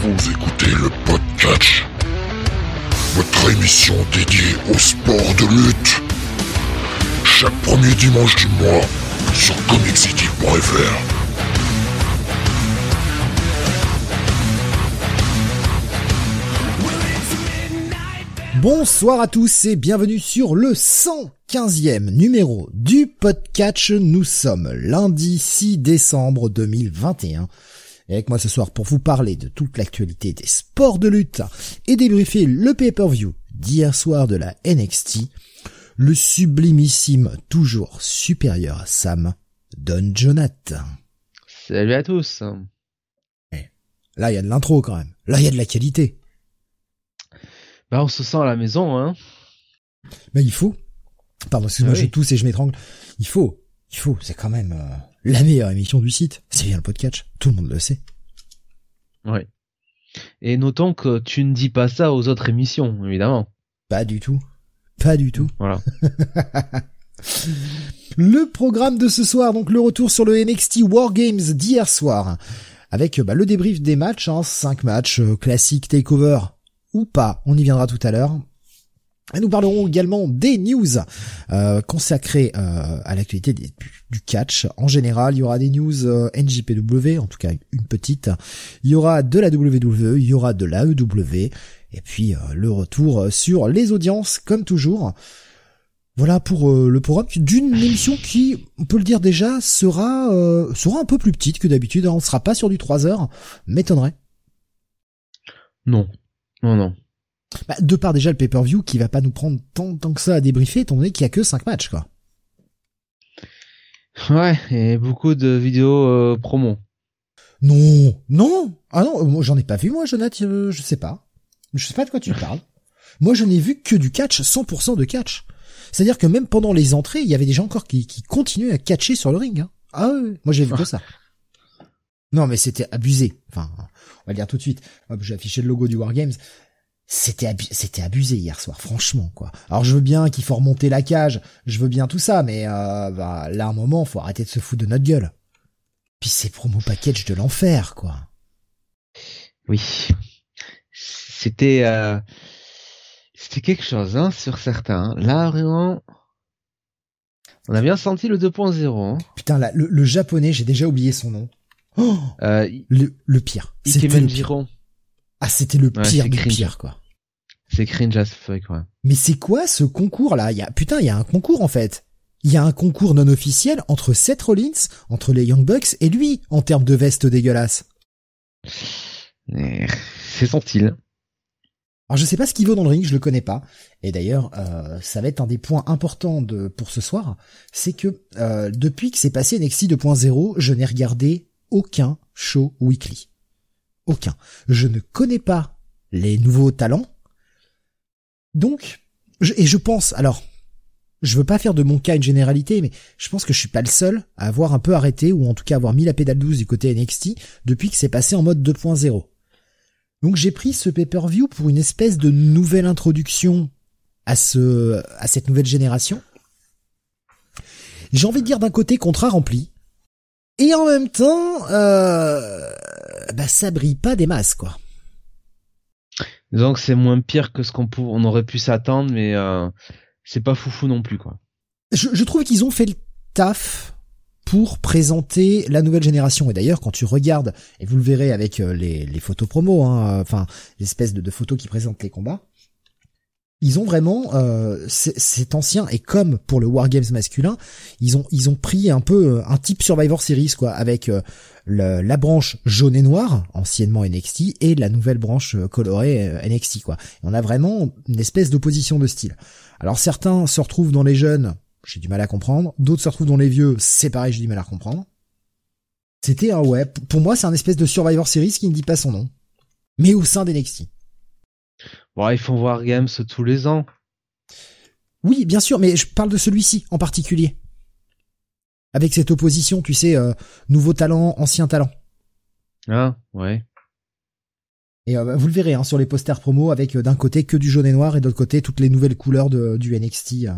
Vous écoutez le podcast, votre émission dédiée au sport de lutte. Chaque premier dimanche du mois sur comiccity.fr. Bonsoir à tous et bienvenue sur le 115e numéro du podcast. Nous sommes lundi 6 décembre 2021. Et avec moi ce soir pour vous parler de toute l'actualité des sports de lutte et débriefer le pay-per-view d'hier soir de la NXT, le sublimissime, toujours supérieur à Sam, Don Jonathan. Salut à tous. Là, il y a de l'intro quand même. Là, il y a de la qualité. Bah, on se sent à la maison, hein. Mais il faut. Pardon, excuse-moi, Ah je oui. tousse et je m'étrangle. Il faut. Il faut. C'est quand même euh, la meilleure émission du site. C'est bien le podcast. Tout le monde le sait. Ouais. Et notons que tu ne dis pas ça aux autres émissions, évidemment. Pas du tout. Pas du tout. Voilà. Le programme de ce soir, donc le retour sur le NXT War Games d'hier soir, avec bah, le débrief des matchs, hein, 5 matchs euh, classiques takeover ou pas, on y viendra tout à l'heure. Et nous parlerons également des news euh, consacrées euh, à l'actualité du catch. En général, il y aura des news euh, NJPW, en tout cas une petite. Il y aura de la WWE, il y aura de l'AEW, et puis euh, le retour euh, sur les audiences, comme toujours. Voilà pour le programme d'une émission qui, on peut le dire déjà, sera sera un peu plus petite que d'habitude. hein. On sera pas sur du 3 heures, m'étonnerait. Non. Non, non. Bah, de part déjà le pay-per-view qui va pas nous prendre tant, tant que ça à débriefer, étant donné qu'il y a que 5 matchs, quoi. Ouais, et beaucoup de vidéos euh, promo. Non, non, ah non, j'en ai pas vu moi, Jonathan, euh, je sais pas. Je sais pas de quoi tu parles. Moi, je n'ai vu que du catch, 100% de catch. C'est-à-dire que même pendant les entrées, il y avait des gens encore qui, qui continuaient à catcher sur le ring. Hein. Ah ouais, moi j'ai vu que ça. Non, mais c'était abusé. Enfin, on va le dire tout de suite. Hop, j'ai affiché le logo du Wargames. C'était abu- c'était abusé hier soir, franchement quoi. Alors je veux bien qu'il faut remonter la cage, je veux bien tout ça, mais euh, bah, là un moment, faut arrêter de se foutre de notre gueule. Puis c'est promo package de l'enfer quoi. Oui. C'était... Euh... C'était quelque chose, hein, sur certains. Là, vraiment... On a bien senti le 2.0. Hein. Putain, là, le, le japonais, j'ai déjà oublié son nom. Oh, Euh, le, le pire. C'était le pire. Giron. Ah, c'était le pire du pire quoi. C'est cringe as fuck, ouais. Mais c'est quoi ce concours là Il y a putain, il y a un concours en fait. Il y a un concours non officiel entre Seth Rollins, entre les Young Bucks et lui en termes de veste dégueulasse. Mais C'est son style. Alors je sais pas ce qu'il vaut dans le ring, je le connais pas. Et d'ailleurs, euh, ça va être un des points importants de pour ce soir, c'est que euh, depuis que c'est passé NXT 2.0, je n'ai regardé aucun show weekly. Aucun. Je ne connais pas les nouveaux talents. Donc, et je pense, alors, je veux pas faire de mon cas une généralité, mais je pense que je suis pas le seul à avoir un peu arrêté, ou en tout cas avoir mis la pédale douce du côté NXT, depuis que c'est passé en mode 2.0. Donc j'ai pris ce pay-per-view pour une espèce de nouvelle introduction à ce, à cette nouvelle génération. J'ai envie de dire d'un côté contrat rempli. Et en même temps, euh, bah ça brille pas des masses, quoi. Disons que c'est moins pire que ce qu'on on aurait pu s'attendre, mais euh, c'est pas foufou non plus, quoi. Je, je trouve qu'ils ont fait le taf pour présenter la nouvelle génération. Et d'ailleurs, quand tu regardes, et vous le verrez avec euh, les, les photos promo, hein, euh, enfin l'espèce de, de photos qui présentent les combats, ils ont vraiment euh, c'est- ancien et comme pour le Wargames masculin, ils ont ils ont pris un peu euh, un type Survivor Series quoi, avec euh, le- la branche jaune et noire anciennement NXT et la nouvelle branche colorée NXT quoi. On a vraiment une espèce d'opposition de style. Alors certains se retrouvent dans les jeunes, j'ai du mal à comprendre. D'autres se retrouvent dans les vieux, c'est pareil, j'ai du mal à comprendre. C'était un ouais, pour moi c'est un espèce de Survivor Series qui ne dit pas son nom, mais au sein d'NXT. Bon, ils font voir Games tous les ans. Oui, bien sûr, mais je parle de celui-ci en particulier. Avec cette opposition, tu sais, euh, nouveau talent, ancien talent. Hein, ouais. Et euh, vous le verrez hein, sur les posters promo avec euh, d'un côté que du jaune et noir et de l'autre côté toutes les nouvelles couleurs de, du NXT.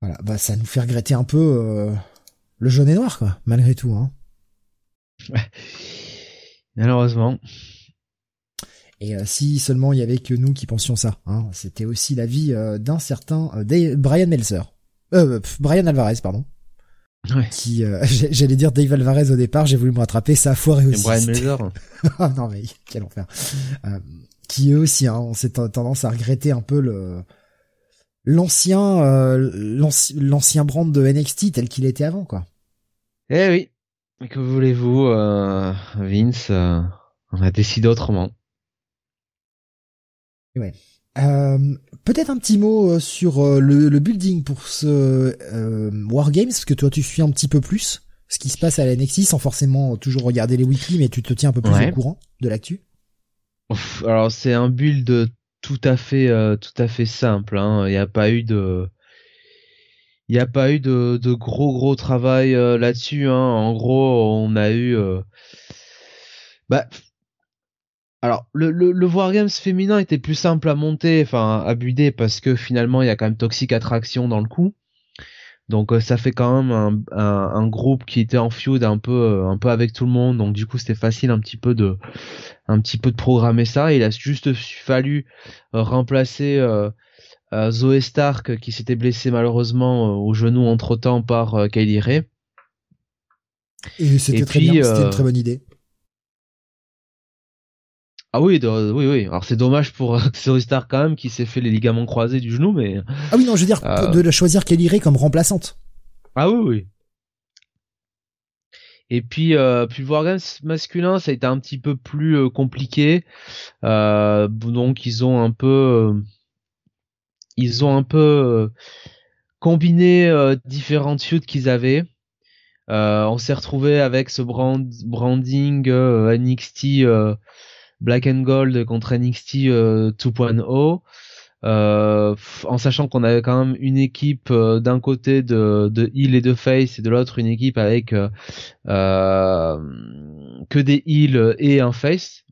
Voilà, bah ça nous fait regretter un peu le jaune et noir quoi, malgré tout. Hein. Malheureusement. Et euh, si seulement il y avait que nous qui pensions ça, hein, c'était aussi la vie euh, d'un certain euh, Brian Melzer, euh, Brian Alvarez, pardon. Ouais. Qui, j'allais dire Dave Alvarez au départ, j'ai voulu me rattraper, ça a foiré aussi. Brian Melzer. oh non mais quel enfer. qui eux aussi, hein, on s'est tendance à regretter un peu le l'ancien l'ancien brand de NXT tel qu'il était avant, quoi. Eh oui. Que voulez-vous, Vince On a décidé autrement. Ouais. Euh, Peut-être un petit mot euh, sur euh, le, le, building pour ce euh, Wargames, parce que toi tu suis un petit peu plus ce qui se passe à la NXT sans forcément toujours regarder les wikis, mais tu te tiens un peu plus au courant de l'actu. Alors c'est un build tout à fait euh, tout à fait simple. Hein. Il n'y a pas eu de il n'y a pas eu de, de, gros gros travail là-dessus. Hein. En gros, on a eu bah alors, le, le, le Wargames féminin était plus simple à monter, enfin à buder, parce que finalement il y a quand même Toxic Attraction dans le coup. Donc euh, ça fait quand même un, un, groupe qui était en feud un peu euh, un peu avec tout le monde. Donc du coup c'était facile un petit peu de un petit peu de programmer ça. Il a juste fallu euh, remplacer Zoé Stark qui s'était blessée malheureusement au genou entre temps par Kylie Ray. Et c'était très bien, c'était une très bonne idée. Ah oui, oui, oui. Alors c'est dommage pour euh, Star quand même qui s'est fait les ligaments croisés du genou, mais. Ah oui, non, je veux dire euh, de la choisir Kelly Ray comme remplaçante. Ah oui, oui. Et puis, euh, puis le Wargames masculin, ça a été un petit peu plus euh, compliqué. Euh, donc ils ont un peu, ils ont un peu combiné différentes feuds qu'ils avaient. on s'est retrouvé avec ce brand, branding NXT Black and Gold contre NXT 2.0. Euh, euh, en sachant qu'on avait quand même une équipe euh, d'un côté de, de heal et de face et de l'autre une équipe avec que des heal et un face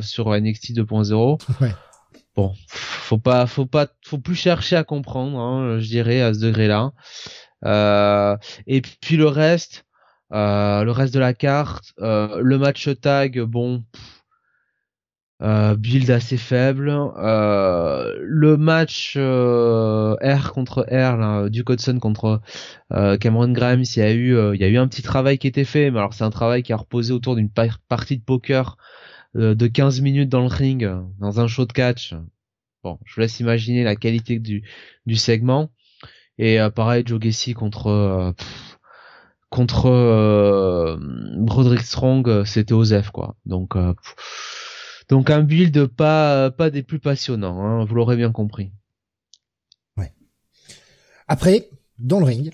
sur NXT 2.0. Bon, faut pas, faut pas, faut plus chercher à comprendre, hein, je dirais à ce degré-là. et puis le reste, le reste de la carte, le match tag, bon. Euh, build assez faible. Euh, le match euh, R contre R, là, du Codson contre euh, Cameron Grimes, il y a eu, il y a eu un petit travail qui était fait, mais alors c'est un travail qui a reposé autour d'une partie de poker de 15 minutes dans le ring, dans un show de catch. Bon, je vous laisse imaginer la qualité du, du segment. Et pareil, Joe Gessie contre contre Broderick Strong, c'était Osef quoi. Donc donc un build pas pas des plus passionnants, hein, vous l'aurez bien compris. Ouais. Après, dans le ring,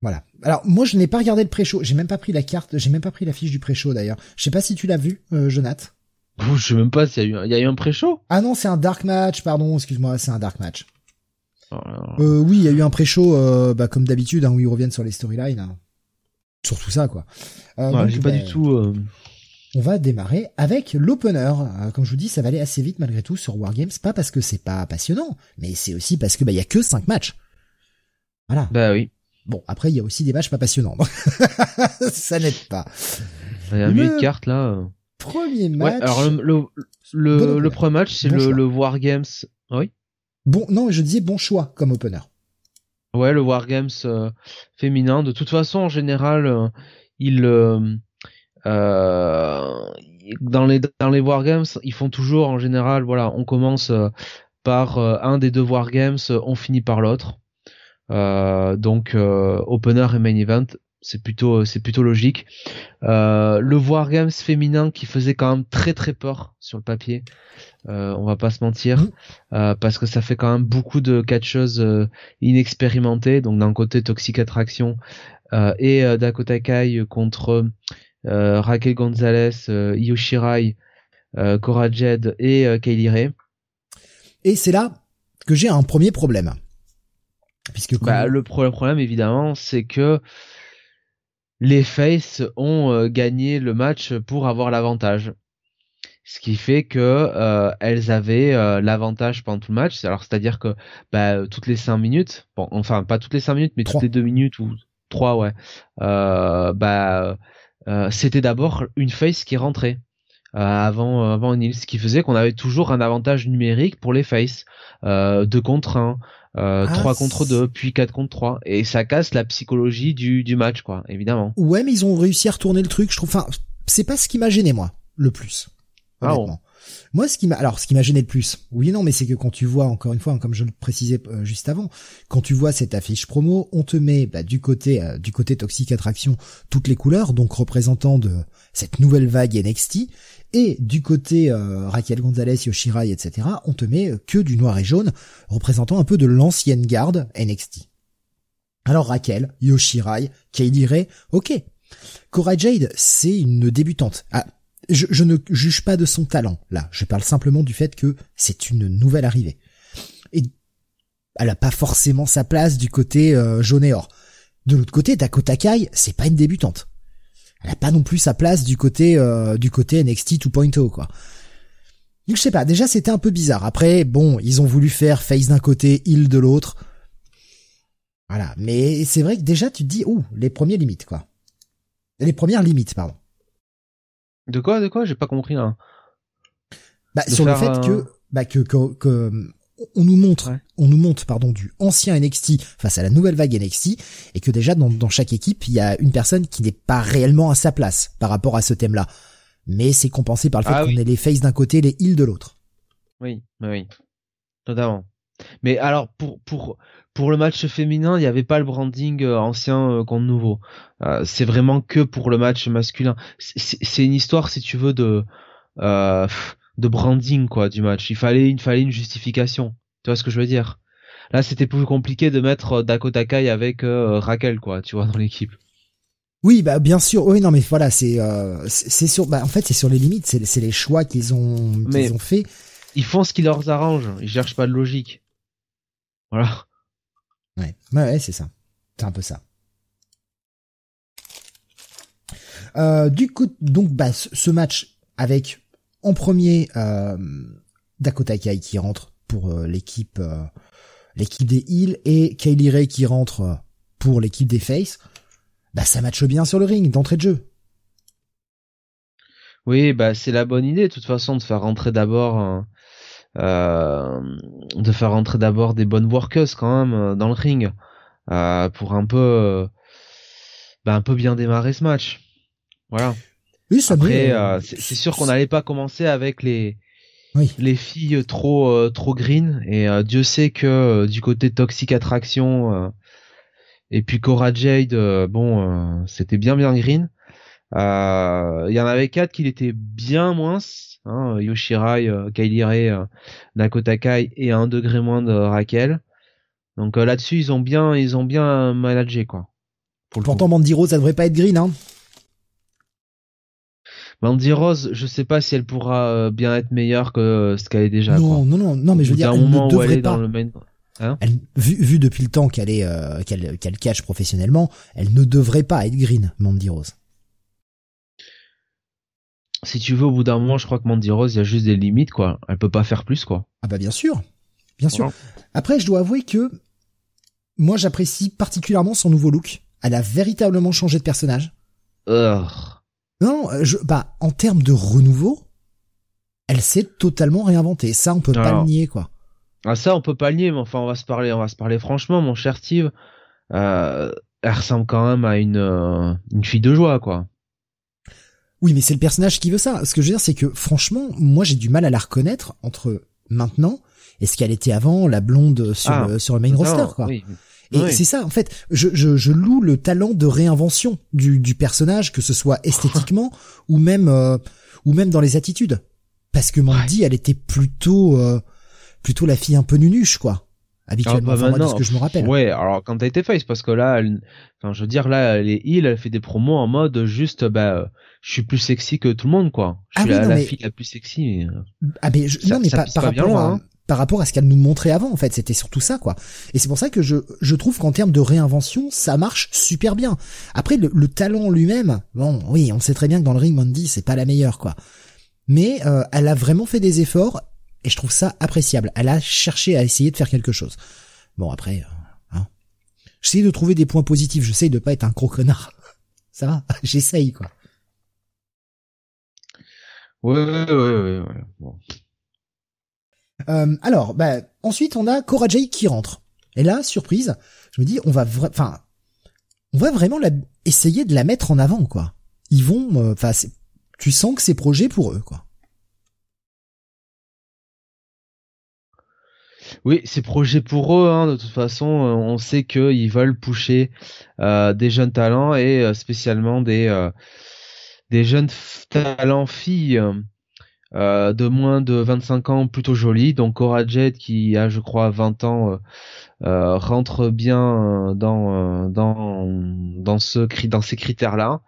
voilà. Alors moi je n'ai pas regardé le pré-show, j'ai même pas pris la carte, j'ai même pas pris la fiche du pré-show d'ailleurs. Je sais pas si tu l'as vu, euh, Jonath. je sais même pas s'il y a eu, un... il y a eu un pré-show. Ah non, c'est un dark match, pardon, excuse-moi, c'est un dark match. Oh euh, oui, il y a eu un pré-show, euh, bah, comme d'habitude, hein, où ils reviennent sur les storylines. Hein. Surtout ça, quoi. Euh, j'ai pas du bah, tout. On va démarrer avec l'opener. Euh, comme je vous dis, ça va aller assez vite malgré tout sur Wargames, pas parce que c'est pas passionnant, mais c'est aussi parce que bah il y a que 5 matchs. Voilà. Bah oui. Bon, après il y a aussi des matchs pas passionnants. ça n'aide pas. Il y a de cartes là. Premier match. alors le le, le, premier match c'est le, le Wargames. Oui. Bon, non, je disais bon choix comme opener. Ouais, le Wargames euh, féminin. De toute façon, en général, euh, il euh, dans les dans les wargames, ils font toujours en général, voilà, on commence euh, par euh, un des deux wargames, on finit par l'autre. donc opener et main event, c'est plutôt c'est plutôt logique. le wargames féminin qui faisait quand même très très peur sur le papier. on va pas se mentir, mmh. parce que ça fait quand même beaucoup de catcheuses inexpérimentées. Donc d'un côté Toxic Attraction et Dakota Kai contre euh, Raquel Gonzalez, euh, Yoshirai, euh, Cora Jed et Kaylee Ray. Et c'est là que j'ai un premier problème. Puisque bah, le problème évidemment, c'est que les Faces ont gagné le match pour avoir l'avantage. Ce qui fait que elles avaient l'avantage pendant tout le match. Alors c'est-à-dire que bah, toutes les 5 minutes, bon, enfin pas toutes les 5 minutes, mais toutes les 2 minutes ou 3 ouais, bah euh, c'était d'abord une face qui rentrait. euh, avant euh, avant Nils, ce qui faisait qu'on avait toujours un avantage numérique pour les faces, euh, 2 contre 1, euh, Ah, 3 contre 2, puis 4 contre 3, et ça casse la psychologie du, du match, quoi, évidemment. Ouais, mais ils ont réussi à retourner le truc. Je trouve. Enfin, c'est pas ce qui m'a gêné moi le plus. Ah bon. Moi, ce qui m'a, alors, ce qui m'a gêné le plus, oui, et non, mais c'est que quand tu vois, encore une fois, hein, comme je le précisais euh, juste avant, quand tu vois cette affiche promo, on te met bah, du côté, euh, du côté Toxic Attraction toutes les couleurs, donc représentant de cette nouvelle vague NXT, et du côté euh, Raquel Gonzalez, Yoshirai, etc., on te met que du noir et jaune, représentant un peu de l'ancienne garde NXT. Alors Raquel, Yoshirai, Kaylee Ray, ok. Cora Jade, c'est une débutante. Ah, je, ne juge pas de son talent, là. Je parle simplement du fait que c'est une nouvelle arrivée. Et elle a pas forcément sa place du côté euh, jaune et or. De l'autre côté, Dakota Kai, c'est pas une débutante. Elle a pas non plus sa place du côté euh, du côté NXT 2.0 quoi. Donc je sais pas, déjà c'était un peu bizarre. Après, bon, ils ont voulu faire face d'un côté, heel de l'autre. Voilà, mais c'est vrai que déjà tu dis, ouh, les premières limites quoi. Les premières limites, pardon. De quoi, de quoi? J'ai pas compris là. Bah, De sur le fait un- que, bah, que, que, que, on nous montre, Ouais. on nous montre, pardon, du ancien NXT face à la nouvelle vague NXT, et que déjà dans, dans chaque équipe, il y a une personne qui n'est pas réellement à sa place par rapport à ce thème-là. Mais c'est compensé par le fait Ah qu'on oui. ait les faces d'un côté, les heels de l'autre. Oui, oui, oui. Totalement. Mais alors pour pour pour le match féminin, il n'y avait pas le branding euh, ancien euh, contre nouveau. Euh, c'est vraiment que pour le match masculin. C'est- une histoire, si tu veux, de de branding quoi du match. Il fallait il fallait une justification. Tu vois ce que je veux dire? Là, c'était plus compliqué de mettre Dakota Kai avec euh, Raquel quoi, tu vois, dans l'équipe. Oui, bah bien sûr. Oui, non, mais voilà, c'est euh, c'est sur. Bah, en fait, c'est sur les limites. C'est les choix qu'ils ont qu'ils ont fait. Ils font ce qui leur arrange. Ils cherchent pas de logique. Voilà. Ouais, ouais, ouais, c'est ça. C'est un peu ça. Euh, du coup, donc, bah, ce match avec en premier euh, Dakota Kai qui rentre pour euh, l'équipe des Heels et Kaylee Ray qui rentre pour l'équipe des Face. Bah, ça matche bien sur le ring d'entrée de jeu. Oui, bah c'est la bonne idée de toute façon de faire rentrer d'abord de faire rentrer d'abord des bonnes workers quand même euh, dans le ring euh, pour un peu euh, bah, un peu bien démarrer ce match. Voilà. Oui, ça Après euh, c'est sûr qu'on n'allait pas commencer avec les Oui. les filles trop euh, trop green et euh, Dieu sait que euh, du côté Toxic Attraction euh, et puis Cora Jade euh, bon euh, c'était bien bien green. Euh, Il y en avait quatre qui l'étaient bien moins, hein, Yoshirai, euh, Kylie Ray, euh, et un degré moins de Raquel. Donc euh, là-dessus ils ont bien ils ont bien managé quoi. Pour coup. Pourtant, Mandy Rose, ça devrait pas être green, hein. Mandy Rose, je sais pas si elle pourra bien être meilleure que ce qu'elle est déjà. non, quoi. non, non, non, mais je veux dire, elle moment ne où elle devrait est dans pas. le main. Elle, vu, vu depuis le temps qu'elle est euh, qu'elle qu'elle catch professionnellement, elle ne devrait pas être green, Mandy Rose. Si tu veux, au bout d'un moment, je crois que Mandy Rose, il y a juste des limites quoi. Elle peut pas faire plus quoi. Ah bah bien sûr, bien sûr. Après, je dois avouer que moi j'apprécie particulièrement son nouveau look. Elle a véritablement changé de personnage. Urgh. Non, euh, je, bah en termes de renouveau, elle s'est totalement réinventée. Ça, on peut pas le nier quoi. Ah ça, on peut pas le nier, mais enfin, on va se parler, on va se parler franchement, mon cher Steve. Euh, elle ressemble quand même à une euh, une fille de joie quoi. Oui, mais c'est le personnage qui veut ça. Ce que je veux dire, c'est que franchement, moi j'ai du mal à la reconnaître entre maintenant et ce qu'elle était avant, la blonde sur Ah, le sur le main Non, roster quoi. oui. Et Oui. c'est ça, en fait, je, je, je loue le talent de réinvention du, du personnage, que ce soit esthétiquement ou même euh, ou même dans les attitudes. Parce que Mandy, elle était plutôt euh, plutôt la fille un peu nunuche, quoi. Habituellement, Ah, bah, enfin, moi, de ce que je me rappelle. Ouais, alors quand elle était face, parce que là, elle, enfin, je veux dire, là, elle est heal, elle fait des promos en mode juste, bah, euh, je suis plus sexy que tout le monde, quoi. Je Ah suis oui, la, non, la mais- fille la plus sexy. euh. Ah mais je- Ça- non mais ça pas- pisse par pas rapport loin, à hein. par rapport à ce qu'elle nous montrait avant en fait, c'était surtout ça quoi. Et c'est pour ça que je je trouve qu'en termes de réinvention, ça marche super bien. Après le, le talent lui-même, bon oui, on sait très bien que dans le ring Mandy, c'est pas la meilleure quoi. Mais euh, elle a vraiment fait des efforts et je trouve ça appréciable. Elle a cherché à essayer de faire quelque chose. Bon après euh, hein. J'essaye de trouver des points positifs, j'essaye de pas être un gros connard. Ça va, j'essaye quoi. Ouais, ouais, ouais, ouais. Bon. Euh, alors, bah, ensuite on a Cora Jade qui rentre. Et là, surprise, je me dis, on va, enfin, on va vraiment la... essayer de la mettre en avant, quoi. Ils vont, euh, tu sens que c'est projet pour eux, quoi. Oui, c'est projet pour eux. Hein, de toute façon, euh, on sait qu'ils veulent pousser euh, des jeunes talents et spécialement des des jeunes talents filles de moins de 25 ans, plutôt jolies. Donc Cora Jet, qui a, je crois, 20 ans, rentre bien dans dans dans ce dans ces critères-là.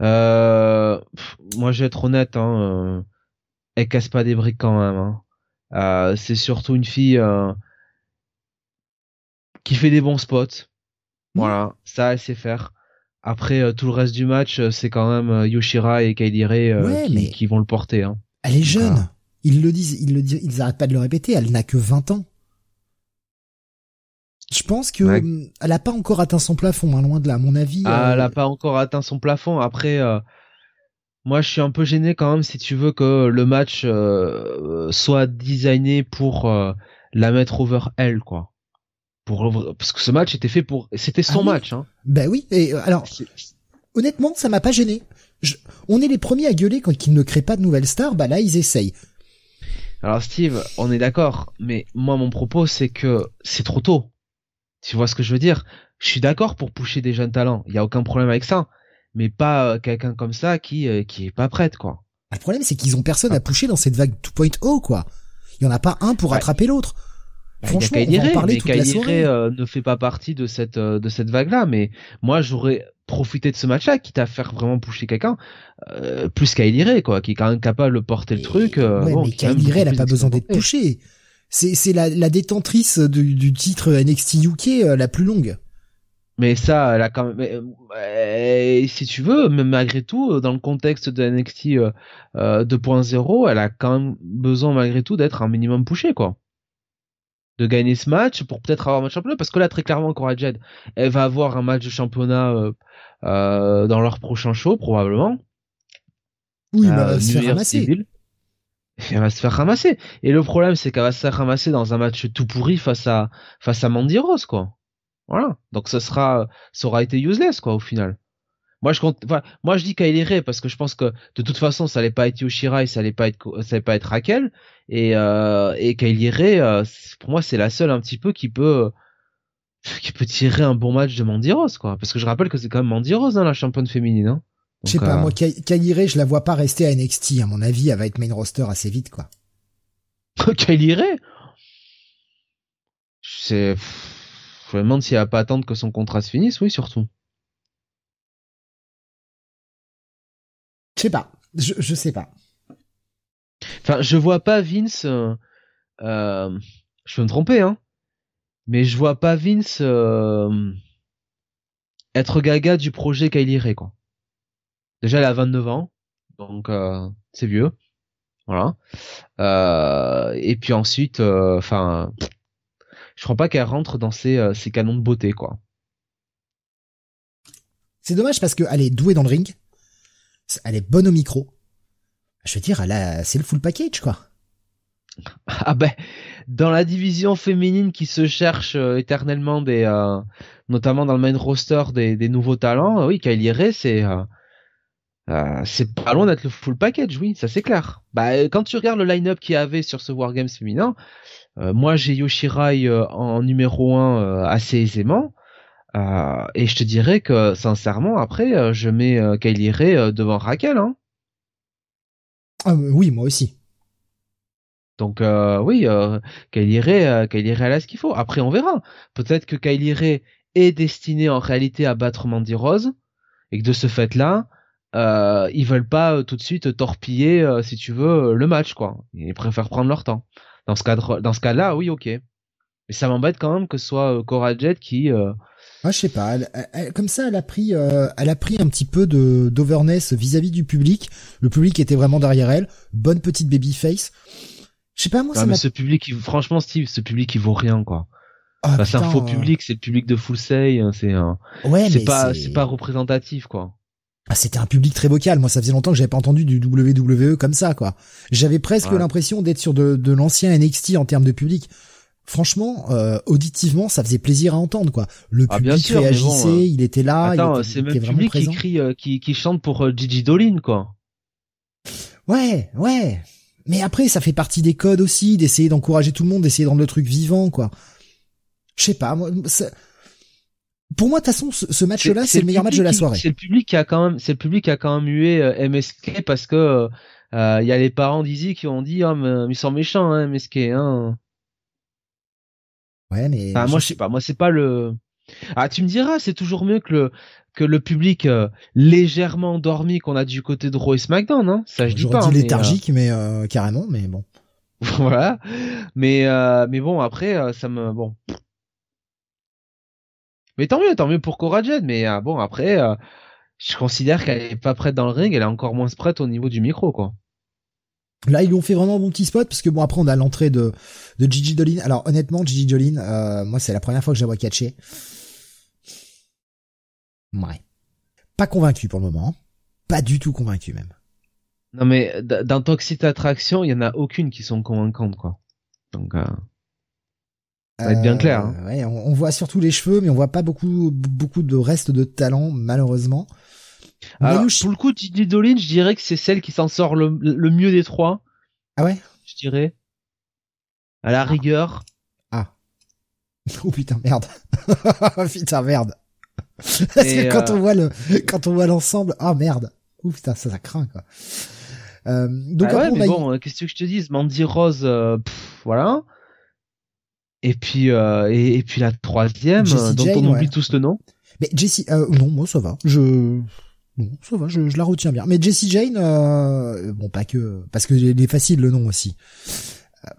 moi, je vais être honnête, hein, elle casse pas des briques quand même. Hein. Euh, c'est surtout une fille euh, qui fait des bons spots. Voilà, ça elle sait faire. Après euh, tout le reste du match, c'est quand même Yoshira et Ray qui, vont le porter. Hein. Elle est jeune. Ils le disent, ils le disent, ils arrêtent pas de le répéter. Elle n'a que 20 ans. Je pense que elle a pas encore atteint son plafond, hein, loin de là. À mon avis. Ah, elle a pas encore atteint son plafond. Après, moi, je suis un peu gêné quand même si tu veux que le match euh, soit designé pour euh, la mettre over elle, quoi. Pour parce que ce match était fait pour, c'était son ah match. Hein. Ben oui. Et euh, alors, honnêtement, ça m'a pas gêné. On est les premiers à gueuler quand ils ne créent pas de nouvelles stars. Bah là, ils essayent. Alors Steve, on est d'accord, mais moi mon propos c'est que c'est trop tôt. Tu vois ce que je veux dire? Je suis d'accord pour pousser des jeunes talents, il y a aucun problème avec ça mais pas euh, quelqu'un comme ça qui euh, qui est pas prête quoi. Le problème c'est qu'ils ont personne à ah. pousser dans cette vague 2.0 quoi. Il y en a pas un pour attraper l'autre. Bah, Franchement, soirée. Euh, ne fait pas partie de cette de cette vague là, mais moi j'aurais profité de ce match-là, quitte à faire vraiment pousser quelqu'un, plus Ray quoi, qui est quand même capable de porter le truc. ouais, bon, mais Ray elle a pas besoin d'être poussée. C'est c'est la, la détentrice du, du titre NXT UK la plus longue. Mais ça, elle a quand même. Euh, si tu veux, même malgré tout, euh, dans le contexte de NXT 2.0, euh, elle a quand même besoin malgré tout d'être un minimum poussé, quoi. De gagner ce match pour peut-être avoir un match championnat. Parce que là, très clairement, Cora Jed, elle va avoir un match de championnat dans leur prochain show, probablement. Oui, elle va se faire ramasser. Elle va se faire ramasser. Et le problème, c'est qu'elle va se faire ramasser dans un match tout pourri face à face à Mandy Rose, quoi. Voilà. Donc ça sera, ça aura été useless quoi au final. Moi je compte, enfin, moi je dis Kylie Ray parce que je pense que de toute façon ça allait pas être Yoshirai, ça allait pas être, ça allait pas être Raquel et euh, et Kylie Ray, euh, pour moi c'est la seule un petit peu qui peut qui peut tirer un bon match de Mandy Rose quoi. Parce que je rappelle que c'est quand même Mandy Rose hein, la championne féminine. Hein. Je sais pas, euh, moi Kylie Ray je la vois pas rester à NXT. À mon avis, elle va être main roster assez vite quoi. Kylie Ray, c'est je me demande s'il va pas attendre que son contrat se finisse, oui, surtout. Je sais pas. Je, sais pas. Enfin, je vois pas Vince. Euh, euh, je peux me tromper, hein. Mais je vois pas Vince euh, être gaga du projet Kylie Ray, quoi. Déjà, elle a 29 ans, donc c'est vieux. Voilà. et puis ensuite, enfin, je crois pas qu'elle rentre dans ses, canons de beauté, quoi. C'est dommage parce qu'elle est douée dans le ring. Elle est bonne au micro. Je veux dire, c'est le full package, quoi. Ah ben, dans la division féminine qui se cherche euh, éternellement des, euh, notamment dans le main roster des, nouveaux talents, oui, Kylie Ray, c'est, c'est pas loin d'être le full package, oui, ça c'est clair. Bah, quand tu regardes le line-up qu'il y avait sur ce Wargames féminin, euh, moi, j'ai Yoshirai euh, en numéro 1 euh, assez aisément. Et je te dirais que, sincèrement, après, je mets Kylie Ray devant Raquel. Hein. Ah, oui, moi aussi. Donc oui, Kylie Ray, Kylie Ray a ce qu'il faut. Après, on verra. Peut-être que Kylie Ray est destinée en réalité à battre Mandy Rose et que de ce fait-là, euh, ils veulent pas tout de suite torpiller, si tu veux, le match quoi. Ils préfèrent prendre leur temps. Dans ce cadre, dans ce cas-là, oui, ok. Mais ça m'embête quand même que ce soit euh, Cora Jet qui. Ah, je sais pas. comme ça, elle a pris, euh, elle a pris un petit peu de d'overness vis-à-vis du public. Le public était vraiment derrière elle. Bonne petite baby face. Je sais pas moi. ça mais ce public, franchement, Steve, ce public, il vaut rien quoi. Ah, c'est un faux public, c'est le public de Full Say, hein, c'est un. Ouais, c'est pas, c'est pas représentatif quoi. ah, c'était un public très vocal. Moi, ça faisait longtemps que j'avais pas entendu du WWE comme ça, quoi. J'avais presque l'impression d'être sur de, de l'ancien NXT en termes de public. Franchement, euh, auditivement, ça faisait plaisir à entendre, quoi. Le Ah, public sûr, réagissait, bon, euh, il était là, Attends, il était, c'est même vraiment public qui crie, euh, qui, qui chante pour euh, Gigi Dolin, quoi. Ouais, ouais. Mais après, ça fait partie des codes aussi, d'essayer d'encourager tout le monde, d'essayer de rendre le truc vivant, quoi. Je sais pas, moi, pour moi, de toute façon, ce, ce match-là, c'est le meilleur match de la soirée. C'est le public qui a quand même, c'est le public qui a quand même hué euh, MSK parce que il y a les parents d'Izzy qui ont dit, ah mais ils sont méchants, hein, MSK. Hein. Ouais, mais Enfin, moi je sais pas, moi c'est pas le. Ah tu me diras, c'est toujours mieux que le que le public euh, légèrement endormi qu'on a du côté de Raw et SmackDown, hein. Ça je dis pas. dit hein, mais, léthargique, mais euh, carrément, mais bon. euh, voilà. Mais euh, mais bon après euh, ça me bon. Mais tant mieux, tant mieux pour Cora Jade. Mais euh, bon après, euh, je considère qu'elle est pas prête dans le ring, elle est encore moins prête au niveau du micro quoi. Là, ils lui ont fait vraiment un bon petit spot parce que bon, après, on a l'entrée de de Gigi Dolin. Alors, honnêtement, Gigi Dolin, euh, moi, c'est la première fois que je la vois catcher. Ouais. Pas convaincu pour le moment. Pas du tout convaincu même. Non mais dans Toxic Attraction, il y en a aucune qui sont convaincantes quoi. Donc euh, Ça va être bien clair, hein. Ouais, on, on voit surtout les cheveux, mais on voit pas beaucoup beaucoup de reste de talent, malheureusement. Alors, pour le coup, Dolin, je dirais que c'est celle qui s'en sort le, le mieux des trois. Ah ouais? Je dirais. À la rigueur. Oh putain merde. putain merde. Parce Et, que quand euh, on voit le quand on voit l'ensemble, ah merde. Ouh putain, ça ça craint quoi. Euh, donc Ah ouais, mais a bon, euh, qu'est-ce que je te dis Mandy Rose, euh, pff, voilà. Et puis euh, et, et puis la troisième, Jessie dont Jane, on oublie ouais. tous le nom. Mais Jessie, non, moi ça va. Je, non, ça va, je, je la retiens bien. Mais Jessie Jane, euh, bon, pas que, parce que est facile le nom aussi. Euh,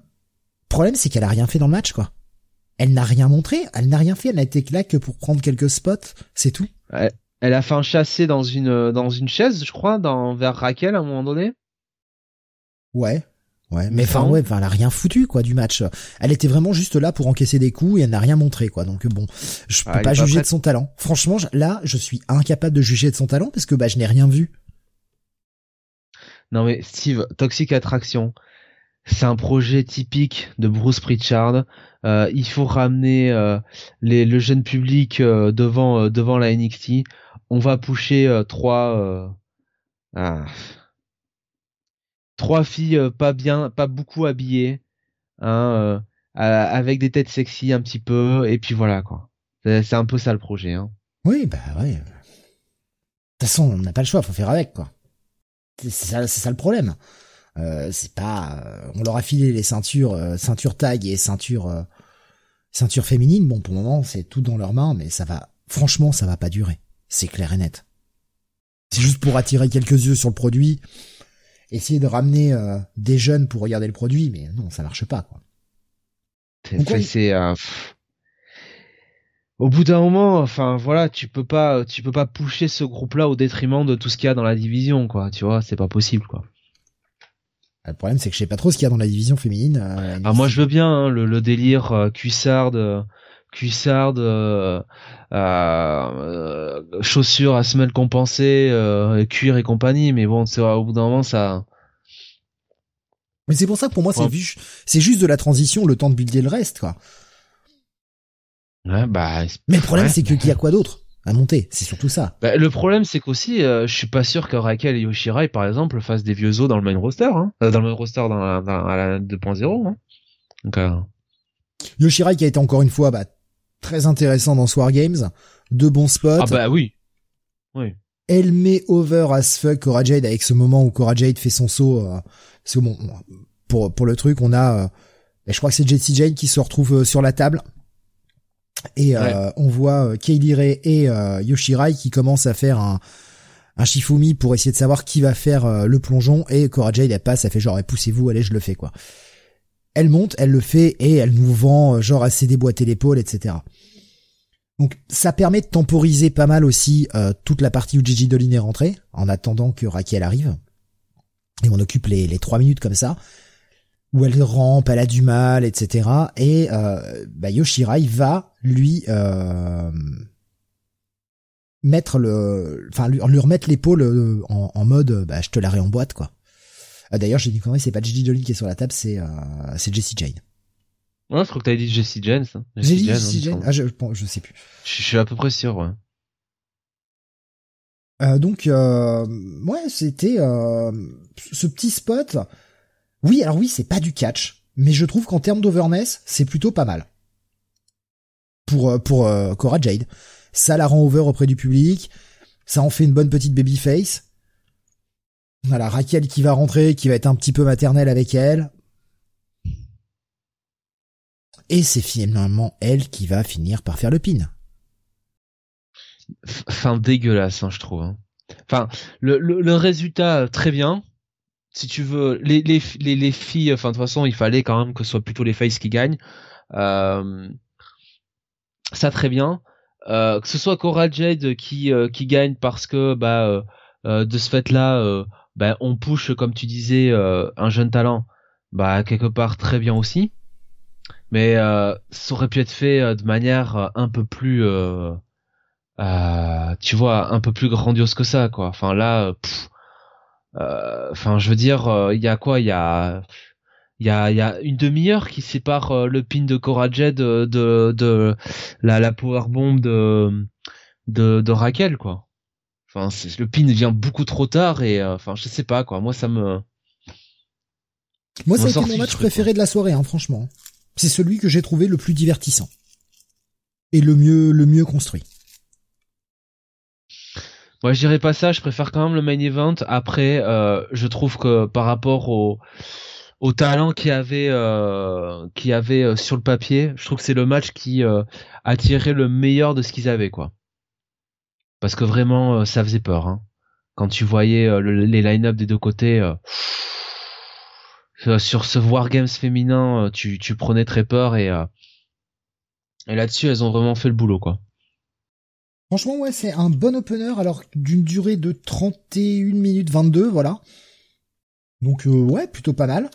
problème, c'est qu'elle a rien fait dans le match, quoi. Elle n'a rien montré, elle n'a rien fait, elle n'a été là que pour prendre quelques spots, c'est tout. Elle a fait un chassé dans une dans une chaise, je crois, dans vers Raquel à un moment donné. Ouais. Ouais, mais enfin ouais, enfin elle a rien foutu quoi du match. Elle était vraiment juste là pour encaisser des coups et elle n'a rien montré quoi. Donc bon, je peux Ah, elle pas juger de son talent. Franchement, là, je suis incapable de juger de son talent parce que bah je n'ai rien vu. Non mais Steve, Toxic Attraction, c'est un projet typique de Bruce Pritchard. Euh, il faut ramener euh, les, le jeune public euh, devant euh, devant la NXT. On va pusher euh, trois euh, ah, trois filles euh, pas bien, pas beaucoup habillées, hein, euh, avec des têtes sexy un petit peu, et puis voilà quoi. C'est un peu ça le projet. Hein. Oui, bah ouais. De toute façon, on n'a pas le choix, faut faire avec quoi. C'est ça, ça le problème. Euh, c'est pas, on leur a filé les ceintures, euh, tag et ceinture, ceinture féminine. Bon, pour le moment, c'est tout dans leurs mains, mais ça va. Franchement, ça va pas durer. C'est clair et net. C'est juste pour attirer quelques yeux sur le produit, essayer de ramener euh, des jeunes pour regarder le produit, mais non, ça marche pas quoi. C'est- on- euh, au bout d'un moment, enfin voilà, tu peux pas, tu peux pas pousser ce groupe-là au détriment de tout ce qu'il y a dans la division, quoi. Tu vois, c'est pas possible, quoi. Le problème, c'est que je sais pas trop ce qu'il y a dans la division féminine. euh, Ah, moi, je veux bien hein, le, le délire euh, cuissarde, euh, cuissarde, euh, euh, chaussures à semelle compensée, euh, cuir et compagnie, mais bon, c'est au bout d'un moment, ça. Mais c'est pour ça que pour moi, c'est Ouais. vu- c'est juste de la transition, le temps de builder le reste, quoi. Ouais, bah, Mais le problème, Ouais. c'est que qu'il y a quoi d'autre à monter? C'est surtout ça. bah, le problème, c'est qu'aussi, euh, je suis pas sûr que Raquel et Yoshirai, par exemple, fassent des vieux os dans le main roster, hein. Euh, dans le main roster dans la, dans, à la 2.0, hein. Donc, euh, Yoshirai qui a été encore une fois bah, très intéressant dans War Games, deux bons spots. ah bah oui. Oui. Elle met over as fuck Cora Jade avec ce moment où Cora Jade fait son saut. Euh, parce que bon, pour pour le truc, on a, euh, je crois que c'est Jessie Jane qui se retrouve euh, sur la table. Et euh, on voit Kaylee Ray et Yoshirai qui commencent à faire un, un Shifumi pour essayer de savoir qui va faire le plongeon. Et Cora Jade, elle passe, elle fait genre, eh, poussez-vous, allez, je le fais, quoi. Elle monte, elle le fait, et elle nous vend, euh, genre, assez déboîter l'épaule, etc. Donc, ça permet de temporiser pas mal aussi euh, toute la partie où Gigi Dolin est rentré, en attendant que Raquel arrive. Et on occupe les, trois minutes comme ça où elle rampe, elle a du mal, etc. Et euh, bah, Yoshirai va lui euh, mettre le, enfin lui, remettre l'épaule en, en, mode, bah, je te la boîte quoi. Euh, D'ailleurs, j'ai dit connerie, c'est pas Gigi Dolin qui est sur la table, c'est euh, c'est Jesse Jane. Ouais, je crois que t'avais dit Jesse Jane. J'ai dit Jesse Jane. Ah, je, je sais plus. Je, suis à peu près sûr, ouais. Euh, donc, euh, ouais, c'était euh, ce petit spot. Oui, alors oui, c'est pas du catch, mais je trouve qu'en termes d'overness, c'est plutôt pas mal pour pour euh, Cora Jade. Ça la rend over auprès du public, ça en fait une bonne petite babyface. Voilà, Raquel qui va rentrer, qui va être un petit peu maternelle avec elle. Et c'est finalement elle qui va finir par faire le pin. Fin dégueulasse, hein, je trouve. Hein. Enfin, le, résultat très bien. Si tu veux, les, les, les, les filles, enfin de toute façon, il fallait quand même que ce soit plutôt les faces qui gagnent. Euh, ça très bien. Euh, que ce soit Cora Jade qui euh, qui gagne parce que bah euh, euh de ce fait bah, on push comme tu disais un jeune talent bah quelque part très bien aussi. Mais ça aurait pu être fait de manière un peu plus tu vois un peu plus grandiose que ça quoi. Enfin là enfin je veux dire il y a quoi? Il y a il y a, y a une demi-heure qui sépare euh, le pin de Cora Jade de, de, de la, la powerbomb de, de, de Raquel, quoi. Enfin, le pin vient beaucoup trop tard et euh, enfin, je sais pas quoi. Moi, ça me. Moi, ça a été mon match préféré de la soirée, hein, franchement. C'est celui que j'ai trouvé le plus divertissant et le mieux, le mieux construit. Moi, je dirais pas ça. Je préfère quand même le main event. Après, euh, je trouve que par rapport au au talent qu'il y avait euh, qui avait euh, sur le papier, je trouve que c'est le match qui euh, a tiré le meilleur de ce qu'ils avaient quoi. Parce que vraiment euh, ça faisait peur hein. Quand tu voyais les line-up des deux côtés sur ce Wargames féminin, tu, tu prenais très peur et et là-dessus, elles ont vraiment fait le boulot quoi. Franchement, ouais, c'est un bon opener alors d'une durée de 31 minutes 22, voilà. Donc ouais, plutôt pas mal.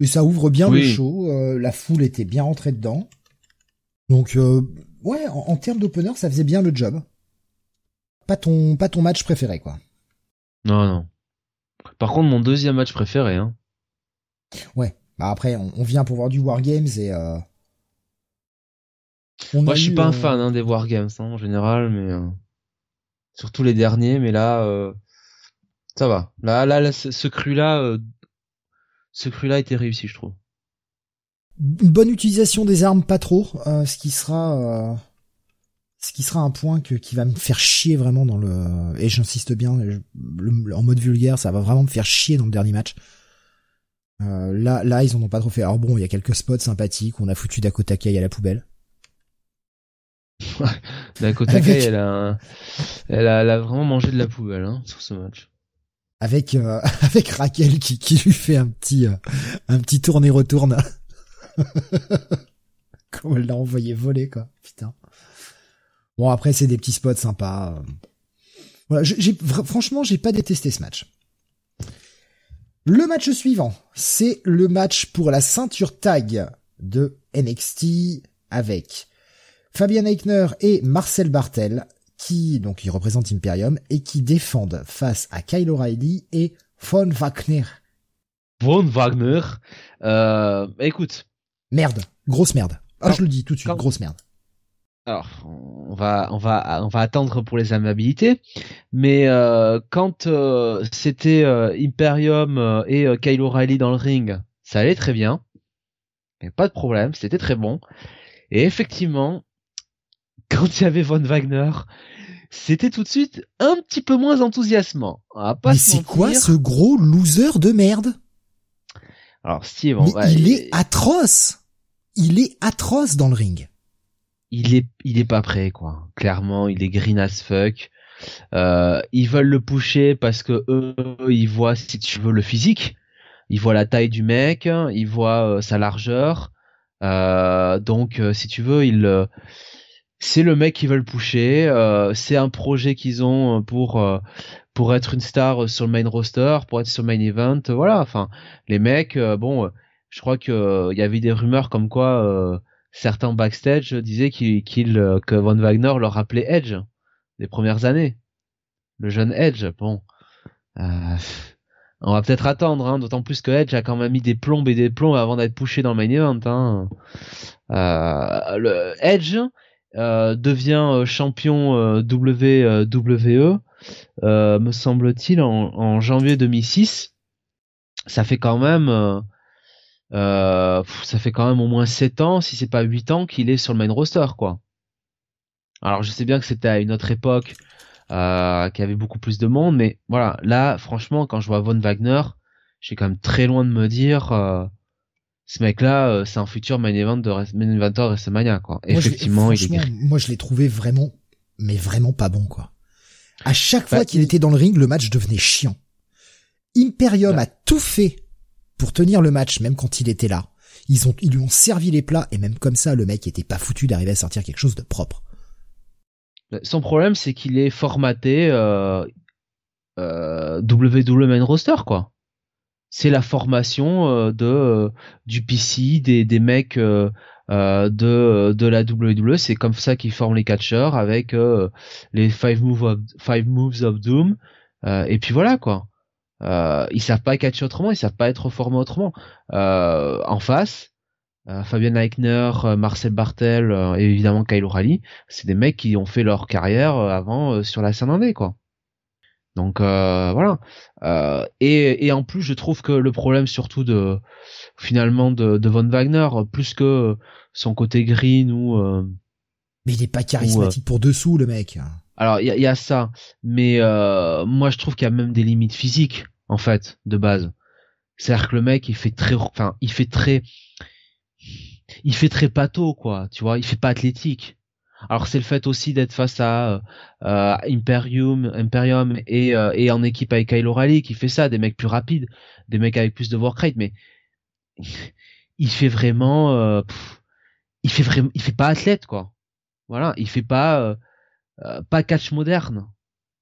Et ça ouvre bien le show. Euh, la foule était bien rentrée dedans. Donc euh, ouais, en, termes d'opener, ça faisait bien le job. Pas ton, pas ton match préféré, quoi. Non, non. Par contre, mon deuxième match préféré, hein. Ouais. Bah après, on, vient pour voir du Wargames et. Euh... Moi, je suis pas un euh, fan hein, des Wargames hein, en général, mais surtout les derniers. Mais là, ça va. Là, là, ce cru-là ce cru-là était réussi, je trouve. Une bonne utilisation des armes, pas trop, euh, ce qui sera, euh, ce qui sera un point que, qui va me faire chier vraiment dans le, et j'insiste bien, en mode vulgaire, ça va vraiment me faire chier dans le dernier match. Euh, là, là, ils en ont pas trop fait. Alors bon, il y a quelques spots sympathiques. On a foutu Dakota Kai à la poubelle. Dakota Kai, elle a, elle a, elle a vraiment mangé de la poubelle hein, sur ce match avec euh, avec Raquel qui, qui lui fait un petit euh, un petit tourner retourne comme elle l'a envoyé voler quoi putain bon après c'est des petits spots sympas voilà j'ai franchement j'ai pas détesté ce match le match suivant c'est le match pour la ceinture tag de NXT avec Fabian Eichner et Marcel Bartel qui donc il représente Imperium et qui défendent face à Kyle O'Reilly et Von Wagner. Von Wagner, euh, écoute. Merde, grosse merde. Ah, je le dis tout de suite, grosse merde. Alors, on va, on va, on va attendre pour les amabilités, mais euh, quand euh, c'était euh, Imperium et Kyle O'Reilly dans le ring, ça allait très bien, pas de problème, c'était très bon. Et effectivement, quand il y avait Von Wagner, c'était tout de suite un petit peu moins enthousiasmant. Mais c'est quoi ce gros loser de merde? Alors Steve, il est atroce. Il est atroce dans le ring. Il est, il est pas prêt quoi. Clairement, il est green as fuck. Euh, ils veulent le pusher parce que eux, ils voient si tu veux le physique, ils voient la taille du mec, ils voient euh, sa largeur. Euh, donc, si tu veux, ils c'est le mec qui veulent euh, c'est un projet qu'ils ont pour pour être une star sur le main roster, pour être sur le main event, voilà. Enfin, les mecs, bon, je crois que il y avait des rumeurs comme quoi certains backstage disaient qu'il que Von Wagner leur rappelait Edge. des premières années. Le jeune Edge, bon. Euh, on va peut-être attendre, hein, d'autant plus que Edge a quand même mis des plombes et des plombs avant d'être poussé dans le main event. Hein. Euh, le Edge euh, devient champion WWE, me semble-t-il, en, en, janvier 2006. Ça fait quand même euh, ça fait quand même au moins 7 ans, si c'est pas 8 ans, qu'il est sur le main roster, quoi. Alors je sais bien que c'était à une autre époque, euh, qu'il y avait beaucoup plus de monde, mais voilà, là, franchement, quand je vois Von Wagner, j'ai quand même très loin de me dire, euh, ce mec-là, euh, c'est un futur main event de main eventer WrestleMania, quoi. Effectivement, il est... Moi, je l'ai trouvé vraiment, mais vraiment pas bon, quoi. À chaque fois bah, qu'il était dans le ring, le match devenait chiant. Imperium bah. a tout fait pour tenir le match, même quand il était là. Ils lui ont servi les plats et même comme ça, le mec était pas foutu d'arriver à sortir quelque chose de propre. Son problème, c'est qu'il est formaté euh, euh, WWE Main Roster, quoi. C'est la formation euh, de euh, du PC, des, mecs euh, de de la WWE. C'est comme ça qu'ils forment les catcheurs avec les five five moves of Doom. et puis voilà, quoi. Euh, ils savent pas catcher autrement, ils savent pas être formés autrement. Euh, en face, euh, Fabien Eichner, euh, Marcel Bartel et évidemment Kyle O'Reilly, c'est des mecs qui ont fait leur carrière avant sur la scène indé, quoi. Donc voilà. Et, et, en plus, je trouve que le problème surtout de finalement de, de Von Wagner, plus que son côté green ou mais il est pas charismatique pour dessous, le mec. Alors il y, a ça, mais euh, moi je trouve qu'il y a même des limites physiques en fait de base. C'est-à-dire que le mec il fait très, enfin il fait très, il fait très pâteau quoi, tu vois, il fait pas athlétique. Alors c'est le fait aussi d'être face à euh, Imperium, Imperium et, euh, et en équipe avec Kyle O'Reilly qui fait ça, des mecs plus rapides, des mecs avec plus de work rate, mais il fait vraiment, il fait vraiment, il fait pas athlète quoi. Voilà, il fait pas euh, pas catch moderne,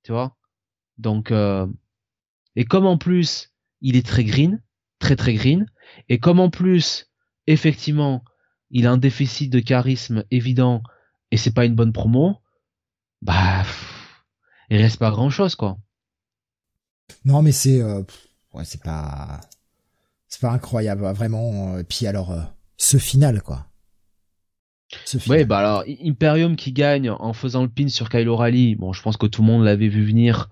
tu vois. Donc euh, et comme en plus il est très green, très très green, et comme en plus effectivement il a un déficit de charisme évident et c'est pas une bonne promo, bah il reste pas grand chose quoi. Non mais c'est euh, ouais c'est pas c'est pas incroyable vraiment. Et puis alors ce final quoi. Oui, bah alors Imperium qui gagne en faisant le pin sur Kyle O'Reilly. Bon, je pense que tout le monde l'avait vu venir.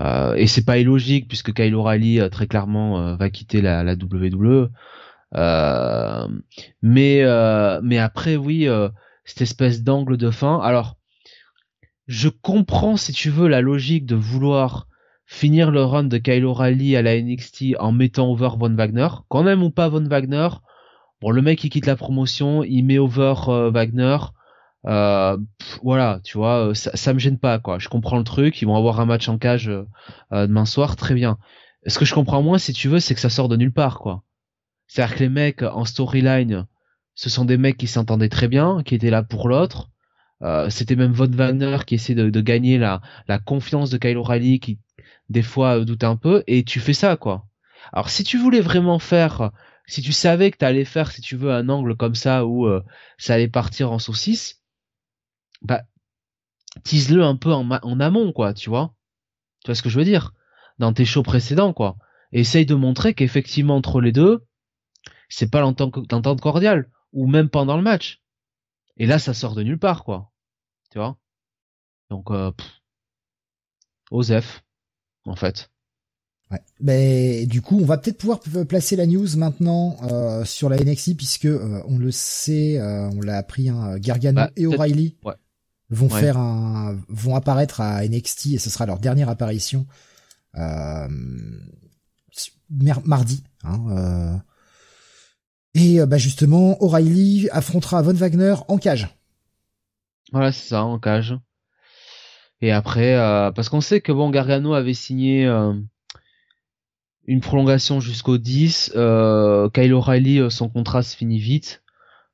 Euh, et c'est pas illogique puisque Kyle O'Reilly euh, très clairement euh, va quitter la, la WWE. Euh, mais mais après oui, cette espèce d'angle de fin. Alors, je comprends si tu veux la logique de vouloir finir le run de Kyle O'Reilly à la NXT en mettant over Von Wagner. Quand même ou pas Von Wagner, Bon, le mec il quitte la promotion, il met over euh, Wagner. Euh, voilà, tu vois, euh, ça, ça me gêne pas quoi. Je comprends le truc, ils vont avoir un match en cage demain soir, très bien. Ce que je comprends moins, si tu veux, c'est que ça sort de nulle part quoi. C'est-à-dire que les mecs en storyline, ce sont des mecs qui s'entendaient très bien, qui étaient là pour l'autre. C'était même Von Wagner qui essaie de, gagner la, la confiance de Kyle O'Reilly, qui des fois doute un peu, et tu fais ça quoi. Alors si tu voulais vraiment faire si tu savais que tu allais faire, si tu veux, un angle comme ça où euh, ça allait partir en saucisse, bah, tease-le un peu en, en, amont, quoi, tu vois? Tu vois ce que je veux dire? Dans tes shows précédents, quoi. essaye de montrer qu'effectivement, entre les deux, c'est pas l'entente cordiale, ou même pendant le match. Et là, ça sort de nulle part, quoi. Tu vois? Donc, euh, Osef, en fait. Ouais. Mais du coup, on va peut-être pouvoir placer la news maintenant euh, sur la NXI puisque euh, on le sait, euh, on l'a appris, hein, Gargano bah, et O'Reilly vont faire un, vont apparaître à NXT et ce sera leur dernière apparition mardi. Hein, et bah justement, O'Reilly affrontera Von Wagner en cage. Voilà, c'est ça, en cage. Et après, parce qu'on sait que bon, Gargano avait signé une prolongation jusqu'au 10. Euh, Kyle O'Reilly, euh, son contrat se finit vite.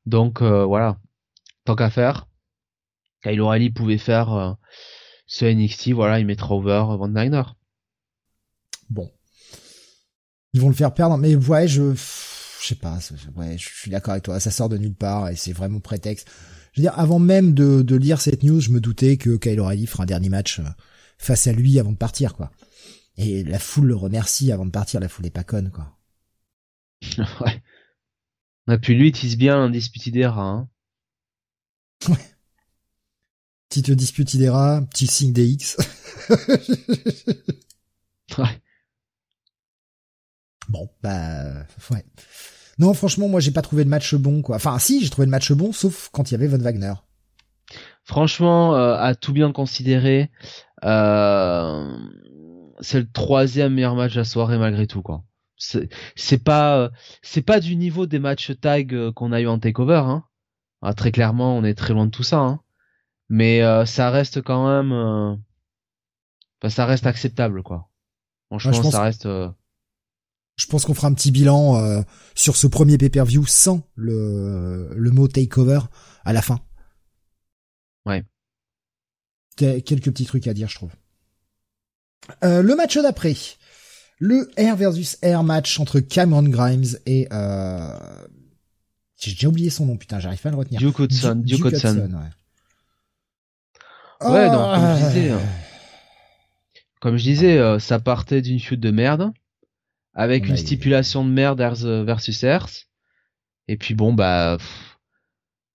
Donc euh, voilà, tant qu'à faire. Kyle O'Reilly pouvait faire euh, ce NXT, voilà, il mettra over Van Wagner. Bon. Ils vont le faire perdre, mais ouais, je... je sais pas, ouais, je suis d'accord avec toi, ça sort de nulle part et c'est vraiment prétexte. Je veux dire, avant même de, de lire cette news, je me doutais que Kyle O'Reilly fera un dernier match euh, face à lui avant de partir, quoi. Et la foule le remercie avant de partir, la foule est pas conne, quoi. ouais. Et puis lui, il tisse bien un Disputidera, hein. Ouais. Petite Disputidera, petit signe DX. ouais. Bon, bah, ouais. Non, franchement, moi, j'ai pas trouvé le match bon, quoi. Enfin, si, j'ai trouvé le match bon, sauf quand il y avait Von Wagner. Franchement, euh, à tout bien considérer, euh, c'est le troisième meilleur match de la soirée malgré tout, quoi. C'est pas, c'est pas du niveau des matchs tag euh, qu'on a eu en takeover, hein. Ah, très clairement, on est très loin de tout ça, hein. Mais euh, ça reste quand même, euh, bah, ça reste acceptable, quoi. Franchement, ça reste. Je pense qu'on fera un petit bilan euh, sur ce premier pay-per-view sans le, le mot takeover à la fin. Ouais. Quelques petits trucs à dire, je trouve. Euh, le match d'après. Le Air versus Air match entre Cameron Grimes et... Euh... J'ai déjà oublié son nom, putain, j'arrive pas à le retenir. Duke Hudson. Duke, Hudson. ouais. Ouais, donc, comme je disais, hein. comme je disais, euh, ça partait d'une chute de merde avec une stipulation de merde versus Earth. Et puis bon bah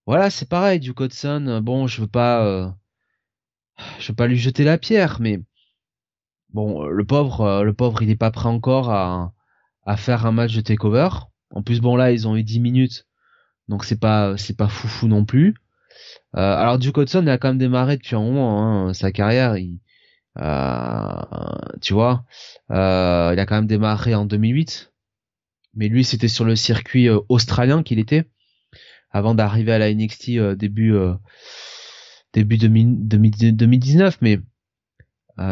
voilà, c'est pareil du Codson. Bon, je veux pas je veux pas lui jeter la pierre mais bon, le pauvre euh, le pauvre, il est pas prêt encore à à faire un match de takeover. En plus bon là, ils ont eu 10 minutes. Donc c'est pas c'est pas foufou non plus. Euh, alors Duke Hudson il a quand même démarré depuis un moment hein, sa carrière, il, euh, tu vois, euh, il a quand même démarré en 2008, mais lui c'était sur le circuit euh, australien qu'il était avant d'arriver à la NXT euh, début début 2019, mais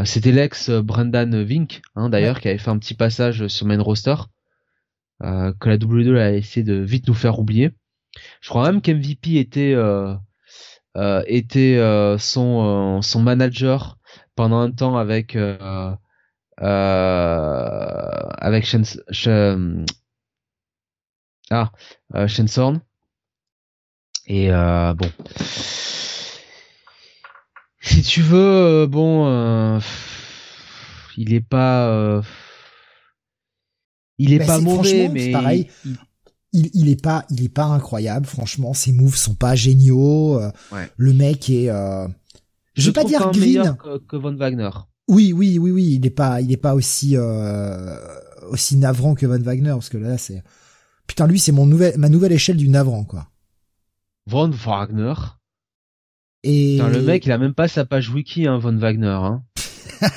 c'était l'ex Brendan Vink, hein, d'ailleurs, qui avait fait un petit passage sur main roster que la WWE a essayé de vite nous faire oublier. Je crois même qu'MVP était était son son manager pendant un temps avec euh, euh, avec Shen, Shen, ah euh, Shensorn et euh, bon si tu veux bon euh, il est pas euh, il est bah pas mauvais mais pareil il, il est pas il est pas incroyable franchement ses moves sont pas géniaux ouais. le mec est je, veux pas dire green que, que, Von Wagner. Oui, oui, oui, oui, il est pas, il est pas aussi euh, aussi navrant que Von Wagner parce que là c'est putain lui c'est mon nouvelle ma nouvelle échelle du navrant quoi. Von Wagner? Et putain, le mec il a même pas sa page wiki hein Von Wagner hein.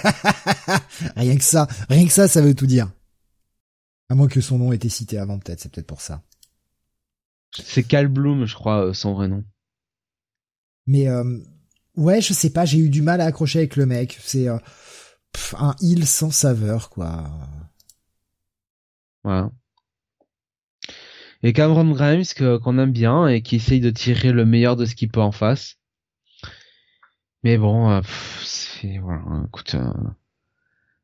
rien que ça, rien que ça ça veut tout dire. À moins que son nom ait été cité avant peut-être, c'est peut-être pour ça. C'est Cal Bloom je crois euh, son vrai nom. Mais euh, Ouais, je sais pas, j'ai eu du mal à accrocher avec le mec. C'est euh, un heal sans saveur, quoi. Voilà. Et Cameron Grimes qu'on aime bien et qui essaye de tirer le meilleur de ce qu'il peut en face. Mais bon, euh, c'est voilà, écoute, euh,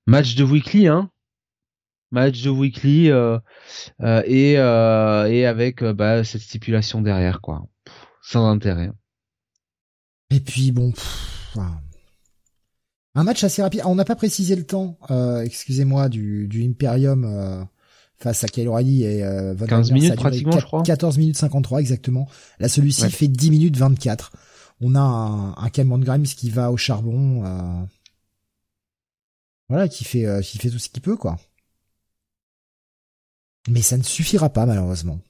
match de weekly, hein. Match de weekly euh, euh et et avec bah, cette stipulation derrière, quoi. sans intérêt. Et puis bon, un match assez rapide. Ah, on n'a pas précisé le temps, excusez-moi, du, du Imperium face à Kyle O'Reilly et euh, 15 minutes pratiquement, 4, je crois. 14 minutes 53 exactement. Là, celui-ci fait 10 minutes 24. On a un, un Cameron Grimes qui va au charbon, euh, voilà, qui fait, euh, qui fait tout ce qu'il peut, quoi. Mais ça ne suffira pas malheureusement.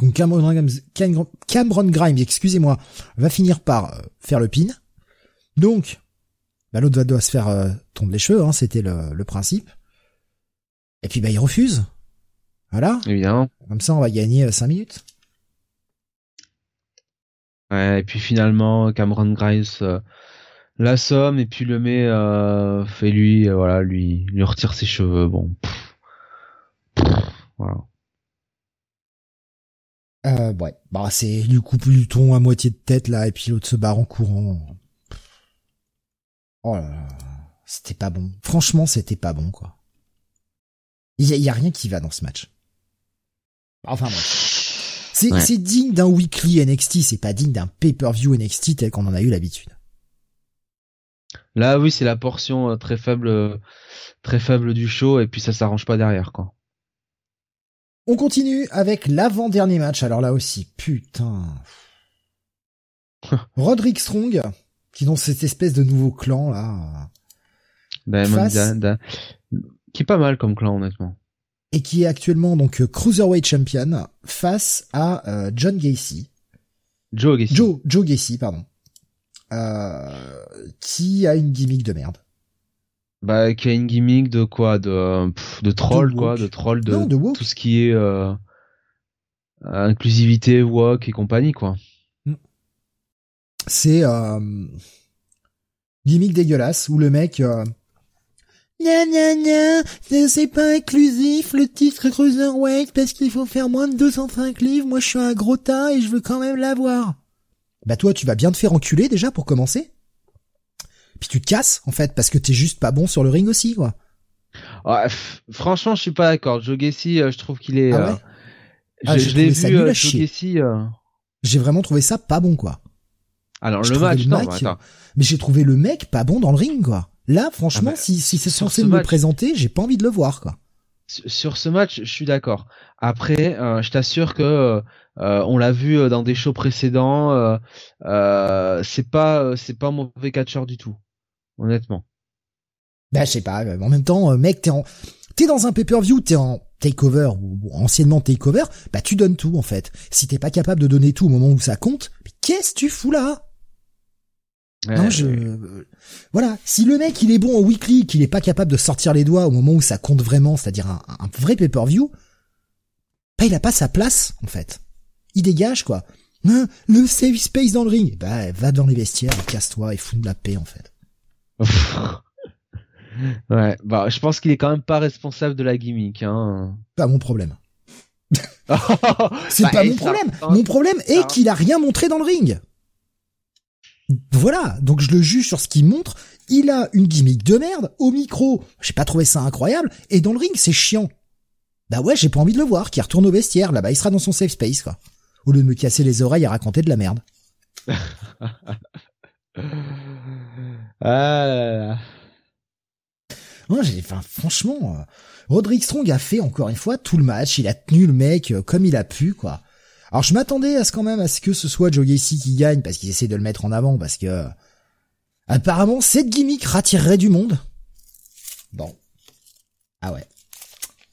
Donc Cameron Grimes, Cameron Grimes, excusez-moi, va finir par euh, faire le pin. Donc, bah, l'autre doit se faire euh, tomber les cheveux, hein, c'était le, le, principe. Et puis bah il refuse. Voilà. Évidemment. Comme ça, on va gagner 5 euh, minutes. Ouais, et puis finalement, Cameron Grimes euh, l'assomme et puis le met, euh, fait lui, voilà, lui, lui retire ses cheveux. Bon, voilà. Euh, ouais, bah c'est du coup plus ton à moitié de tête là, et puis l'autre se barre en courant. Oh là là, c'était pas bon. Franchement, c'était pas bon quoi. Il y, a rien qui va dans ce match. Enfin bref. C'est digne d'un weekly NXT, c'est pas digne d'un pay-per-view NXT tel qu'on en a eu l'habitude. Là, oui, c'est la portion euh, très faible, euh, très faible du show, et puis ça s'arrange pas derrière, quoi. On continue avec l'avant-dernier match. Alors là aussi, putain. Roderick Strong, qui dans cette espèce de nouveau clan là. Ben, qui est pas mal comme clan honnêtement. Et qui est actuellement donc euh, cruiserweight champion face à euh, John Gacy. Joe Gacy. Joe, Joe Gacy, pardon. Euh, qui a une gimmick de merde. Bah, qui a une gimmick de quoi, de de troll quoi, de troll de, tout ce qui est euh, inclusivité, walk et compagnie quoi. Mm. C'est euh, gimmick dégueulasse où le mec euh, Nya nya nya, c'est pas inclusif le titre Cruiserweight parce qu'il faut faire moins de 205 livres, moi je suis un gros tas et je veux quand même l'avoir. Bah toi tu vas bien te faire enculer déjà pour commencer. Puis tu te casses en fait parce que t'es juste pas bon sur le ring aussi quoi. Ouais, franchement je suis pas d'accord. Joe Gacy, euh, je trouve qu'il est... Ah euh, ah, je l'ai vu, euh, Joe Gacy... J'ai vraiment trouvé ça pas bon quoi. Alors le match, non, attends. Mais j'ai trouvé le mec pas bon dans le ring quoi. Là, franchement, ah bah, si, si c'est censé me le présenter, j'ai pas envie de le voir, quoi. Sur ce match, je suis d'accord. Après, euh, je t'assure que euh, on l'a vu euh, dans des shows précédents. c'est pas, c'est pas un mauvais catcheur du tout, honnêtement. Bah, je sais pas. En même temps, mec, t'es en, t'es dans un pay-per-view, t'es en takeover ou anciennement takeover. Bah, tu donnes tout en fait. Si t'es pas capable de donner tout au moment où ça compte, qu'est-ce que tu fous là? Non, je voilà. Si le mec il est bon en weekly, qu'il est pas capable de sortir les doigts au moment où ça compte vraiment, c'est-à-dire un, vrai pay-per-view, bah il a pas sa place en fait. Il dégage quoi. Hein, le safe space dans le ring, bah va dans les vestiaires, casse-toi et fous de la paix en fait. ouais, bah je pense qu'il est quand même pas responsable de la gimmick. Hein. Pas mon problème. C'est bah, pas mon problème. Mon problème est qu'il a rien montré dans le ring. Voilà, donc je le juge sur ce qu'il montre. Il a une gimmick de merde au micro. J'ai pas trouvé ça incroyable et dans le ring c'est chiant. Bah ouais, j'ai pas envie de le voir. Qui retourne au vestiaire. Là-bas, il sera dans son safe space quoi. Au lieu de me casser les oreilles et raconter de la merde. ah j'ai, enfin, franchement, euh, Roderick Strong a fait encore une fois tout le match. Il a tenu le mec euh, comme il a pu, quoi. Alors je m'attendais à ce quand même à ce que ce soit Joe Gacy qui gagne parce qu'il essaie de le mettre en avant parce que apparemment cette gimmick rattirerait du monde. Bon. Ah ouais.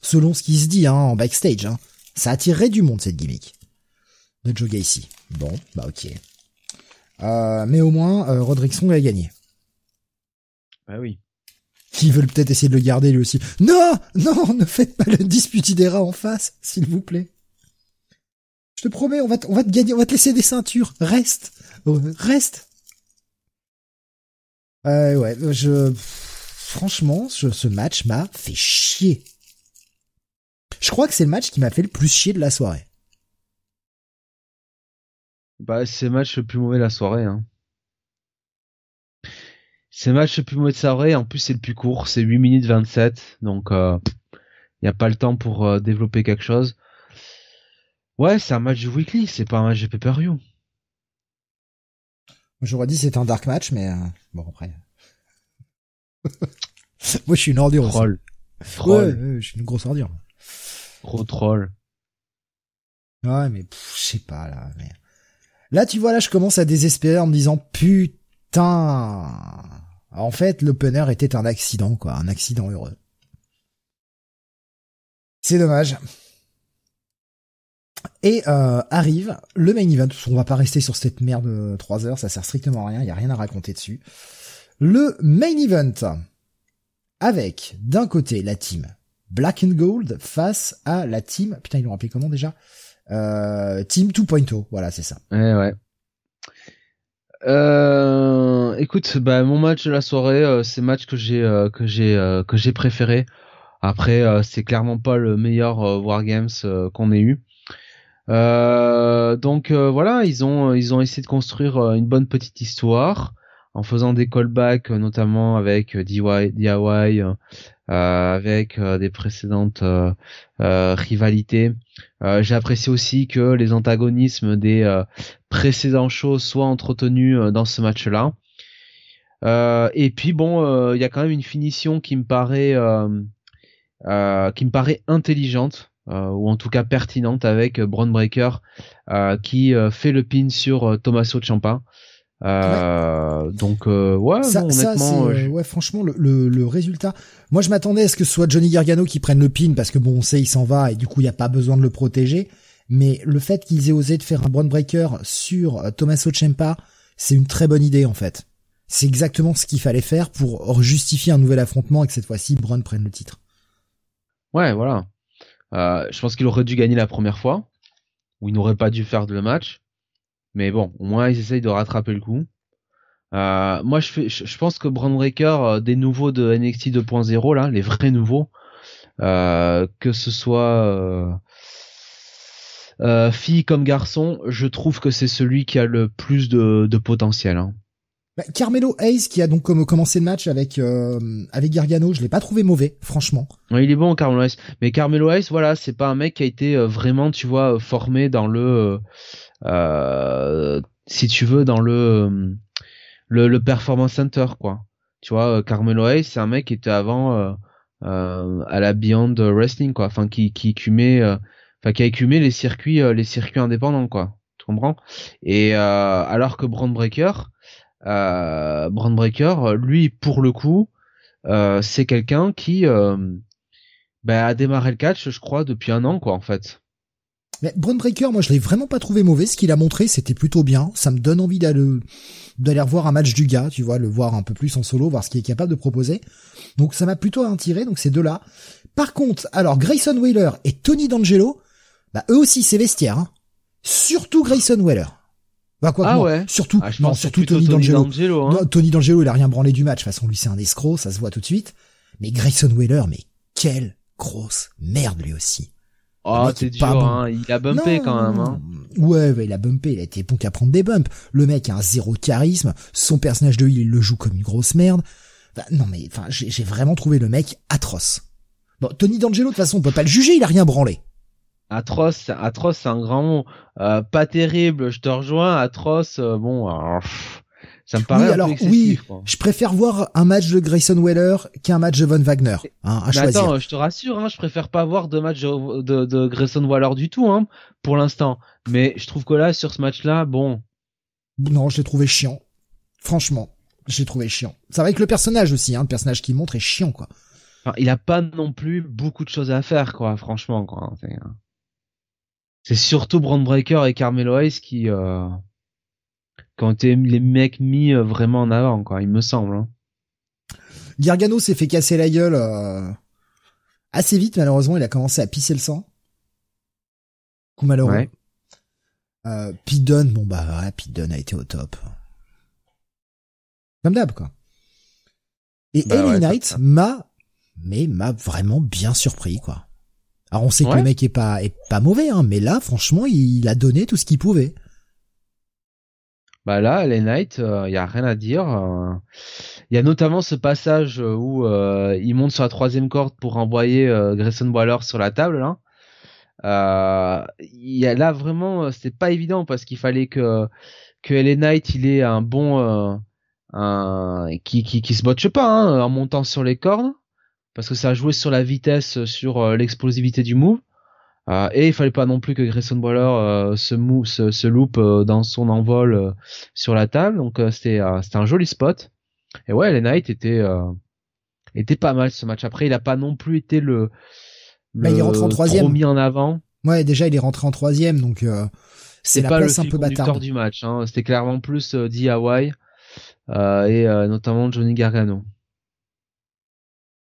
Selon ce qui se dit hein, en backstage, hein, ça attirerait du monde cette gimmick de Joe Gacy. Bon, bah ok. Euh, mais au moins, euh, Rodrickson a gagné. Bah oui. Qui veulent peut-être essayer de le garder lui aussi. Non, non, ne faites pas le Disputidera en face, s'il vous plaît. Je te promets, on va, te gagner, on va te laisser des ceintures. Reste, reste. Euh, ouais, je, franchement, ce, match m'a fait chier. Je crois que c'est le match qui m'a fait le plus chier de la soirée. Bah, c'est le match le plus mauvais de la soirée, hein. C'est le match le plus mauvais de la soirée, en plus c'est le plus court, c'est 8 minutes 27, donc il euh, n'y a pas le temps pour euh, développer quelque chose. Ouais, c'est un match weekly, c'est pas un match de pay-per-view. J'aurais dit c'est un dark match, mais euh, bon après. Moi, je suis une ordure. Troll. Troll. je suis une grosse ordure. Gros troll. Ouais, mais je sais pas là. Mais... Là, tu vois, là, je commence à désespérer en me disant putain. En fait, l'opener était un accident, quoi, un accident heureux. C'est dommage. Et euh, arrive le main event. On va pas rester sur cette merde de 3 heures, ça sert strictement à rien, il y a rien à raconter dessus. Le main event avec d'un côté la team Black and Gold face à la team putain ils l'ont appelé comment déjà? Euh, Team 2.0, voilà c'est ça. Ouais ouais. Euh, écoute, bah mon match de la soirée, euh, c'est match euh, euh, que j'ai préféré. Après, c'est clairement pas le meilleur Wargames qu'on ait eu. Euh, donc euh, voilà, ils ont ils ont essayé de construire euh, une bonne petite histoire en faisant des callbacks, notamment avec DIY, DIY avec des précédentes rivalités. J'ai apprécié aussi que les antagonismes des précédents shows soient entretenus dans ce match-là. et puis bon, il y a quand même une finition qui me paraît qui me paraît intelligente euh, ou en tout cas pertinente avec euh, Braun Breaker euh, qui fait le pin sur Tommaso Ciampa. Euh, donc ouais, ça, honnêtement, ouais, franchement, le, le, résultat. Moi, je m'attendais à ce que ce soit Johnny Gargano qui prenne le pin parce que bon, on sait il s'en va et du coup il n'y a pas besoin de le protéger. Mais le fait qu'ils aient osé de faire un Braun Breaker sur Tommaso Ciampa, c'est une très bonne idée en fait. C'est exactement ce qu'il fallait faire pour justifier un nouvel affrontement et que cette fois-ci Braun prenne le titre. Ouais, voilà. Euh, je pense qu'il aurait dû gagner la première fois, où il n'aurait pas dû faire le match. Mais bon, au moins ils essayent de rattraper le coup. Euh, moi, je, fais, je, pense que Braun Breaker, euh, des nouveaux de NXT 2.0 là, les vrais nouveaux, que ce soit fille comme garçon, je trouve que c'est celui qui a le plus de, de potentiel. Hein. Bah, Carmelo Hayes qui a donc commencé le match avec euh, avec Gargano, je l'ai pas trouvé mauvais, franchement. Il est bon Carmelo Hayes, mais Carmelo Hayes, voilà, c'est pas un mec qui a été euh, vraiment, tu vois, euh, formé dans le, si tu veux, dans le, le, performance center, quoi. Tu vois, Carmelo Hayes, c'est un mec qui était avant à la Beyond Wrestling, quoi, enfin qui enfin a écumé les circuits, les circuits indépendants, quoi. Tu comprends? Et alors que Brand Breaker euh, Brandbreaker, lui, pour le coup, euh, c'est quelqu'un qui euh, bah, a démarré le catch, je crois, depuis un an, quoi, en fait. Mais Breaker, moi, je l'ai vraiment pas trouvé mauvais. Ce qu'il a montré, c'était plutôt bien. Ça me donne envie d'aller d'aller revoir un match du gars, tu vois, le voir un peu plus en solo, voir ce qu'il est capable de proposer. Donc, ça m'a plutôt attiré. Donc, ces deux-là. Par contre, alors Grayson Wheeler et Tony D'Angelo, bah eux aussi, c'est vestiaire. Hein. Surtout Grayson Wheeler. Bah quoi, ah ouais. Surtout, ah, non, surtout Tony, D'Angelo. Hein. Tony D'Angelo, il a rien branlé du match. De toute façon, lui, c'est un escroc, ça se voit tout de suite. Mais Grayson Wheeler, mais quelle grosse merde, lui aussi. Oh, c'est dur, hein. Il a bumpé quand même, hein. Ouais, ouais, il a bumpé. Il a été bon qu'à prendre des bumps. Le mec a un zéro charisme. Son personnage de il le joue comme une grosse merde. non, mais, enfin, j'ai vraiment trouvé le mec atroce. Bon, Tony D'Angelo, de toute façon, on peut pas le juger, il a rien branlé atroce atroce c'est un grand mot. Euh, pas terrible je te rejoins atroce euh, bon ça me paraît oui, alors oui je préfère voir un match de Grayson Weller qu'un match de Von Wagner hein, à choisir. attends je te rassure hein, je préfère pas voir de match de, de, Grayson Weller du tout hein, pour l'instant. Mais je trouve que là sur ce match là bon. Non je l'ai trouvé chiant. Franchement j'ai trouvé chiant. Ça va avec le personnage aussi hein, le personnage qu'il montre est chiant quoi. Enfin, il a pas non plus beaucoup de choses à faire quoi franchement quoi c'est surtout Brand Breaker et Carmelo Hayes qui, euh, qui ont été les mecs mis euh, vraiment en avant, quoi, il me semble. Hein. Gargano s'est fait casser la gueule euh, assez vite, malheureusement, il a commencé à pisser le sang. Coup malheureux. Ouais. Euh, Dunne, bon bah ouais, Dunne a été au top. Comme d'hab, quoi. Et bah Knight m'a, mais m'a vraiment bien surpris, quoi. Alors on sait que le mec est pas est pas mauvais, hein, mais là franchement il a donné tout ce qu'il pouvait. Bah là, les Knights, il euh, y a rien à dire. Il euh. y a notamment ce passage où euh, il monte sur la troisième corde pour envoyer Grayson Waller sur la table. Là, il y a là vraiment, pas évident parce qu'il fallait que que LA Knight il ait un bon un qui, qui qui se botche pas hein, en montant sur les cordes parce que ça a joué sur la vitesse, sur euh, l'explosivité du move. Euh, et il fallait pas non plus que Grayson Waller euh, se, move, se, se loupe dans son envol sur la table. Donc c'était un joli spot. Et ouais, les Knight était était pas mal ce match. Après, il a pas non plus été le, le bah, il en troisième. trop mis en avant. Ouais, déjà il est rentré en troisième, donc c'est pas le un peu du match. Hein. C'était clairement plus DIY et notamment Johnny Gargano.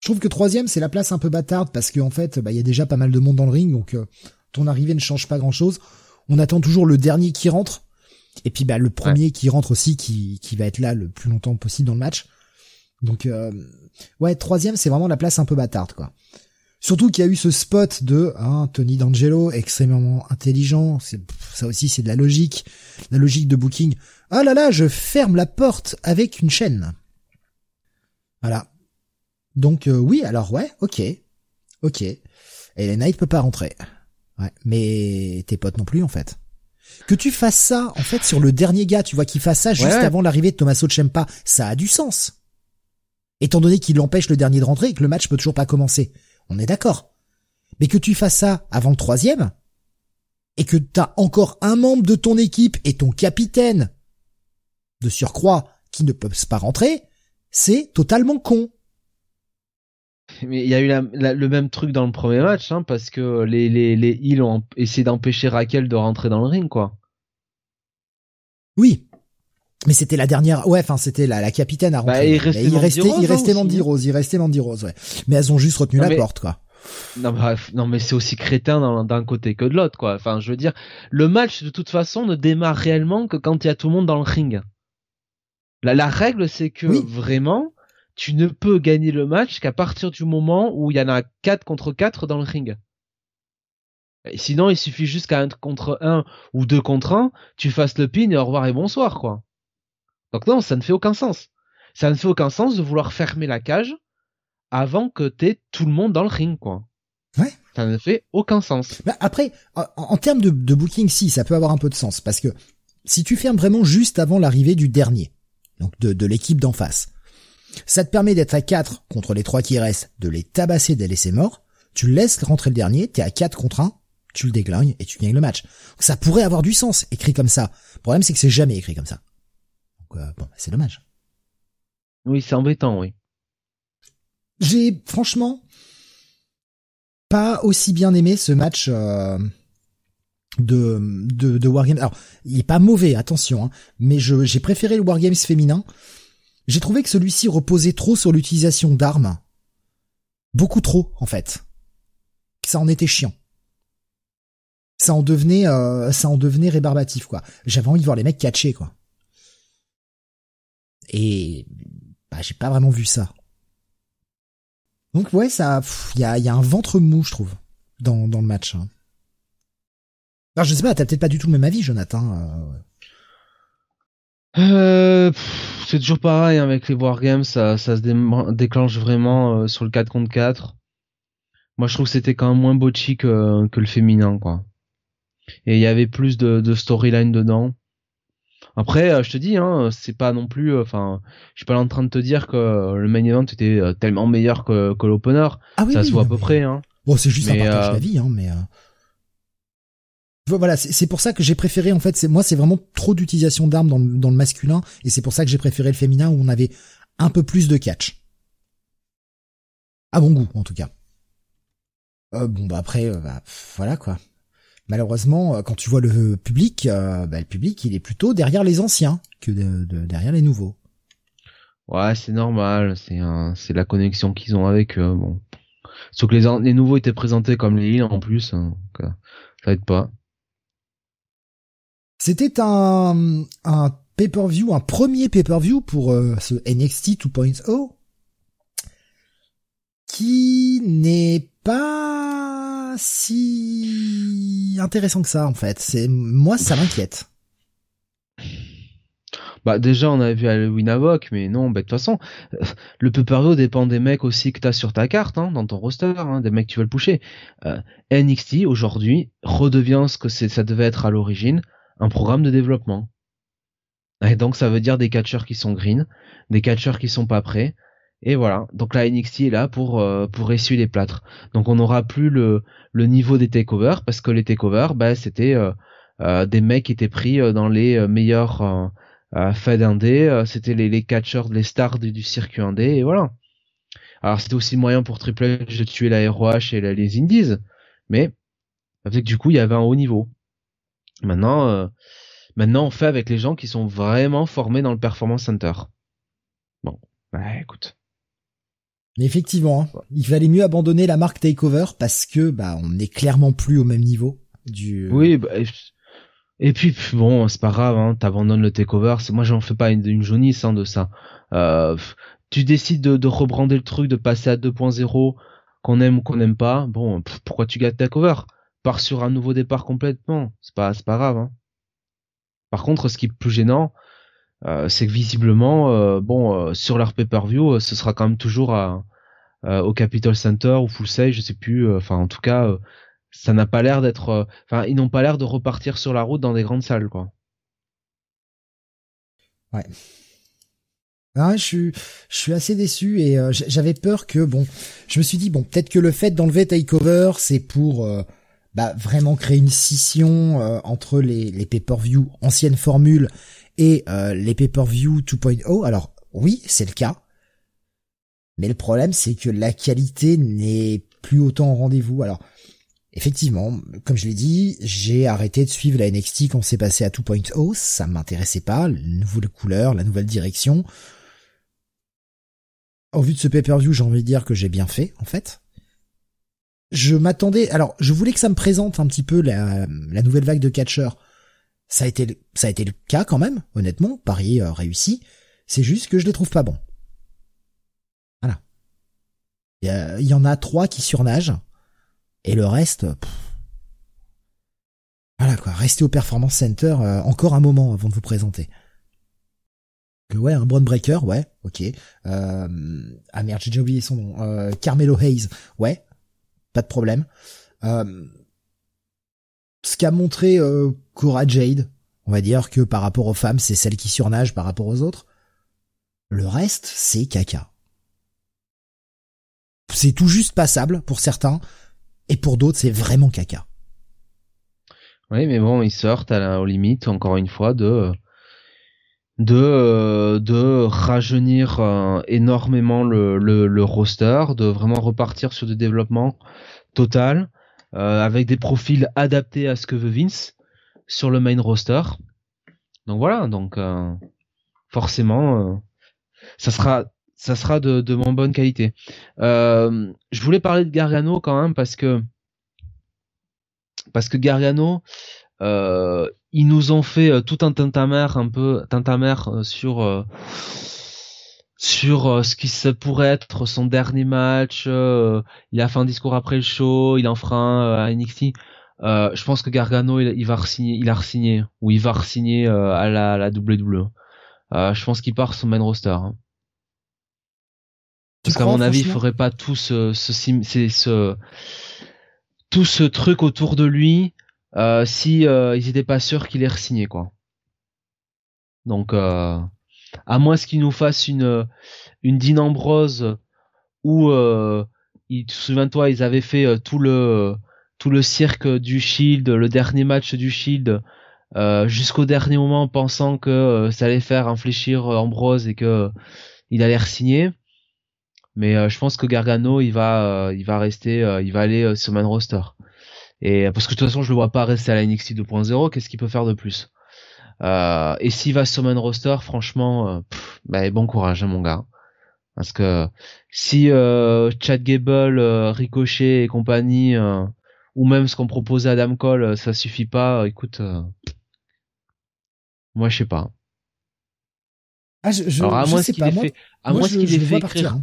Je trouve que troisième, c'est la place un peu bâtarde parce qu'en fait, bah, il y a déjà pas mal de monde dans le ring, donc euh, ton arrivée ne change pas grand-chose. On attend toujours le dernier qui rentre, et puis bah, le premier qui rentre aussi, qui, qui va être là le plus longtemps possible dans le match. Donc euh, ouais, troisième, c'est vraiment la place un peu bâtarde, quoi. Surtout qu'il y a eu ce spot de hein, Tony D'Angelo, extrêmement intelligent. Ça aussi, c'est de la logique, la logique de booking. Ah là là, je ferme la porte avec une chaîne. Voilà. Donc euh, oui, alors ouais, ok, ok. Et les Knight peut pas rentrer. Ouais, mais tes potes non plus en fait. Que tu fasses ça en fait sur le dernier gars, tu vois, qu'il fasse ça juste avant l'arrivée de Tommaso Ciampa, ça a du sens. Étant donné qu'il empêche le dernier de rentrer et que le match peut toujours pas commencer. On est d'accord. Mais que tu fasses ça avant le troisième, et que t'as encore un membre de ton équipe et ton capitaine de surcroît qui ne peuvent pas rentrer, c'est totalement con. Mais il y a eu le même truc dans le premier match, hein, parce que les, les, les Heels ont essayé d'empêcher Raquel de rentrer dans le ring, quoi. Oui. Mais c'était la dernière, ouais, enfin, c'était la, la capitaine à bah, rentrer. il restait, il restait, il restait Mandy Rose, il restait Mandy Rose, ouais. Mais elles ont juste retenu la porte, quoi. Non, bref, non, mais c'est aussi crétin d'un côté que de l'autre, quoi. Enfin, je veux dire, le match, de toute façon, ne démarre réellement que quand il y a tout le monde dans le ring. La, la règle, c'est que vraiment, tu ne peux gagner le match qu'à partir du moment où il y en a 4 contre 4 dans le ring. Et sinon, il suffit juste qu'à 1 contre 1 ou 2 contre 1, tu fasses le pin et au revoir et bonsoir, quoi. Donc non, ça ne fait aucun sens. Ça ne fait aucun sens de vouloir fermer la cage avant que t'aies tout le monde dans le ring, quoi. Ouais. Ça ne fait aucun sens. Bah après, en, termes de, de, booking, si, ça peut avoir un peu de sens, parce que si tu fermes vraiment juste avant l'arrivée du dernier, donc de, de l'équipe d'en face, ça te permet d'être à 4 contre les 3 qui restent, de les tabasser, de les laisser morts. Tu laisses rentrer le dernier, t'es à 4 contre 1, tu le déglingues et tu gagnes le match. ça pourrait avoir du sens, écrit comme ça. Le problème, c'est que c'est jamais écrit comme ça. Donc, euh, bon, c'est dommage. Oui, c'est embêtant, oui. J'ai, franchement, pas aussi bien aimé ce match euh, de, de, de Wargames. Alors, il est pas mauvais, attention, hein, mais j'ai préféré le Wargames féminin j'ai trouvé que celui-ci reposait trop sur l'utilisation d'armes. Beaucoup trop, en fait. Ça en était chiant. Ça en devenait, euh, ça en devenait rébarbatif, quoi. J'avais envie de voir les mecs catcher, quoi. Et, bah, j'ai pas vraiment vu ça. Donc ouais, ça, il y a, un ventre mou, je trouve, dans, dans le match. Hein. Alors je sais pas, t'as peut-être pas du tout le même avis, Jonathan. Euh, euh c'est toujours pareil hein, avec les wargames, ça, ça se déclenche vraiment euh, sur le 4 contre 4. Moi, je trouve que c'était quand même moins botchy que, que le féminin, quoi. Et il y avait plus de, de storyline dedans. Après, euh, je te dis, hein, c'est pas non plus, euh, enfin, je suis pas en train de te dire que le main event était tellement meilleur que, que l'opener. Ah oui, ça se voit à peu près, hein. Bon, c'est juste un partage d'avis, hein, mais voilà, c'est pour ça que j'ai préféré en fait. Moi, c'est vraiment trop d'utilisation d'armes dans, le, masculin, et c'est pour ça que j'ai préféré le féminin où on avait un peu plus de catch. À bon goût, en tout cas. Euh, bon bah après, euh, bah, voilà quoi. Malheureusement, euh, quand tu vois le public, bah, le public il est plutôt derrière les anciens que derrière les nouveaux. Ouais, c'est normal, c'est la connexion qu'ils ont avec eux. Bon, sauf que les, nouveaux étaient présentés comme les îles en plus, hein, ça aide pas. C'était un, pay-per-view, un premier pay-per-view pour euh, ce NXT 2.0 qui n'est pas si intéressant que ça en fait. Moi ça m'inquiète. Bah déjà on avait vu Halloween Havoc, mais non, bah de toute façon, euh, le pay-per-view dépend des mecs aussi que t'as sur ta carte, hein, dans ton roster, hein, des mecs qui veulent pusher. Euh, NXT aujourd'hui redevient ce que ça devait être à l'origine, un programme de développement. Et donc ça veut dire des catcheurs qui sont green, des catcheurs qui sont pas prêts. Et voilà. Donc la NXT est là pour euh, pour essuyer les plâtres. Donc on n'aura plus le le niveau des takeovers parce que les takeovers, bah c'était euh, euh, des mecs qui étaient pris dans les meilleurs euh, Fed indé, c'était les les catcheurs, les stars du, circuit indé et voilà. Alors c'était aussi le moyen pour Triple H de tuer la ROH et les Indies, mais avec du coup il y avait un haut niveau. Maintenant, euh, maintenant, on fait avec les gens qui sont vraiment formés dans le Performance Center. Bon, bah écoute. Effectivement, hein. il fallait mieux abandonner la marque Takeover parce que bah on n'est clairement plus au même niveau du. Euh, oui, bah, et puis bon, c'est pas grave, hein, t'abandonnes le Takeover. Moi, j'en fais pas une, une jaunisse hein, de ça. Euh, tu décides de, de rebrander le truc, de passer à 2.0, qu'on aime ou qu'on n'aime pas. Bon, pourquoi tu gâtes Takeover? Part sur un nouveau départ complètement. C'est pas, c'est pas grave. Hein. Par contre, ce qui est plus gênant, c'est que visiblement, bon, sur leur pay-per-view, ce sera quand même toujours au Capitol Center ou Full Sail, je sais plus. Enfin, en tout cas, ça n'a pas l'air d'être. Enfin, ils n'ont pas l'air de repartir sur la route dans des grandes salles, quoi. Ouais. Ah, je suis, je suis assez déçu et euh, j'avais peur que bon, je me suis dit bon, peut-être que le fait d'enlever Takeover, c'est pour euh, bah, vraiment créer une scission euh, entre les, les pay-per-view anciennes formules et les pay-per-view 2.0. Alors oui, c'est le cas, mais le problème c'est que la qualité n'est plus autant au rendez-vous. Alors effectivement, comme je l'ai dit, j'ai arrêté de suivre la NXT quand c'est passé à 2.0, ça m'intéressait pas, la nouvelle couleur, la nouvelle direction au vu de ce pay-per-view, j'ai envie de dire que j'ai bien fait, en fait. Je m'attendais, alors, je voulais que ça me présente un petit peu la, nouvelle vague de catcheurs. Ça a été, ça a été le cas quand même, honnêtement. Paris euh, réussi. C'est juste que je les trouve pas bons. Voilà. Il y, en a trois qui surnagent. Et le reste, voilà quoi. Restez au Performance Center euh, encore un moment avant de vous présenter ouais, un Brown Breaker, ouais, ok. Euh, ah merde, j'ai déjà oublié son nom. Euh, Carmelo Hayes, ouais, pas de problème. Euh, ce qu'a montré euh, Cora Jade, on va dire que par rapport aux femmes, c'est celle qui surnage par rapport aux autres. Le reste, c'est caca. C'est tout juste passable pour certains, et pour d'autres, c'est vraiment caca. Oui, mais bon, ils sortent à la, aux limites, encore une fois, de de euh, de rajeunir euh, énormément le, le, roster, de vraiment repartir sur du développement total euh, avec des profils adaptés à ce que veut Vince sur le main roster. Donc voilà, donc forcément ça sera ça sera de, de mon bonne qualité. je voulais parler de Gargano quand même parce que parce que Gargano euh, ils nous ont fait euh, tout un tintamer un peu tintamer euh, sur euh, sur ce qui se pourrait être son dernier match. il a fait un discours après le show, il en fera un à NXT. je pense que Gargano il, va re-signer, il a re-signé ou il va re-signer à la, la WWE. je pense qu'il part sur main roster. Hein. Parce qu'à mon avis, il ferait pas tout ce, ce, ce, tout ce truc autour de lui euh, si euh, ils étaient pas sûrs qu'il ait re-signé quoi. Donc euh, à moins qu'ils nous fassent une une Dean Ambrose où euh, souviens-toi ils avaient fait euh, tout le tout le cirque du Shield, le dernier match du Shield jusqu'au dernier moment pensant que ça allait faire infléchir Ambrose et que il allait re-signer. Mais je pense que Gargano il va il va rester il va aller sur main roster. Et parce que de toute façon, je le vois pas rester à la NXT 2.0. Qu'est-ce qu'il peut faire de plus? Euh, Et s'il va sur main roster, franchement, euh, bah, bon courage, hein, mon gars. Parce que si euh, Chad Gable, euh, Ricochet et compagnie, euh, ou même ce qu'on proposait à Adam Cole, ça suffit pas. Écoute, moi je sais pas. Ah, je, je, Alors, à moins qu'il ait fait, à moins qu'il ait fait écrire, hein.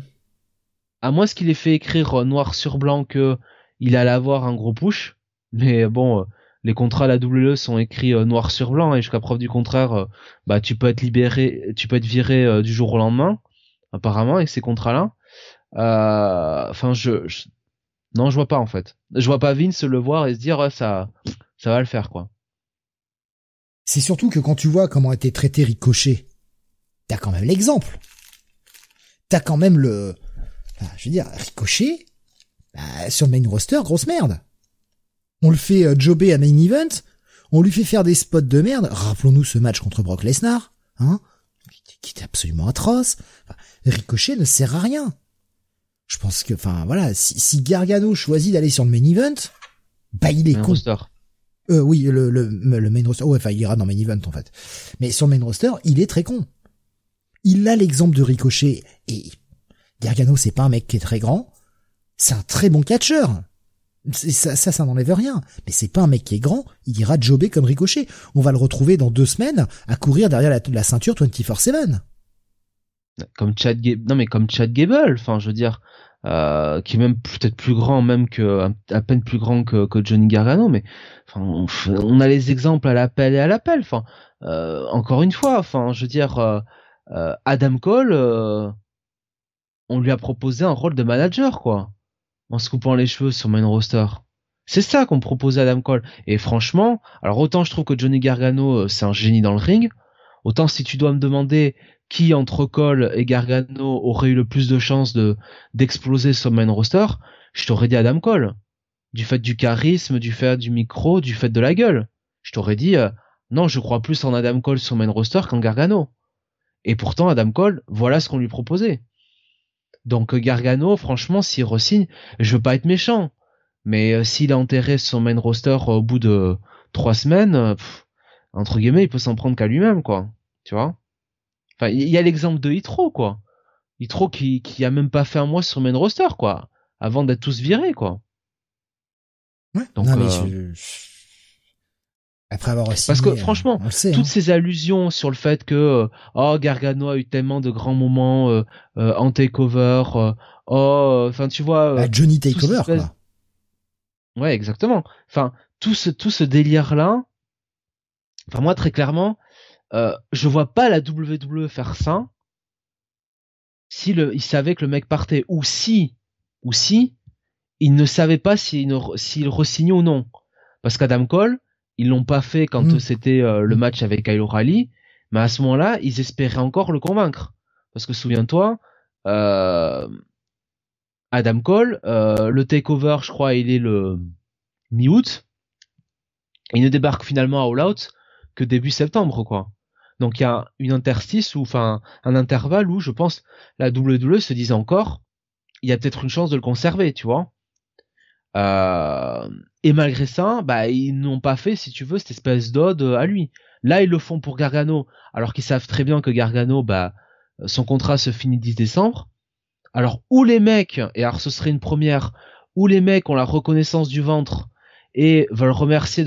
à moins qu'il ait fait écrire noir sur blanc que il allait avoir un gros push mais bon, euh, les contrats à la WWE sont écrits euh, noir sur blanc et jusqu'à preuve du contraire, euh, bah tu peux être libéré, tu peux être viré du jour au lendemain, apparemment avec ces contrats-là. Enfin, je, non, je vois pas en fait. Je vois pas Vince le voir et se dire ça, ça va le faire quoi. C'est surtout que quand tu vois comment a été traité Ricochet, t'as quand même l'exemple. T'as quand même le, je veux dire, Ricochet, bah, sur le main roster, grosse merde on le fait euh, jobber à main event, on lui fait faire des spots de merde. Rappelons-nous ce match contre Brock Lesnar, hein, qui était absolument atroce. Ricochet ne sert à rien. Je pense que, enfin voilà, si, Gargano choisit d'aller sur le main event, bah il est con. Euh, oui, le, le, le main roster. Ouais, enfin, il ira dans main event en fait. Mais sur le main roster, il est très con. Il a l'exemple de Ricochet et Gargano, c'est pas un mec qui est très grand. C'est un très bon catcheur. Ça, ça, ça n'enlève rien. Mais c'est pas un mec qui est grand, il ira jobber comme Ricochet. On va le retrouver dans deux semaines à courir derrière la, ceinture 24-7. Comme Chad Gable, non mais comme Chad Gable, enfin je veux dire, euh, qui est même peut-être plus grand même que à peine plus grand que, Johnny Gargano mais on, a les exemples à l'appel et à l'appel enfin euh, encore une fois enfin je veux dire euh, Adam Cole on lui a proposé un rôle de manager quoi en se coupant les cheveux sur main roster c'est ça qu'on proposait à Adam Cole et franchement alors autant je trouve que Johnny Gargano c'est un génie dans le ring autant si tu dois me demander qui entre Cole et Gargano aurait eu le plus de chances de d'exploser sur main roster, je t'aurais dit Adam Cole. Du fait du charisme, du fait du micro, du fait de la gueule. Je t'aurais dit euh, non, je crois plus en Adam Cole sur main roster qu'en Gargano. Et pourtant Adam Cole, voilà ce qu'on lui proposait. Donc Gargano, franchement, s'il resigne, je veux pas être méchant, mais euh, s'il a enterré son main roster au bout de trois semaines, euh, entre guillemets, il peut s'en prendre qu'à lui-même, quoi. Tu vois? Enfin, il y a l'exemple de Hitro, quoi. Hitro qui, qui a même pas fait un mois sur main roster, quoi. Avant d'être tous virés, quoi. Ouais. Donc, non, mais euh, Après avoir aussi. Parce que franchement, toutes hein. ces allusions sur le fait que euh, oh Gargano a eu tellement de grands moments euh, en takeover, oh enfin tu vois. Bah, Johnny takeover quoi. Ouais exactement. Enfin tout ce tout ce délire là. Enfin moi très clairement, euh, je vois pas la WWE faire ça si le, il savait que le mec partait ou si ou si il ne savait pas s'il s'il re-signait ou non. Parce qu'Adam Cole, ils l'ont pas fait quand mm. c'était euh, le match avec Kyle O'Reilly, mais à ce moment-là, ils espéraient encore le convaincre. Parce que souviens-toi, euh, Adam Cole, le takeover, je crois, il est le mi-août. Il ne débarque finalement à All Out que début septembre, quoi. Donc il y a une interstice ou enfin un intervalle où je pense la WWE se disait encore il y a peut-être une chance de le conserver, tu vois. Euh, et malgré ça, bah ils n'ont pas fait, si tu veux, cette espèce d'ode à lui. Là, ils le font pour Gargano, alors qu'ils savent très bien que Gargano, bah son contrat se finit 10 décembre. Alors où les mecs, et alors ce serait une première, où les mecs ont la reconnaissance du ventre et veulent remercier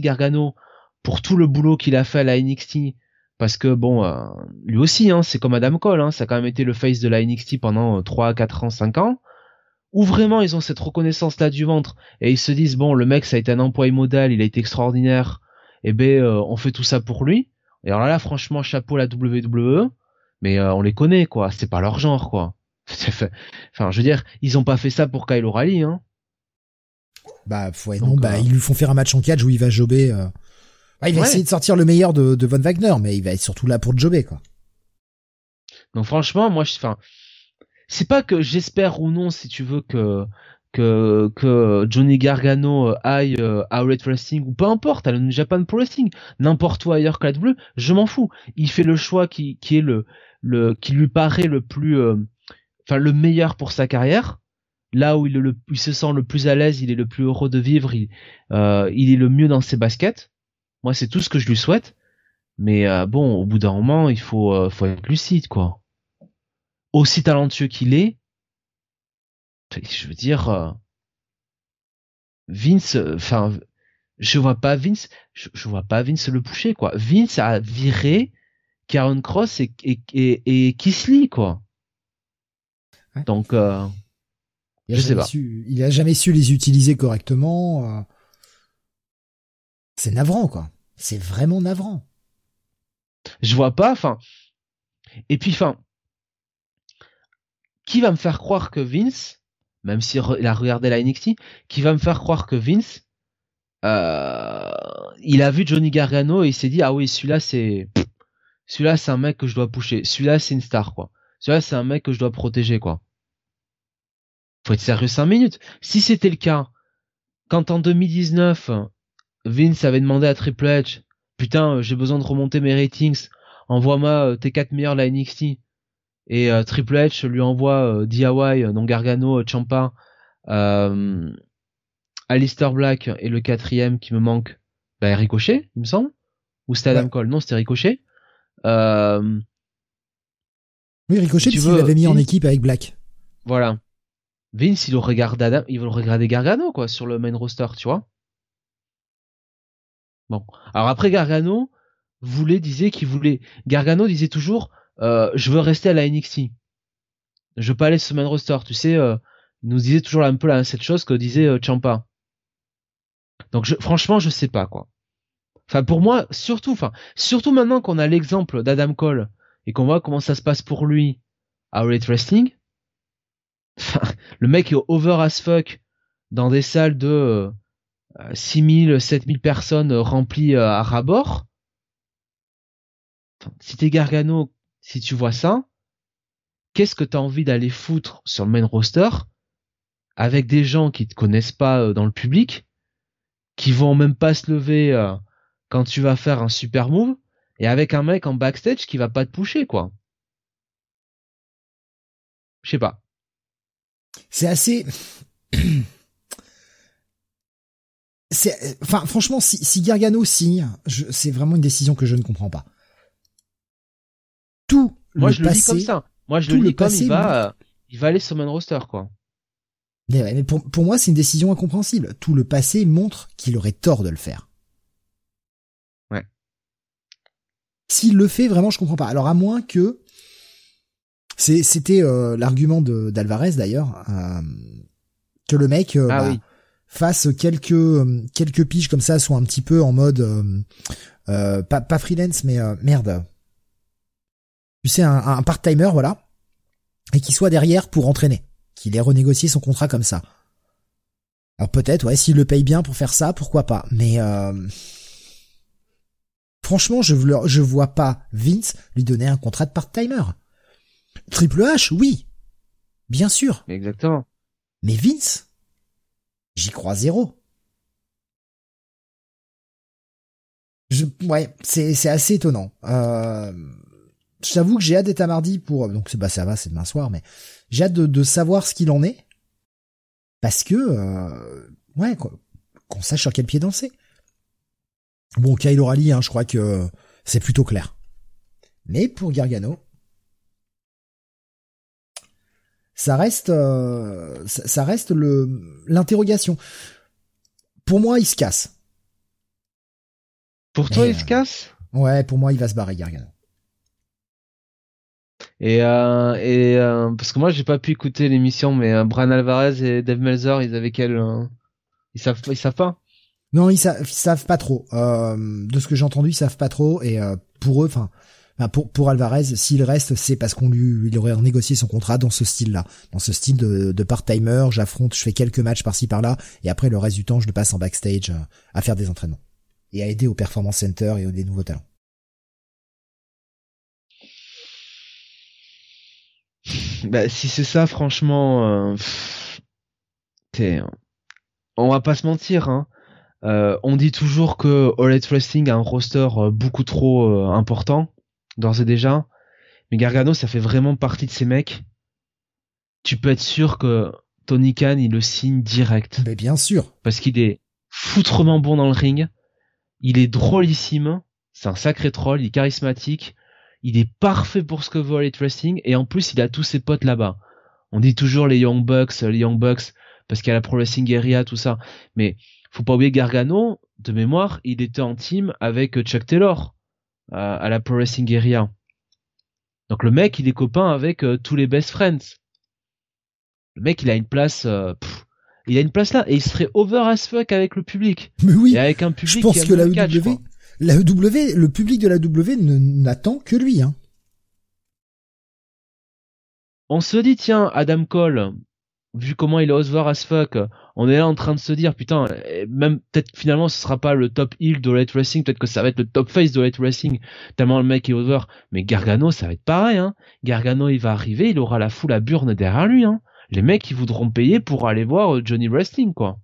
Gargano pour tout le boulot qu'il a fait à la NXT parce que bon euh, lui aussi hein, c'est comme Adam Cole hein, ça a quand même été le face de la NXT pendant 3 4 ans 5 ans où vraiment ils ont cette reconnaissance là du ventre. Et ils se disent bon le mec ça a été un employé modèle il a été extraordinaire. Et eh ben euh, on fait tout ça pour lui. Et alors là franchement chapeau à la WWE mais euh, on les connaît quoi. C'est pas leur genre quoi. Enfin je veux dire ils ont pas fait ça pour Kyle O'Reilly hein. Bah ouais, non bah ils lui font faire un match en catch où il va jobber il va essayer de sortir le meilleur de, de Von Wagner, mais il va être surtout là pour jobber, quoi. Donc franchement, moi, je, enfin, c'est pas que j'espère ou non, si tu veux, que que, que Johnny Gargano euh, aille euh, à Red Wrestling ou peu importe, à le Japan Pro Wrestling, n'importe où ailleurs que la bleu, je m'en fous. Il fait le choix qui, qui est le, le qui lui paraît le plus, euh, enfin le meilleur pour sa carrière. Là où il, le, il se sent le plus à l'aise, il est le plus heureux de vivre, il, euh, il est le mieux dans ses baskets. Moi, c'est tout ce que je lui souhaite. Mais euh, bon, au bout d'un moment, il faut, euh, faut être lucide, quoi. Aussi talentueux qu'il est, je veux dire, euh, Vince, enfin, je vois pas Vince, je, vois pas Vince le pousser, quoi. Vince a viré Karen Cross et, et, et, Kisly, quoi. Donc, je sais pas. il a jamais su les utiliser correctement. C'est navrant, quoi. C'est vraiment navrant. Je vois pas, enfin. Et puis, enfin. Qui va me faire croire que Vince, même s'il a regardé la NXT, qui va me faire croire que Vince, euh, il a vu Johnny Gargano et il s'est dit ah oui celui-là c'est celui-là c'est un mec que je dois pousser celui-là c'est une star quoi. Celui-là c'est un mec que je dois protéger quoi. Faut être sérieux 5 minutes. Si c'était le cas quand en 2019 Vince avait demandé à Triple H, putain, j'ai besoin de remonter mes ratings, envoie-moi euh, tes quatre meilleurs la NXT. Et euh, Triple H lui envoie DIY, donc Gargano, Champa, Alistair Black et le quatrième qui me manque, bah, Ricochet, il me semble. Ou c'était Adam Cole Non, c'était Ricochet. Oui, Ricochet, tu l'avait mis en équipe avec Black. Voilà. Vince, il aurait Adam, il le regarder Gargano, quoi, sur le main roster, tu vois. Bon. Alors après Gargano voulait disait qu'il voulait Gargano disait toujours euh, je veux rester à la NXT. je veux pas aller sur main roster. Tu sais, euh, nous disait toujours un peu la, cette chose que disait euh, Champa. Donc je, franchement, je sais pas quoi. Enfin pour moi, surtout, enfin surtout maintenant qu'on a l'exemple d'Adam Cole et qu'on voit comment ça se passe pour lui à Rate Wrestling. le mec est over as fuck dans des salles de 6000, 7000 personnes remplies à rabord. si t'es Gargano, si tu vois ça, qu'est-ce que t'as envie d'aller foutre sur le main roster avec des gens qui te connaissent pas euh, dans le public, qui vont même pas se lever euh, quand tu vas faire un super move, et avec un mec en backstage qui va pas te pousser, quoi? Je sais pas. C'est assez. enfin, franchement, si, si Gargano signe, c'est vraiment une décision que je ne comprends pas. Tout Moi, je le dis comme ça. Moi, je le dis comme il va, euh, il va aller sur main roster, quoi. Mais, pour, pour moi, c'est une décision incompréhensible. Tout le passé montre qu'il aurait tort de le faire. Ouais. S'il le fait, vraiment, je comprends pas. Alors, à moins que c'était euh, l'argument d'Alvarez d'ailleurs, euh, que le mec euh, ah bah, fasse quelques quelques piges comme ça, soit un petit peu en mode pas, pas freelance, mais merde. Tu sais, un, un part-timer, voilà, et qui soit derrière pour entraîner, qu'il ait renégocié son contrat comme ça. Alors peut-être, ouais, s'il le paye bien pour faire ça, pourquoi pas. Mais franchement, je, je vois pas Vince lui donner un contrat de part-timer. Triple H, oui. Bien sûr. Exactement. Mais Vince, j'y crois zéro. Je, ouais, c'est, c'est assez étonnant. Euh, j'avoue que j'ai hâte d'être à mardi pour, donc bah ça va, c'est demain soir, mais j'ai hâte de, savoir ce qu'il en est. Parce que, euh, ouais, qu'on sache sur quel pied danser. Bon, Kyle O'Reilly, hein, je crois que c'est plutôt clair. Mais pour Gargano, ça reste, euh, ça reste le l'interrogation. Pour moi, il se casse. Pour toi, il se euh, casse Ouais, pour moi, il va se barrer, Gargano. Et, euh, et euh, parce que moi, j'ai pas pu écouter l'émission, mais euh, Brian Alvarez et Dave Melzer, ils avaient quel Ils savent, ils savent pas? Non, ils savent, ils savent pas trop. de ce que j'ai entendu, ils savent pas trop. Et pour eux, enfin, pour, pour Alvarez, s'il reste, c'est parce qu'on lui, il aurait négocié son contrat dans ce style-là, dans ce style de, de part-timer. J'affronte, je fais quelques matchs par-ci par-là, et après le reste du temps, je le passe en backstage euh, à faire des entraînements et à aider au performance center et aux nouveaux talents. Bah, si c'est ça, franchement, euh, on va pas se mentir, hein. Euh, on dit toujours que All Elite Wrestling a un roster euh, beaucoup trop important d'ores et déjà. Mais Gargano, ça fait vraiment partie de ces mecs. Tu peux être sûr que Tony Khan, il le signe direct. Mais bien sûr. Parce qu'il est foutrement bon dans le ring. Il est drôlissime. C'est un sacré troll. Il est charismatique. Il est parfait pour ce que veut Elite Wrestling. Et en plus, il a tous ses potes là-bas. On dit toujours les Young Bucks, les Young Bucks, parce qu'il y a la Pro Wrestling Area, tout ça. Mais faut pas oublier Gargano, de mémoire, il était en team avec Chuck Taylor à, la Pro Wrestling Area. Donc le mec, il est copain avec euh, tous les best friends. Le mec, il a une place, euh, il a une place là et il serait over as fuck avec le public. Mais oui. Et avec un public. Je pense que la EW, la EW, le public de la EW n'attend que lui. Hein. On se dit tiens, Adam Cole, vu comment il est over as fuck, on est là en train de se dire putain eh, même peut-être finalement ce sera pas le top heel de Light Racing peut-être que ça va être le top face de Light Racing tellement le mec est over mais Gargano ça va être pareil hein Gargano il va arriver il aura la foule à burne derrière lui hein les mecs ils voudront payer pour aller voir euh, Johnny Wrestling quoi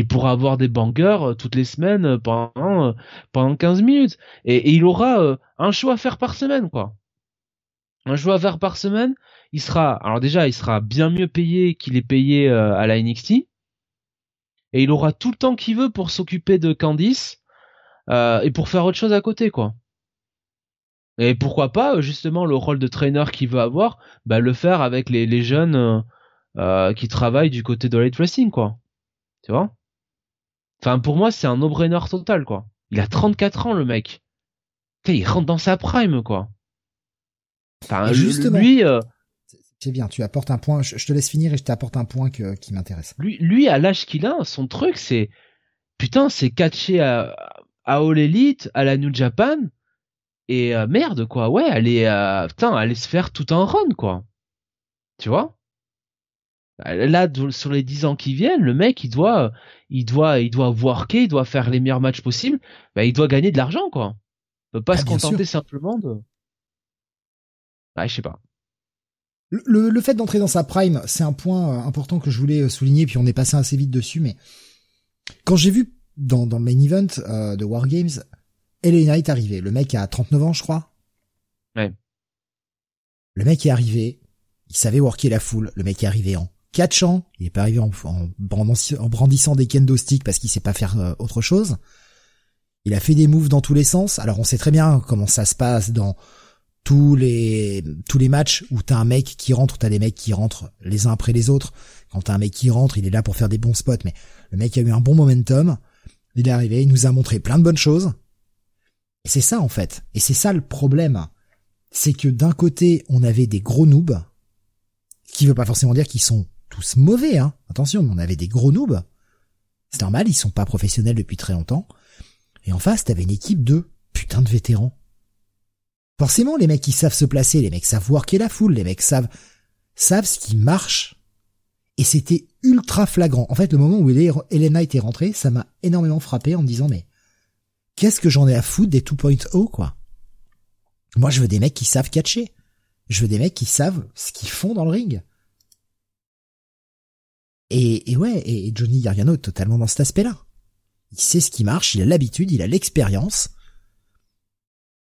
il pourra avoir des bangers euh, toutes les semaines euh, pendant pendant 15 minutes et, il aura un show à faire par semaine quoi un show à faire par semaine il sera, alors déjà, il sera bien mieux payé qu'il est payé euh, à la NXT, et il aura tout le temps qu'il veut pour s'occuper de Candice euh, et pour faire autre chose à côté, quoi. Et pourquoi pas, justement, le rôle de trainer qu'il veut avoir, bah, le faire avec les, jeunes euh, qui travaillent du côté de Light Wrestling, quoi. Tu vois? Enfin, pour moi, c'est un no-brainer total, quoi. Il a 34 ans, le mec. il rentre dans sa prime, quoi. Enfin, justement. lui, C'est bien, tu apportes un point, je, te laisse finir et je t'apporte un point qui m'intéresse. Lui, lui, à l'âge qu'il a, son truc, c'est, putain, c'est catcher à, à All Elite, à la New Japan, et euh, merde, quoi, ouais, aller, euh, putain, aller se faire tout un run, quoi. Tu vois? Là, sur les 10 ans qui viennent, le mec, il doit, il doit, il doit worker, il doit faire les meilleurs matchs possibles, bah, il doit gagner de l'argent, quoi. Il peut pas ah, se contenter simplement de, bah, je sais pas. Le, le fait d'entrer dans sa prime, c'est un point euh, important que je voulais euh, souligner, puis on est passé assez vite dessus, mais quand j'ai vu dans, dans le main event euh, de Wargames, LA Knight arrivé, le mec a 39 ans, je crois. Ouais. Le mec est arrivé, il savait worker la foule, le mec est arrivé en catchant, il est pas arrivé en, en, brandissant des kendo sticks parce qu'il sait pas faire autre chose. Il a fait des moves dans tous les sens. Alors on sait très bien comment ça se passe dans tous les tous les matchs où t'as un mec qui rentre, t'as des mecs qui rentrent les uns après les autres. Quand t'as un mec qui rentre, il est là pour faire des bons spots, mais le mec a eu un bon momentum. Il est arrivé, il nous a montré plein de bonnes choses. Et c'est ça en fait. Et c'est ça le problème. C'est que d'un côté, on avait des gros noobs, qui veut pas forcément dire qu'ils sont tous mauvais, hein. Attention, on avait des gros noobs. C'est normal, ils sont pas professionnels depuis très longtemps. Et en face, t'avais une équipe de putain de vétérans. Forcément, les mecs qui savent se placer, les mecs savent worker la foule, les mecs savent, savent ce qui marche. Et c'était ultra flagrant. En fait, le moment où Elena était rentrée, ça m'a énormément frappé en me disant, mais, qu'est-ce que j'en ai à foutre des 2.0, quoi? Moi, je veux des mecs qui savent catcher. Je veux des mecs qui savent ce qu'ils font dans le ring. Et, et ouais, et Johnny Gargano est totalement dans cet aspect-là. Il sait ce qui marche, il a l'habitude, il a l'expérience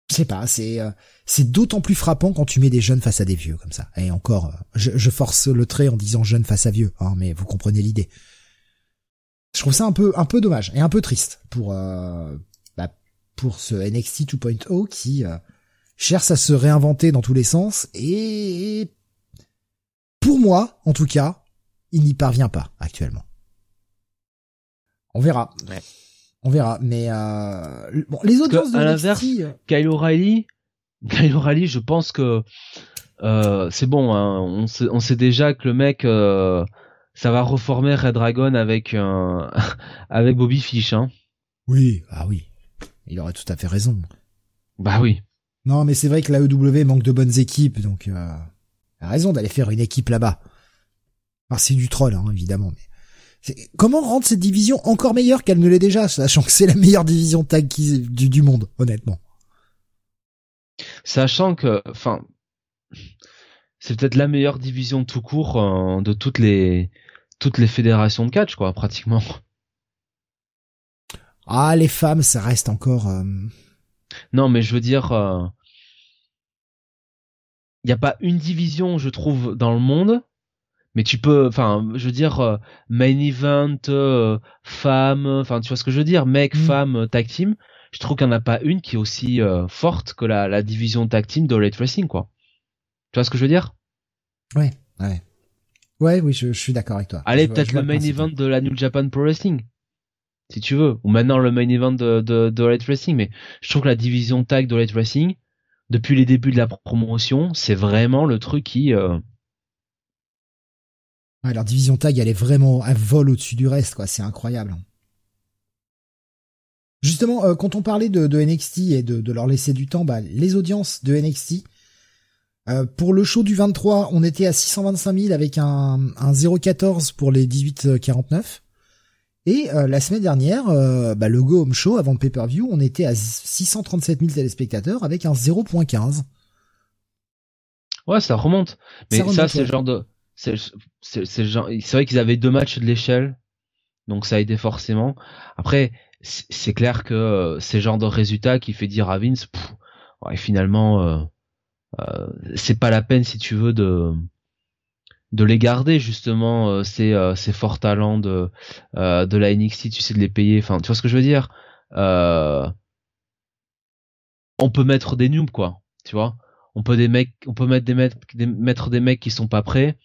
je sais pas, c'est euh, c'est d'autant plus frappant quand tu mets des jeunes face à des vieux comme ça. Et encore, euh, je, je force le trait en disant jeunes face à vieux, hein, mais vous comprenez l'idée. Je trouve ça un peu un peu dommage et un peu triste pour euh, bah, pour ce NXT 2.0 qui cherche à se réinventer dans tous les sens et pour moi, en tout cas, il n'y parvient pas actuellement. On verra. Ouais. On verra. Mais euh... bon, les audiences de à l'inverse, euh, Kyle O'Reilly, Kyle O'Reilly, je pense que euh, c'est bon. Hein, on, sait, on sait déjà que le mec, euh, ça va reformer Red Dragon avec avec Bobby Fish. Hein. Oui, ah oui, il aurait tout à fait raison. Bah oui. Non, mais c'est vrai que la EW manque de bonnes équipes, donc euh, a raison d'aller faire une équipe là-bas. Enfin, c'est du troll, hein, évidemment, mais Comment rendre cette division encore meilleure qu'elle ne l'est déjà, sachant que c'est la meilleure division tag du, du monde, honnêtement? Sachant que, enfin, c'est peut-être la meilleure division tout court euh, de toutes les toutes les fédérations de catch, quoi, pratiquement. Ah, les femmes, ça reste encore. Euh, non, mais je veux dire, il euh, n'y a pas une division, je trouve, dans le monde mais tu peux enfin je veux dire euh, main event euh, femme enfin tu vois ce que je veux dire mec mm. femme tag team je trouve qu'il n'y en a pas une qui est aussi euh, forte que la, la division tag team de Late Wrestling quoi. Tu vois ce que je veux dire? Ouais ouais. Ouais oui je, suis d'accord avec toi. Allez peut-être le main event de la New Japan Pro Wrestling si tu veux ou maintenant le main event de de, de Late Wrestling mais je trouve que la division tag de Late Wrestling depuis les débuts de la promotion c'est vraiment le truc qui Ouais, leur division tag, elle est vraiment, un vol au-dessus du reste, quoi. C'est incroyable. Justement, euh, quand on parlait de, NXT et de, leur laisser du temps, bah, les audiences de NXT, euh, pour le show du 23, on était à 625 000 avec un, un 0,14 pour les 18-49. Et euh, la semaine dernière, bah, le Go Home Show, avant le pay-per-view, on était à 637 000 téléspectateurs avec un 0,15. Ouais, ça remonte. Mais ça, c'est le genre de c'est vrai qu'ils avaient deux matchs de l'échelle, donc ça a aidé forcément. Après, c'est clair que euh, c'est genre de résultat qui fait dire à Vince, ouais, finalement, euh, euh, c'est pas la peine si tu veux de de les garder justement euh, ces euh, ces forts talents de de la NXT, tu sais de les payer. Enfin, tu vois ce que je veux dire? On peut mettre des noobs quoi, tu vois? On peut des mecs, on peut mettre des mecs, mettre des mecs qui sont pas prêts.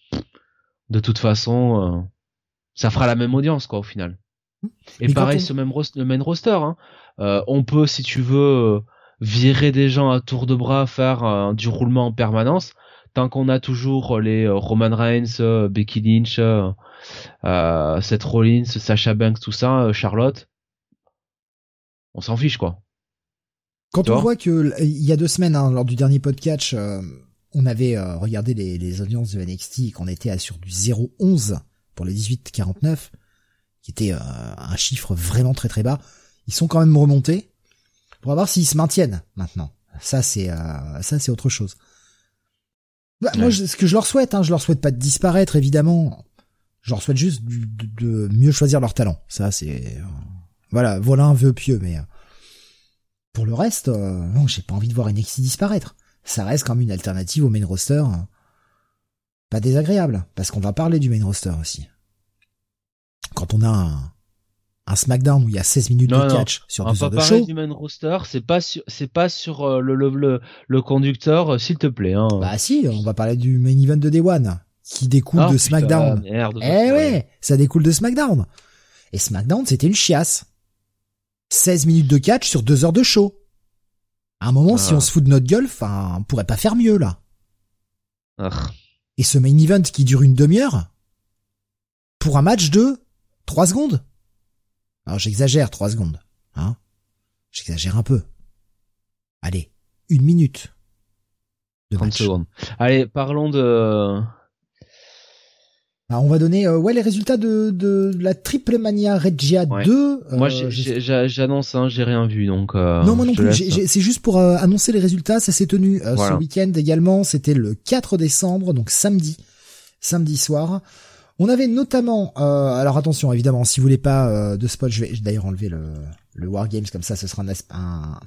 De toute façon, euh, ça fera la même audience quoi au final. Et pareil, ce même le main roster. Hein. Euh, on peut, si tu veux, virer des gens à tour de bras, faire du roulement en permanence. tant qu'on a toujours les Roman Reigns, Becky Lynch, Seth Rollins, Sasha Banks, tout ça, Charlotte, on s'en fiche quoi. Quand on voit que il y a deux semaines, hein, lors du dernier podcast, on avait regardé les, les, audiences de NXT et qu'on était à sur du 0,11 pour les 18-49, qui était un chiffre vraiment très très bas. Ils sont quand même remontés pour voir s'ils se maintiennent maintenant. Ça c'est euh, ça c'est autre chose. Bah, moi, ce que je leur souhaite, hein, je leur souhaite pas de disparaître évidemment. Je leur souhaite juste de, mieux choisir leur talent. Ça c'est euh, voilà, voilà un vœu pieux, mais euh, pour le reste, non, j'ai pas envie de voir NXT disparaître. Ça reste comme une alternative au main roster. Pas désagréable, parce qu'on va parler du main roster aussi. Quand on a un, un SmackDown où il y a 16 minutes de catch sur deux heures de show. du main roster, c'est pas sur, c'est pas sur euh, le, le, le, conducteur, euh, s'il te plaît. Hein. Bah si, on va parler du main event de Day One, qui découle ah, de SmackDown. Merde, eh ouais, ça découle de SmackDown. Et SmackDown, c'était une chiasse. 16 minutes de catch sur deux heures de show. À un moment, si ah. on se fout de notre gueule, enfin, on pourrait pas faire mieux, là. Ah. Et ce main event qui dure une demi-heure, pour un match de 3 secondes. Alors j'exagère trois secondes, hein J'exagère un peu. Allez, une minute. De 30 secondes. Allez, parlons de... Bah, on va donner euh, ouais les résultats de, de la Triple Mania Regia 2. Euh, moi j'annonce, hein, j'ai rien vu donc. Euh, non moi non plus. C'est juste pour annoncer les résultats. Ça s'est tenu ce week-end également. C'était le 4 décembre donc samedi, samedi soir. On avait notamment, alors attention évidemment, si vous voulez pas de spot, je vais d'ailleurs enlever le, le Wargames comme ça, ce sera un, un,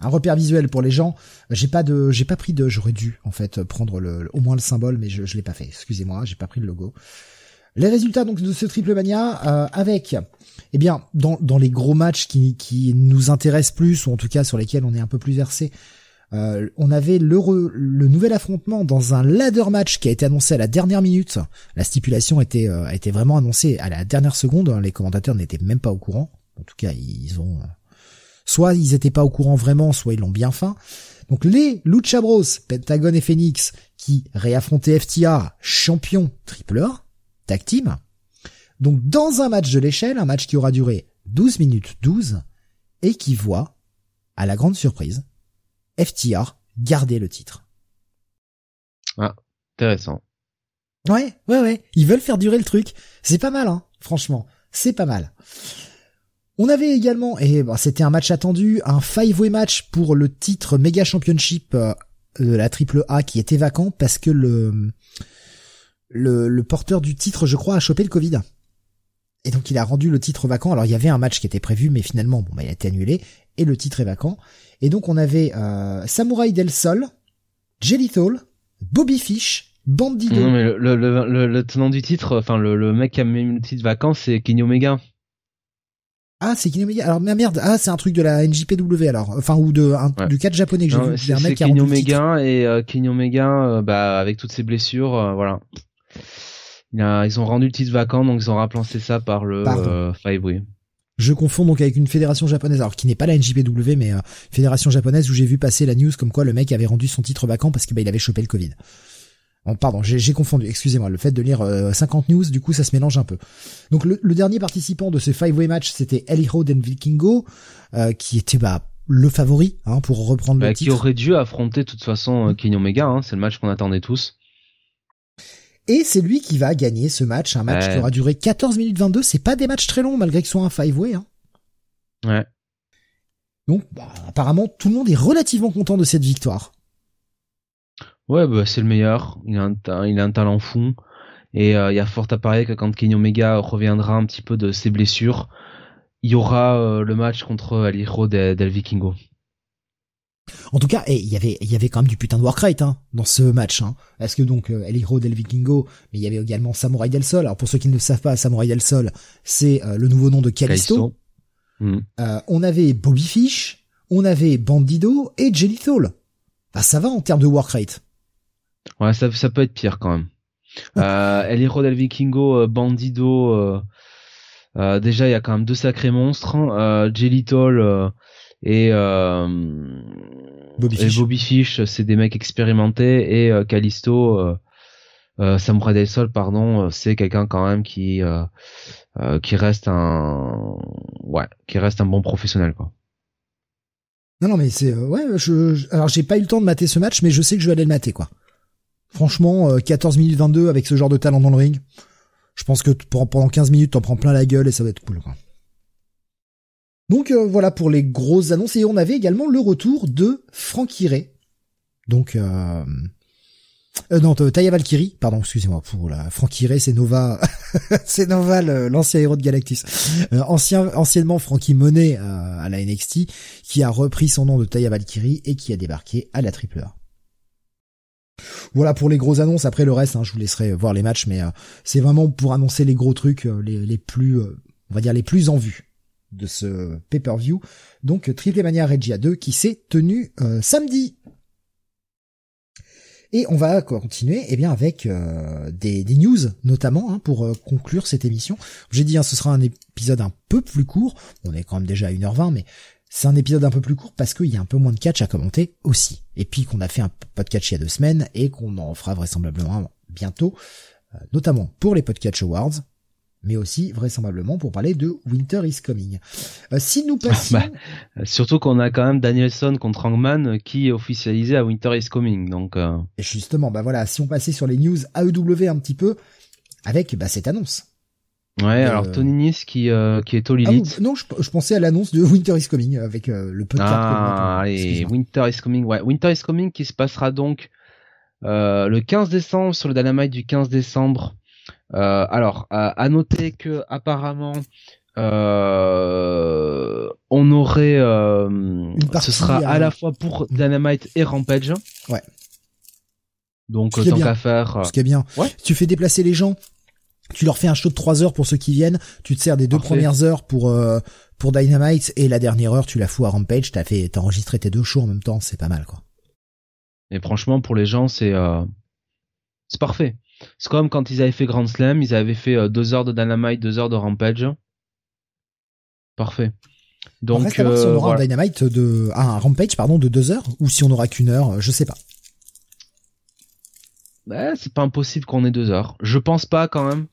repère visuel pour les gens. J'ai pas de, j'ai pas pris de, j'aurais dû en fait prendre le, au moins le symbole, mais je, je l'ai pas fait. Excusez-moi, j'ai pas pris le logo. Les résultats donc de ce triple mania euh, avec, eh bien, dans, dans les gros matchs qui, qui nous intéressent plus ou en tout cas sur lesquels on est un peu plus versé, euh, on avait le, le nouvel affrontement dans un ladder match qui a été annoncé à la dernière minute. La stipulation était, euh, était vraiment annoncée à la dernière seconde. Les commentateurs n'étaient même pas au courant. En tout cas, ils ont... Soit ils étaient pas au courant vraiment, soit ils l'ont bien fait. Donc les Lucha Bros, Pentagon et Phoenix, qui réaffrontaient FTA, champion triple A, tag team. Donc dans un match de l'échelle, un match qui aura duré 12 minutes 12, et qui voit, à la grande surprise, FTR garder le titre. Ah, intéressant. Ouais, ouais, ouais. Ils veulent faire durer le truc. C'est pas mal, hein. Franchement, c'est pas mal. On avait également, et bah, c'était un match attendu, un five-way match pour le titre Mega Championship euh, de la triple A qui était vacant parce que le, porteur du titre, je crois, a chopé le Covid. Et donc il a rendu le titre vacant. Alors il y avait un match qui était prévu, mais finalement, bon, bah, il a été annulé et le titre est vacant. Et donc on avait euh, Samurai del Sol, Jelly Bobby Fish, Bandido. Non mais le, le, le, tenant du titre, enfin le, mec qui a mis le titre vacant, c'est Kenny Omega. Ah, c'est Kenny Omega. Alors, merde, ah, c'est un truc de la NJPW alors. Enfin, ou de, du 4 japonais que j'ai vu. C'est un mec qui a Kenny Omega et euh, euh, bah, avec toutes ses blessures, euh, voilà. Il a, ils ont rendu le titre vacant, donc ils ont remplacé ça par le Five Way. Je confonds donc avec une fédération japonaise, alors qui n'est pas la NJPW, mais euh, fédération japonaise où j'ai vu passer la news comme quoi le mec avait rendu son titre vacant parce qu'il bah, avait chopé le Covid. Oh, pardon, j'ai confondu, excusez-moi, le fait de lire 50 euh, news, du coup ça se mélange un peu. Donc le, dernier participant de ce five-way match, c'était Eli Den Vikingo, euh, qui était bah, le favori hein, pour reprendre le bah, titre. Qui aurait dû affronter de toute façon Kenny Omega, hein, c'est le match qu'on attendait tous. Et c'est lui qui va gagner ce match, un match qui aura duré 14 minutes 22. C'est pas des matchs très longs malgré que ce soit un five-way. Hein. Ouais. Donc, bah, apparemment, tout le monde est relativement content de cette victoire. Ouais, bah, c'est le meilleur. Il a un, il a un talent fou. Et euh, il y a fort à parier que quand Kenny Omega reviendra un petit peu de ses blessures, il y aura euh, le match contre Alijo del, del Vikingo. En tout cas, il y avait il y avait quand même du putain de Warcry hein, dans ce match. Hein. Parce que donc euh, El Hiro del Vikingo, mais il y avait également Samurai del Sol. Alors pour ceux qui ne le savent pas, Samurai del Sol, c'est euh, le nouveau nom de Kalisto. Hmm. Euh, on avait Bobby Fish, on avait Bandido et Jelly Bah ça va en termes de Warcry. Ouais, ça, ça peut être pire quand même. euh, El Hiro del Vikingo, Bandido, déjà il y a quand même deux sacrés monstres. Hein. Jelly et euh, Bobby et Fish. Bobby Fish, c'est des mecs expérimentés et euh, Callisto, euh, euh, Samurai del Sol, pardon, euh, c'est quelqu'un quand même qui euh, euh, qui reste un ouais, qui reste un bon professionnel quoi. Non, non, mais c'est euh, ouais. Je- alors j'ai pas eu le temps de mater ce match, mais je sais que je vais aller le mater quoi. Franchement, euh, 14 minutes 22 avec ce genre de talent dans le ring, je pense que pendant 15 minutes t'en prends plein la gueule et ça va être cool. Quoi. Donc euh, voilà pour les grosses annonces et on avait également le retour de Frankie Ray. Donc euh, euh, non, euh, Taya Valkyrie, pardon, excusez-moi pour la Frankie Ray, c'est Nova, c'est Nova l'ancien héros de Galactus, Euh, ancien anciennement Frankie Monet euh, à la NXT, qui a repris son nom de Taya Valkyrie et qui a débarqué à la Triple A. Voilà pour les grosses annonces. Après le reste, hein, je vous laisserai voir les matchs, mais euh, c'est vraiment pour annoncer les gros trucs, euh, les, plus, euh, on va dire les plus en vue de ce pay-per-view. Donc Triple Mania Regia 2 qui s'est tenu samedi. Et on va continuer eh bien avec des, news notamment hein, pour conclure cette émission. J'ai dit hein, ce sera un épisode un peu plus court. On est quand même déjà à 1h20 mais c'est un épisode un peu plus court parce qu'il y a un peu moins de catch à commenter aussi. Et puis qu'on a fait un podcast il y a deux semaines et qu'on en fera vraisemblablement bientôt, euh, notamment pour les Podcatch Awards, mais aussi vraisemblablement pour parler de Winter is Coming. Euh, si nous passions... Bah, Surtout qu'on a quand même Danielson contre Hangman euh, qui est officialisé à Winter is Coming. Donc euh, Et justement, bah voilà, si on passait sur les news AEW un petit peu, avec bah, cette annonce. Ouais, Euh, alors Tony Nis qui euh, qui est au Ah, Lilith. ou- non, je, je pensais à l'annonce de Winter is Coming avec euh, le podcast. Ah, allez, Winter is Coming. Ouais, Winter is Coming qui se passera donc le 15 décembre sur le Dynamite du 15 décembre. Alors, à, noter que apparemment, on aurait, partie, ce sera à la fois pour Dynamite et Rampage. Ouais. Donc, tant bien. qu'à faire. Ce qui est bien. Ouais. Tu fais déplacer les gens. Tu leur fais un show de 3 heures pour ceux qui viennent. Tu te sers des deux Parfait. premières heures pour euh, pour Dynamite et la dernière heure tu la fous à Rampage. T'as fait, t'as enregistré tes deux shows en même temps. C'est pas mal quoi. Et franchement, pour les gens, c'est euh, c'est parfait. C'est comme quand ils avaient fait Grand Slam, ils avaient fait euh, deux heures de Dynamite, deux heures de Rampage. Parfait. Donc, Donc, reste à voir si on aura voilà. un Dynamite de, ah, un Rampage pardon de 2 heures ou si on aura qu'une heure. Je sais pas. Ouais, c'est pas impossible qu'on ait deux heures. Je pense pas quand même.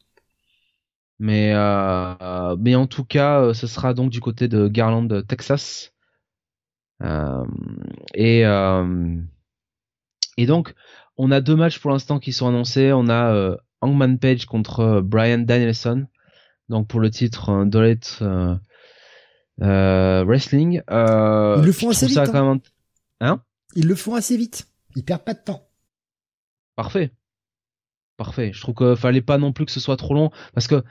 Mais euh, mais en tout cas, euh, ce sera donc du côté de Garland, Texas. Euh, et euh, et donc on a deux matchs pour l'instant qui sont annoncés. On a Hangman Page contre Brian Danielson. Donc pour le titre euh, euh, Wrestling. Ils le font assez vite, même Hein? Ils le font assez vite. Ils perdent pas de temps. Parfait. Parfait. Je trouve qu'il fallait pas non plus que ce soit trop long parce que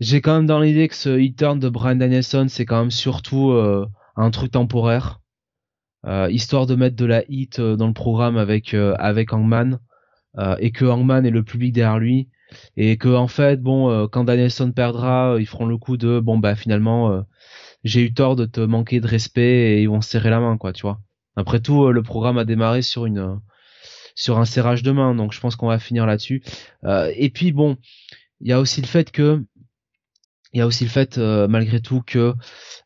j'ai quand même dans l'idée que ce hit turn de Brian Danielson c'est quand même surtout euh, un truc temporaire, euh, histoire de mettre de la hit euh, dans le programme avec Hangman et que Hangman ait le public derrière lui et que en fait bon quand Danielson perdra ils feront le coup de bon bah finalement j'ai eu tort de te manquer de respect et ils vont se serrer la main quoi tu vois. Après tout le programme a démarré sur une sur un serrage de main, donc je pense qu'on va finir là-dessus. Euh, et puis bon, il y a aussi le fait que, il y a aussi le fait euh, malgré tout que,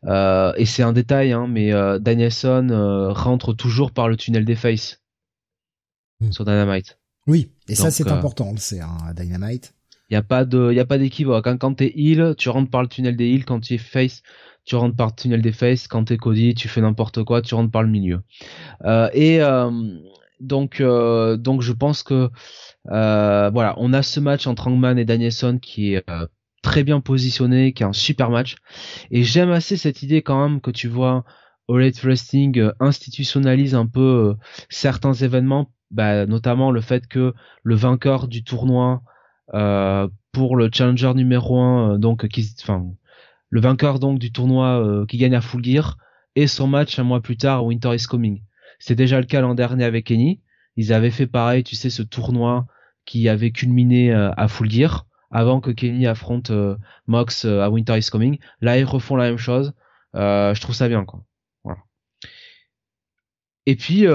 euh, et c'est un détail, hein, mais euh, Danielson euh, rentre toujours par le tunnel des faces Mm. sur Dynamite. Oui. Et ça c'est important. on le sait, hein, Dynamite. Il y a pas de, il y a pas d'équivoque. Quand, quand t'es heal, tu rentres par le tunnel des heals. Quand tu es face, tu rentres par le tunnel des faces. Quand t'es Cody, tu fais n'importe quoi, tu rentres par le milieu. Euh, et euh, donc, euh, donc je pense que euh, voilà, on a ce match entre Hangman et Danielson qui est euh, très bien positionné, qui est un super match. Et j'aime assez cette idée quand même que tu vois All Elite Wrestling institutionnalise un peu certains événements, bah, notamment le fait que le vainqueur du tournoi pour le challenger numéro 1 donc qui enfin le vainqueur donc du tournoi qui gagne à Full Gear et son match un mois plus tard Winter is Coming. C'est déjà le cas l'an dernier avec Kenny. Ils avaient fait pareil, tu sais, ce tournoi qui avait culminé euh, à Full Gear avant que Kenny affronte euh, Mox euh, à Winter is Coming. Là, ils refont la même chose. Euh, je trouve ça bien, quoi. Voilà. Et puis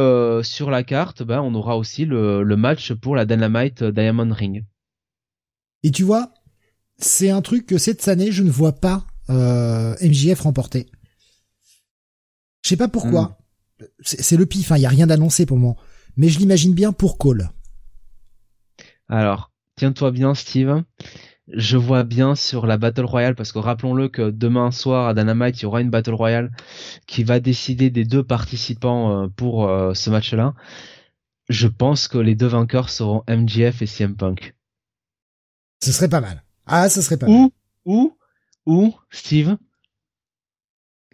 sur la carte, ben, on aura aussi le, le match pour la Dynamite Diamond Ring. Et tu vois, c'est un truc que cette année je ne vois pas MJF remporter. Je sais pas pourquoi. C'est le pif, il hein, y a rien d'annoncé pour moi. Mais je l'imagine bien pour Cole. Alors, tiens-toi bien, Steve. Je vois bien sur la Battle Royale, parce que rappelons-le que demain soir à Dynamite, il y aura une Battle Royale qui va décider des deux participants euh, pour euh, ce match-là. Je pense que les deux vainqueurs seront MGF et CM Punk. Ce serait pas mal. Ah, ce serait pas mal. Ou, ou, Steve,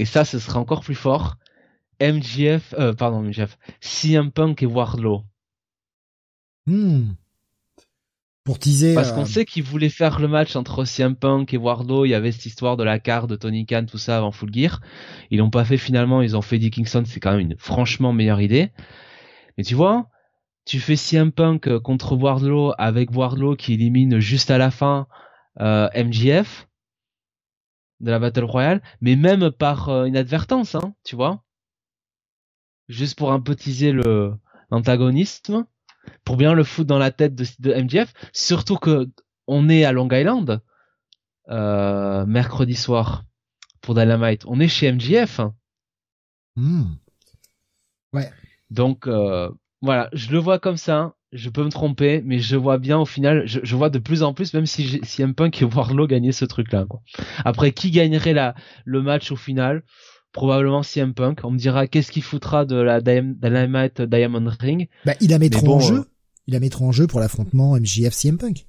et ça, ce sera encore plus fort, MGF, euh, pardon, MGF, CM Punk et Wardlow. Hmm. Pour teaser. Parce qu'on euh, sait qu'ils voulaient faire le match entre CM Punk et Wardlow. Il y avait cette histoire de la carte de Tony Khan, tout ça avant Full Gear. Ils l'ont pas fait finalement. Ils ont fait Dick Kingston. C'est quand même une franchement meilleure idée. Mais tu vois, tu fais CM Punk contre Wardlow avec Wardlow qui élimine juste à la fin euh, MGF de la Battle Royale, mais même par euh, inadvertance, hein, tu vois juste pour un peu teaser le l'antagonisme, pour bien le foutre dans la tête de, de MJF, surtout que on est à Long Island euh, mercredi soir pour Dynamite. On est chez MJF. Hmm. Ouais. Donc euh, voilà, je le vois comme ça. Je peux me tromper, mais je vois bien au final, je, je vois de plus en plus, même si, si M Punk et Warlow gagnaient ce truc-là. Après, qui gagnerait la, le match au final? Probablement CM Punk. On me dira qu'est-ce qu'il foutra de la Dynamite Diamond Ring? Bah, il la mettra en jeu. Euh, il la mettra en jeu pour l'affrontement MJF CM Punk.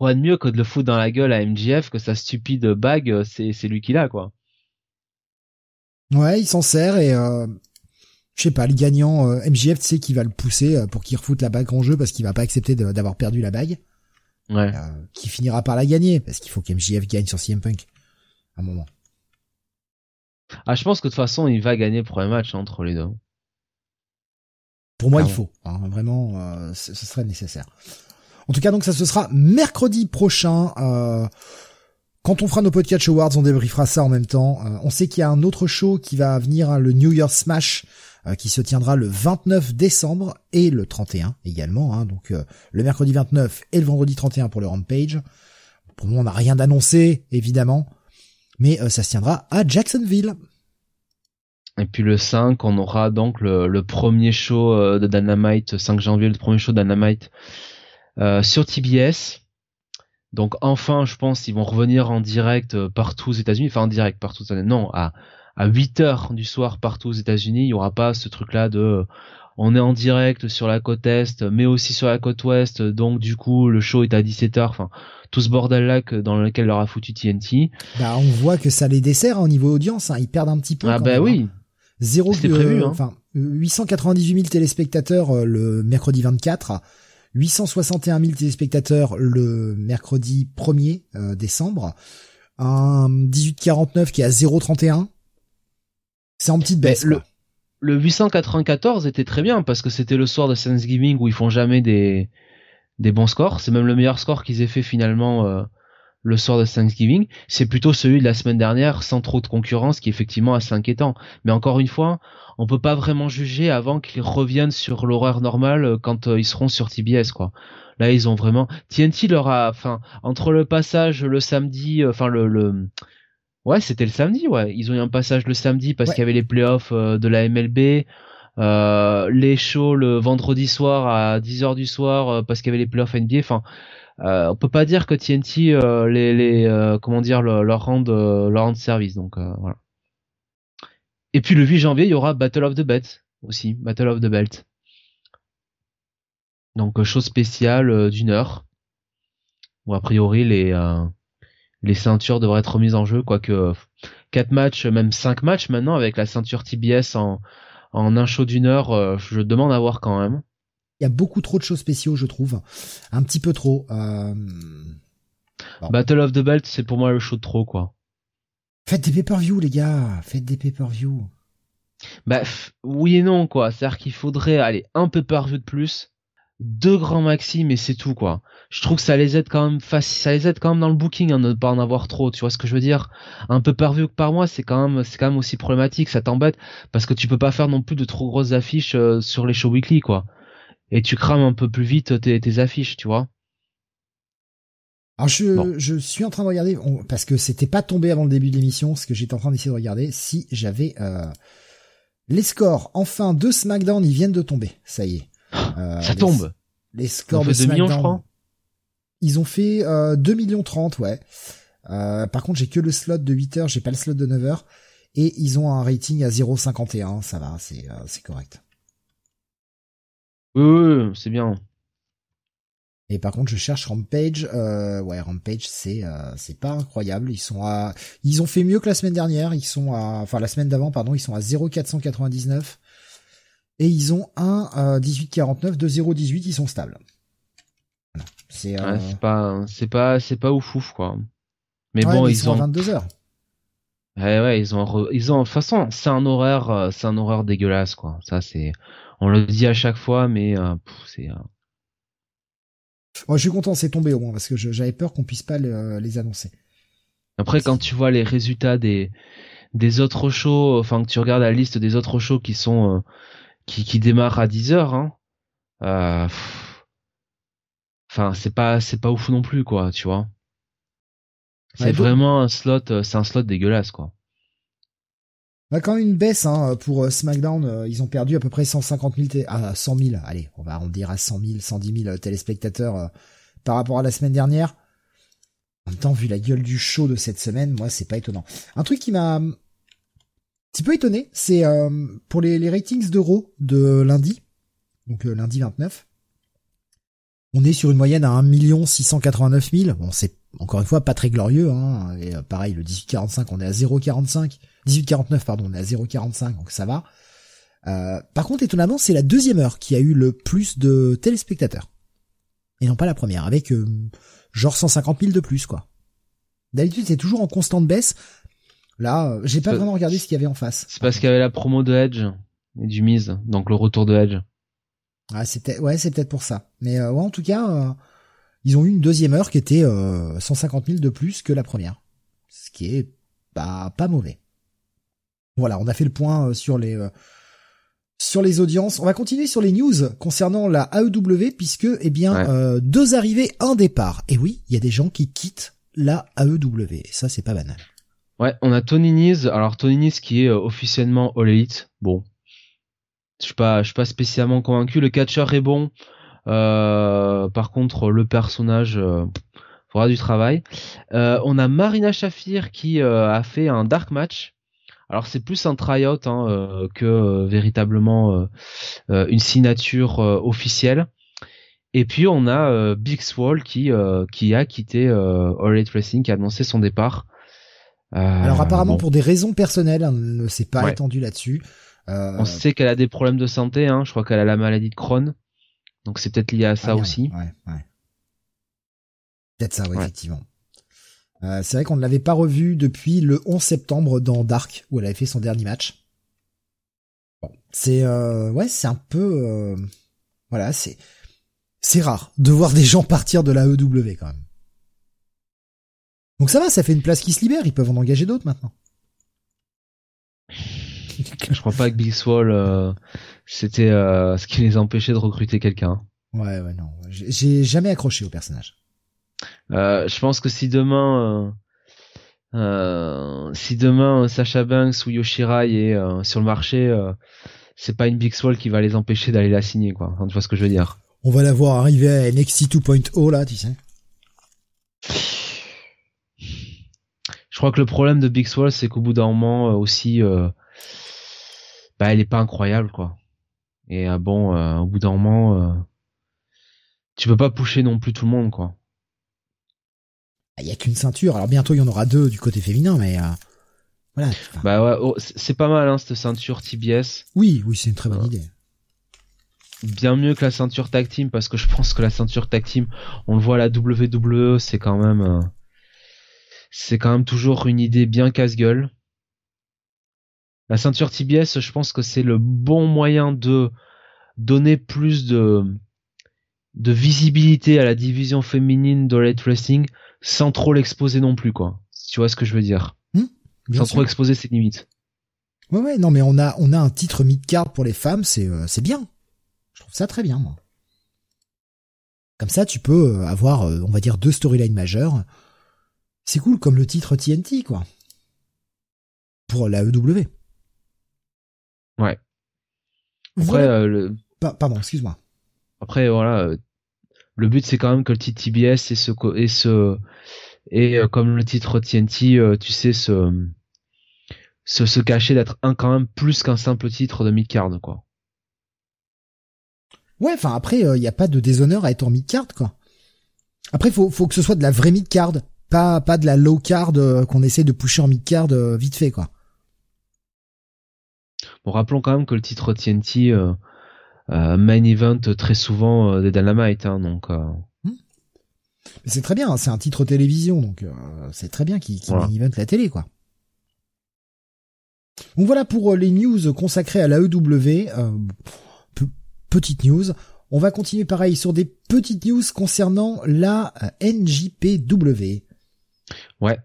Ouais, de mieux que de le foutre dans la gueule à MJF, que sa stupide bague, euh, c'est, c'est lui qui l'a, quoi. Ouais, il s'en sert et euh, je sais pas, le gagnant euh, MJF, tu sais qu'il va le pousser pour qu'il refoute la bague en jeu parce qu'il va pas accepter d'avoir perdu la bague. Ouais. qui finira par la gagner parce qu'il faut qu'MJF gagne sur CM Punk à un moment. Ah, je pense que de toute façon, il va gagner pour un match entre les deux. Pour moi, il faut. Hein, vraiment, euh, ce serait nécessaire. En tout cas, donc ça ce sera mercredi prochain. Euh, quand on fera nos podcasts awards, on débriefera ça en même temps. Euh, on sait qu'il y a un autre show qui va venir, hein, le New Year's Smash, qui se tiendra le 29 décembre et le 31 également. Hein, donc le mercredi 29 et le vendredi 31 pour le Rampage. Pour moi, on n'a rien d'annoncé, évidemment mais euh, ça se tiendra à Jacksonville. Et puis le 5, on aura donc le, premier show euh, de Dynamite, 5 janvier, le premier show de Dynamite euh, sur TBS. Donc enfin, je pense qu'ils vont revenir en direct partout aux États-Unis, enfin en direct partout aux États-Unis. Non, à à 8 heures du soir partout aux États-Unis, il y aura pas ce truc-là de on est en direct sur la côte est, mais aussi sur la côte ouest, donc du coup le show est à 17h. Enfin, tout ce bordel là dans lequel leur a foutu TNT. Bah on voit que ça les dessert hein, au niveau audience, hein. ils perdent un petit peu. Ah bah oui. Hein. Zéro prévu. Hein. Enfin 898 000 téléspectateurs euh, le mercredi 24. 861 000 téléspectateurs le mercredi 1er euh, décembre. Un 1849 qui est à 0,31. C'est en petite baisse. Le, le 894 était très bien parce que c'était le soir de Thanksgiving où ils font jamais des, des bons scores. C'est même le meilleur score qu'ils aient fait finalement euh, le soir de Thanksgiving. C'est plutôt celui de la semaine dernière sans trop de concurrence qui est effectivement assez inquiétant. Mais encore une fois, on peut pas vraiment juger avant qu'ils reviennent sur l'horaire normal euh, quand euh, ils seront sur TBS quoi. Là ils ont vraiment TNT leur a enfin entre le passage le samedi enfin le, le... Ouais, c'était le samedi, ouais. Ils ont eu un passage le samedi parce qu'il y avait les playoffs de la MLB. Euh, les shows le vendredi soir à 10h du soir euh, parce qu'il y avait les playoffs NBA. Enfin, euh, on peut pas dire que TNT euh, les, les comment dire leur rendre leur rendre service. Donc voilà. Et puis le 8 janvier, il y aura Battle of the Belt aussi, Battle of the Belt. Donc chose spéciale d'une heure. Où a priori les les ceintures devraient être remises en jeu, quoique quatre matchs, même cinq matchs maintenant avec la ceinture TBS en en un show d'une heure, euh, je demande à voir quand même. Il y a beaucoup trop de shows spéciaux, je trouve. Un petit peu trop. Euh... Battle of the Belt, c'est pour moi le show de trop, quoi. Faites des pay-per-view, les gars. Faites des pay-per-view. Bah, oui et non, quoi. C'est-à-dire qu'il faudrait aller un pay-per-view de plus deux grands maxi, mais c'est tout quoi. Je trouve que ça les aide quand même facile, ça les aide quand même dans le booking hein, de ne pas en avoir trop. Tu vois ce que je veux dire? Un peu par vue que par mois, c'est quand même c'est quand même aussi problématique. Ça t'embête parce que tu peux pas faire non plus de trop grosses affiches euh, sur les shows weekly quoi. Et tu crames un peu plus vite tes, tes affiches, tu vois. Alors je, je suis en train de regarder parce que c'était pas tombé avant le début de l'émission, ce que j'étais en train d'essayer de regarder si j'avais euh, Les scores, enfin, deux SmackDown, ils viennent de tomber. Ça y est. Euh, ça tombe. Les scores de SmackDown. Millions, je crois. Ils ont fait euh, 2 millions 30, ouais. Euh, par contre, j'ai que le slot de 8 heures, j'ai pas le slot de 9 heures. Et ils ont un rating à 0,51, ça va, c'est euh, c'est correct. Oui, oui, c'est bien. Et par contre, je cherche Rampage. Euh, ouais, Rampage, c'est euh, c'est pas incroyable. Ils sont à, ils ont fait mieux que la semaine dernière. Ils sont à, enfin la semaine d'avant, pardon, ils sont à 0,499 et ils ont un euh, 18,49 de 0,18. Ils sont stables. C'est euh... c'est pas, c'est pas, c'est pas ouf ouf quoi. Mais bon, ils, sont ont 22 heures. Ouais, ouais, ils ont, ils ont, de toute façon, c'est un horaire, euh, c'est un horaire dégueulasse, quoi. Ça, c'est, on le dit à chaque fois, mais euh, c'est. Moi, je suis content, c'est tombé au moins parce que j'avais peur qu'on puisse pas les annoncer. Après, quand tu vois les résultats des des autres shows, enfin que tu regardes la liste des autres shows qui sont qui qui démarrent à 10 heures, hein, enfin c'est pas c'est pas ouf non plus, quoi, tu vois. C'est vraiment un slot, euh, c'est un slot dégueulasse quoi. On a quand même une baisse hein, pour euh, SmackDown. Euh, ils ont perdu à peu près 150 000, à 100 000. Allez, on va arrondir à 100 000, 110 000 téléspectateurs par rapport à la semaine dernière. En même temps, vu la gueule du show de cette semaine, moi, c'est pas étonnant. Un truc qui m'a petit peu étonné, c'est pour les, les ratings d'euros de lundi, donc lundi 29. On est sur une moyenne à 1 689 000. Bon, c'est encore une fois pas très glorieux. Hein. Et euh, pareil, le 1845, on est à 0,45. 18,49 pardon, on est à 0,45, donc ça va. Euh, par contre, étonnamment, c'est la deuxième heure qui a eu le plus de téléspectateurs. Et non pas la première, avec euh, genre 150 000 de plus, quoi. D'habitude, c'est toujours en constante baisse. Là, j'ai pas vraiment regardé ce qu'il y avait en face. C'est parce qu'il y avait la promo de Edge et du Miz, donc le retour de Edge. Ah, c'était, ouais, c'est peut-être pour ça. Mais ouais, en tout cas, ils ont eu une deuxième heure qui était euh, 150 000 de plus que la première. Ce qui est bah, pas mauvais. Voilà, on a fait le point euh, sur les... Euh, sur les audiences, on va continuer sur les news concernant la AEW puisque eh bien euh, deux arrivées, un départ. Et oui, il y a des gens qui quittent la AEW. Et ça c'est pas banal. Ouais, on a Tony. Alors Tony qui est officiellement All Elite. Bon, je suis pas, suis pas spécialement convaincu. Le catcheur est bon. Euh, par contre, le personnage euh, fera du travail. Euh, on a Marina Shafir qui a fait un dark match. Alors c'est plus un tryout hein, que véritablement une signature officielle. Et puis on a Big Swall qui qui a quitté All Elite Wrestling, qui a annoncé son départ. Alors apparemment pour des raisons personnelles, on ne s'est pas étendu là-dessus. On sait qu'elle a des problèmes de santé, hein. je crois qu'elle a la maladie de Crohn. Donc c'est peut-être lié à ça ah, aussi. Ouais, ouais. Peut-être ça, effectivement. Euh, c'est vrai qu'on ne l'avait pas revu depuis le 11 septembre dans Dark, où elle avait fait son dernier match. Bon, c'est euh, ouais, c'est un peu euh, voilà, c'est c'est rare de voir des gens partir de la EW quand même. Donc ça va, ça fait une place qui se libère, ils peuvent en engager d'autres maintenant. Je crois pas que Big Swall euh, c'était euh, ce qui les empêchait de recruter quelqu'un. Ouais, ouais, non. J'ai jamais accroché au personnage. Euh, je pense que si demain, si demain Sacha Banks ou Yoshirai est sur le marché, c'est pas une Big Swall qui va les empêcher d'aller la signer, quoi. tu vois ce que je veux dire. On va la voir arriver à NXT 2.0 là, tu sais. Je crois que le problème de Big Swall, c'est qu'au bout d'un moment aussi, bah elle est pas incroyable quoi. Et euh, bon, euh, au bout d'un moment, euh, tu peux pas pousser non plus tout le monde quoi. Il y a qu'une ceinture. Alors bientôt il y en aura deux du côté féminin, mais voilà. Bah ouais, oh, c'est pas mal hein cette ceinture TBS. Oui, oui, c'est une très bonne idée. Bien mieux que la ceinture tag team parce que je pense que la ceinture tag team, on le voit à la WWE, c'est quand même, c'est quand même toujours une idée bien casse-gueule. La ceinture TBS, je pense que c'est le bon moyen de donner plus de, de visibilité à la division féminine de Light Wrestling sans trop l'exposer non plus, quoi. Tu vois ce que je veux dire? Hmm, Sans trop exposer ses limites. Ouais, ouais, non, mais on a, on a un titre mid-card pour les femmes, c'est, euh, c'est bien. Je trouve ça très bien, moi. Comme ça, tu peux euh, avoir, euh, on va dire, deux storylines majeures. C'est cool, comme le titre TNT, quoi. Pour la EW. Ouais. Après, le... pardon, excuse-moi. Après, voilà, le but c'est quand même que le titre TBS et ce et ce et comme le titre TNT, tu sais, se se, se cacher d'être un quand même plus qu'un simple titre de mid-card, quoi. Ouais, enfin après, il n'y a pas de déshonneur à être en mid-card, quoi. Après, faut, faut que ce soit de la vraie mid-card, pas, pas de la low-card qu'on essaie de pousser en mid-card vite fait, quoi. Bon, rappelons quand même que le titre TNT euh, euh, main event très souvent euh, des Dynamite, hein, donc. Hmm. C'est très bien, hein, c'est un titre télévision, donc c'est très bien qu'il main event la télé, quoi. Donc voilà pour les news consacrées à l'AEW. petite news. On va continuer pareil sur des petites news concernant la NJPW. Ouais,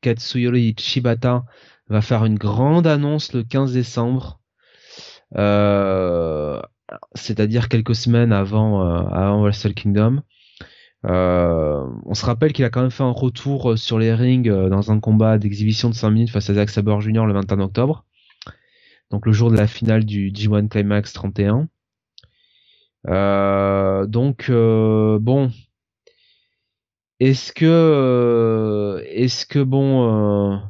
Katsuyori Shibata va faire une grande annonce le 15 décembre euh, c'est-à-dire quelques semaines avant, euh, Wrestle Kingdom. Euh, on se rappelle qu'il a quand même fait un retour sur les rings dans un combat d'exhibition de 5 minutes face à Zack Sabre Jr. le 21 octobre. Donc le jour de la finale du G1 Climax 31. Euh, donc bon, est-ce que est-ce que bon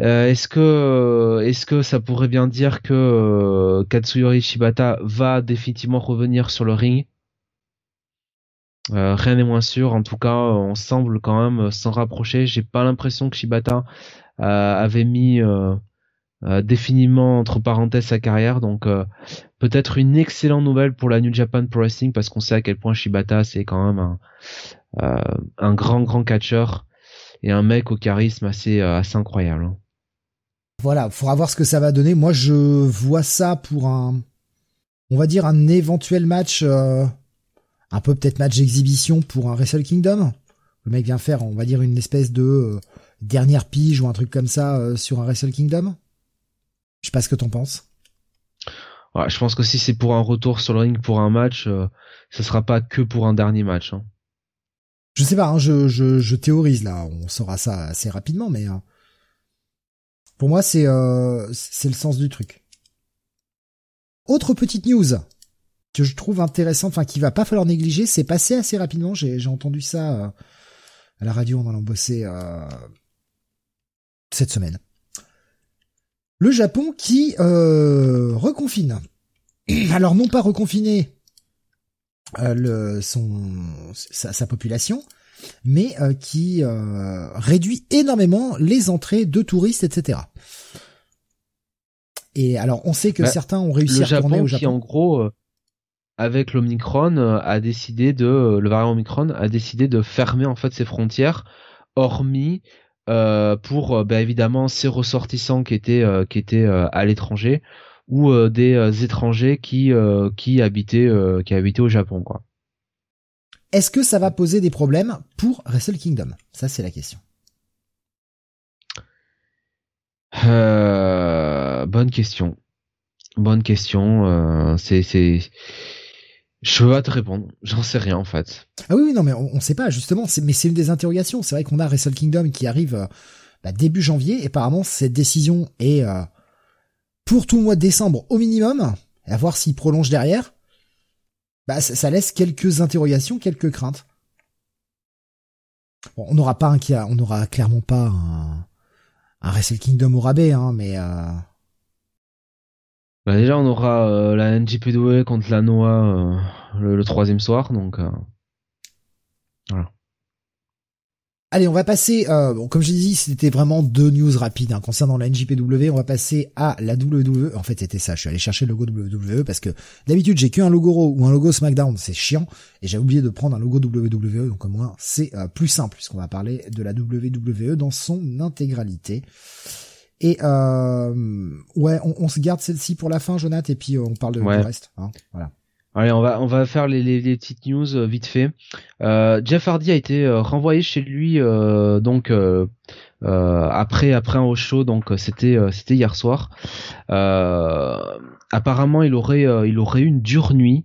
euh, est-ce que euh, est-ce que ça pourrait bien dire que euh, Katsuyori Shibata va définitivement revenir sur le ring? Rien n'est moins sûr. En tout cas, on semble quand même s'en rapprocher. J'ai pas l'impression que Shibata avait mis définitivement entre parenthèses sa carrière. Donc peut-être une excellente nouvelle pour la New Japan Pro Wrestling parce qu'on sait à quel point Shibata c'est quand même un, un grand grand catcheur et un mec au charisme assez assez incroyable. Hein voilà, faudra voir ce que ça va donner. Moi, je vois ça pour un, on va dire un éventuel match, euh, un peu peut-être match d'exhibition pour un Wrestle Kingdom. Le mec vient faire, on va dire une espèce de euh, dernière pige ou un truc comme ça euh, sur un Wrestle Kingdom. Je sais pas ce que t'en penses. Ouais, je pense que si c'est pour un retour sur le ring pour un match, ce sera pas que pour un dernier match. Hein. Je sais pas, hein, je, je, je, théorise là, on saura ça assez rapidement, mais pour moi, c'est euh, c'est le sens du truc. Autre petite news que je trouve intéressante, enfin qui va pas falloir négliger, c'est passé assez rapidement. J'ai entendu ça euh, à la radio, en a bossé euh, cette semaine. Le Japon qui euh, reconfine. Alors non pas reconfiner le, son sa, sa population, mais euh, qui euh, réduit énormément les entrées de touristes, etc. Et alors, on sait que bah, certains ont réussi à tourner au Japon. Qui, en gros, euh, avec l'Omicron, a décidé de, le variant Omicron a décidé de fermer en fait ses frontières, hormis pour bah, évidemment ses ressortissants qui étaient qui étaient à l'étranger ou des étrangers qui qui habitaient qui habitaient au Japon quoi. Est-ce que ça va poser des problèmes pour Wrestle Kingdom? Ça, c'est la question. Euh, bonne question. Bonne question. Euh, c'est, c'est. Je peux pas te répondre. J'en sais rien en fait. Ah oui, oui non, mais on, ne sait pas justement. Mais c'est une des interrogations. C'est vrai qu'on a Wrestle Kingdom qui arrive euh, bah, début janvier. Et apparemment, cette décision est pour tout le mois de décembre au minimum. Et à voir s'il prolonge derrière bah, ça, laisse quelques interrogations, quelques craintes. On n'aura pas un, on n'aura clairement pas un, un Wrestle Kingdom au rabais, hein, mais euh... bah déjà on aura euh, la NJPW contre la Noah euh, le, le, troisième soir, donc euh, voilà. Allez, on va passer, euh, bon, comme je dit, c'était vraiment deux news rapides hein, concernant la NJPW. On va passer à la WWE. En fait, c'était ça. Je suis allé chercher le logo WWE parce que d'habitude, j'ai qu'un logo Raw ou un logo SmackDown. C'est chiant. Et j'ai oublié de prendre un logo WWE. Donc au moins, c'est euh, plus simple puisqu'on va parler de la WWE dans son intégralité. Et euh, ouais, on, se garde celle-ci pour la fin, Jonathan, et puis euh, on parle de, du reste. Hein, voilà. Allez, on va on va faire les, les, petites news euh, vite fait. Euh, Jeff Hardy a été euh, renvoyé chez lui donc après après un show donc c'était c'était hier soir. apparemment il aurait il aurait eu une dure nuit.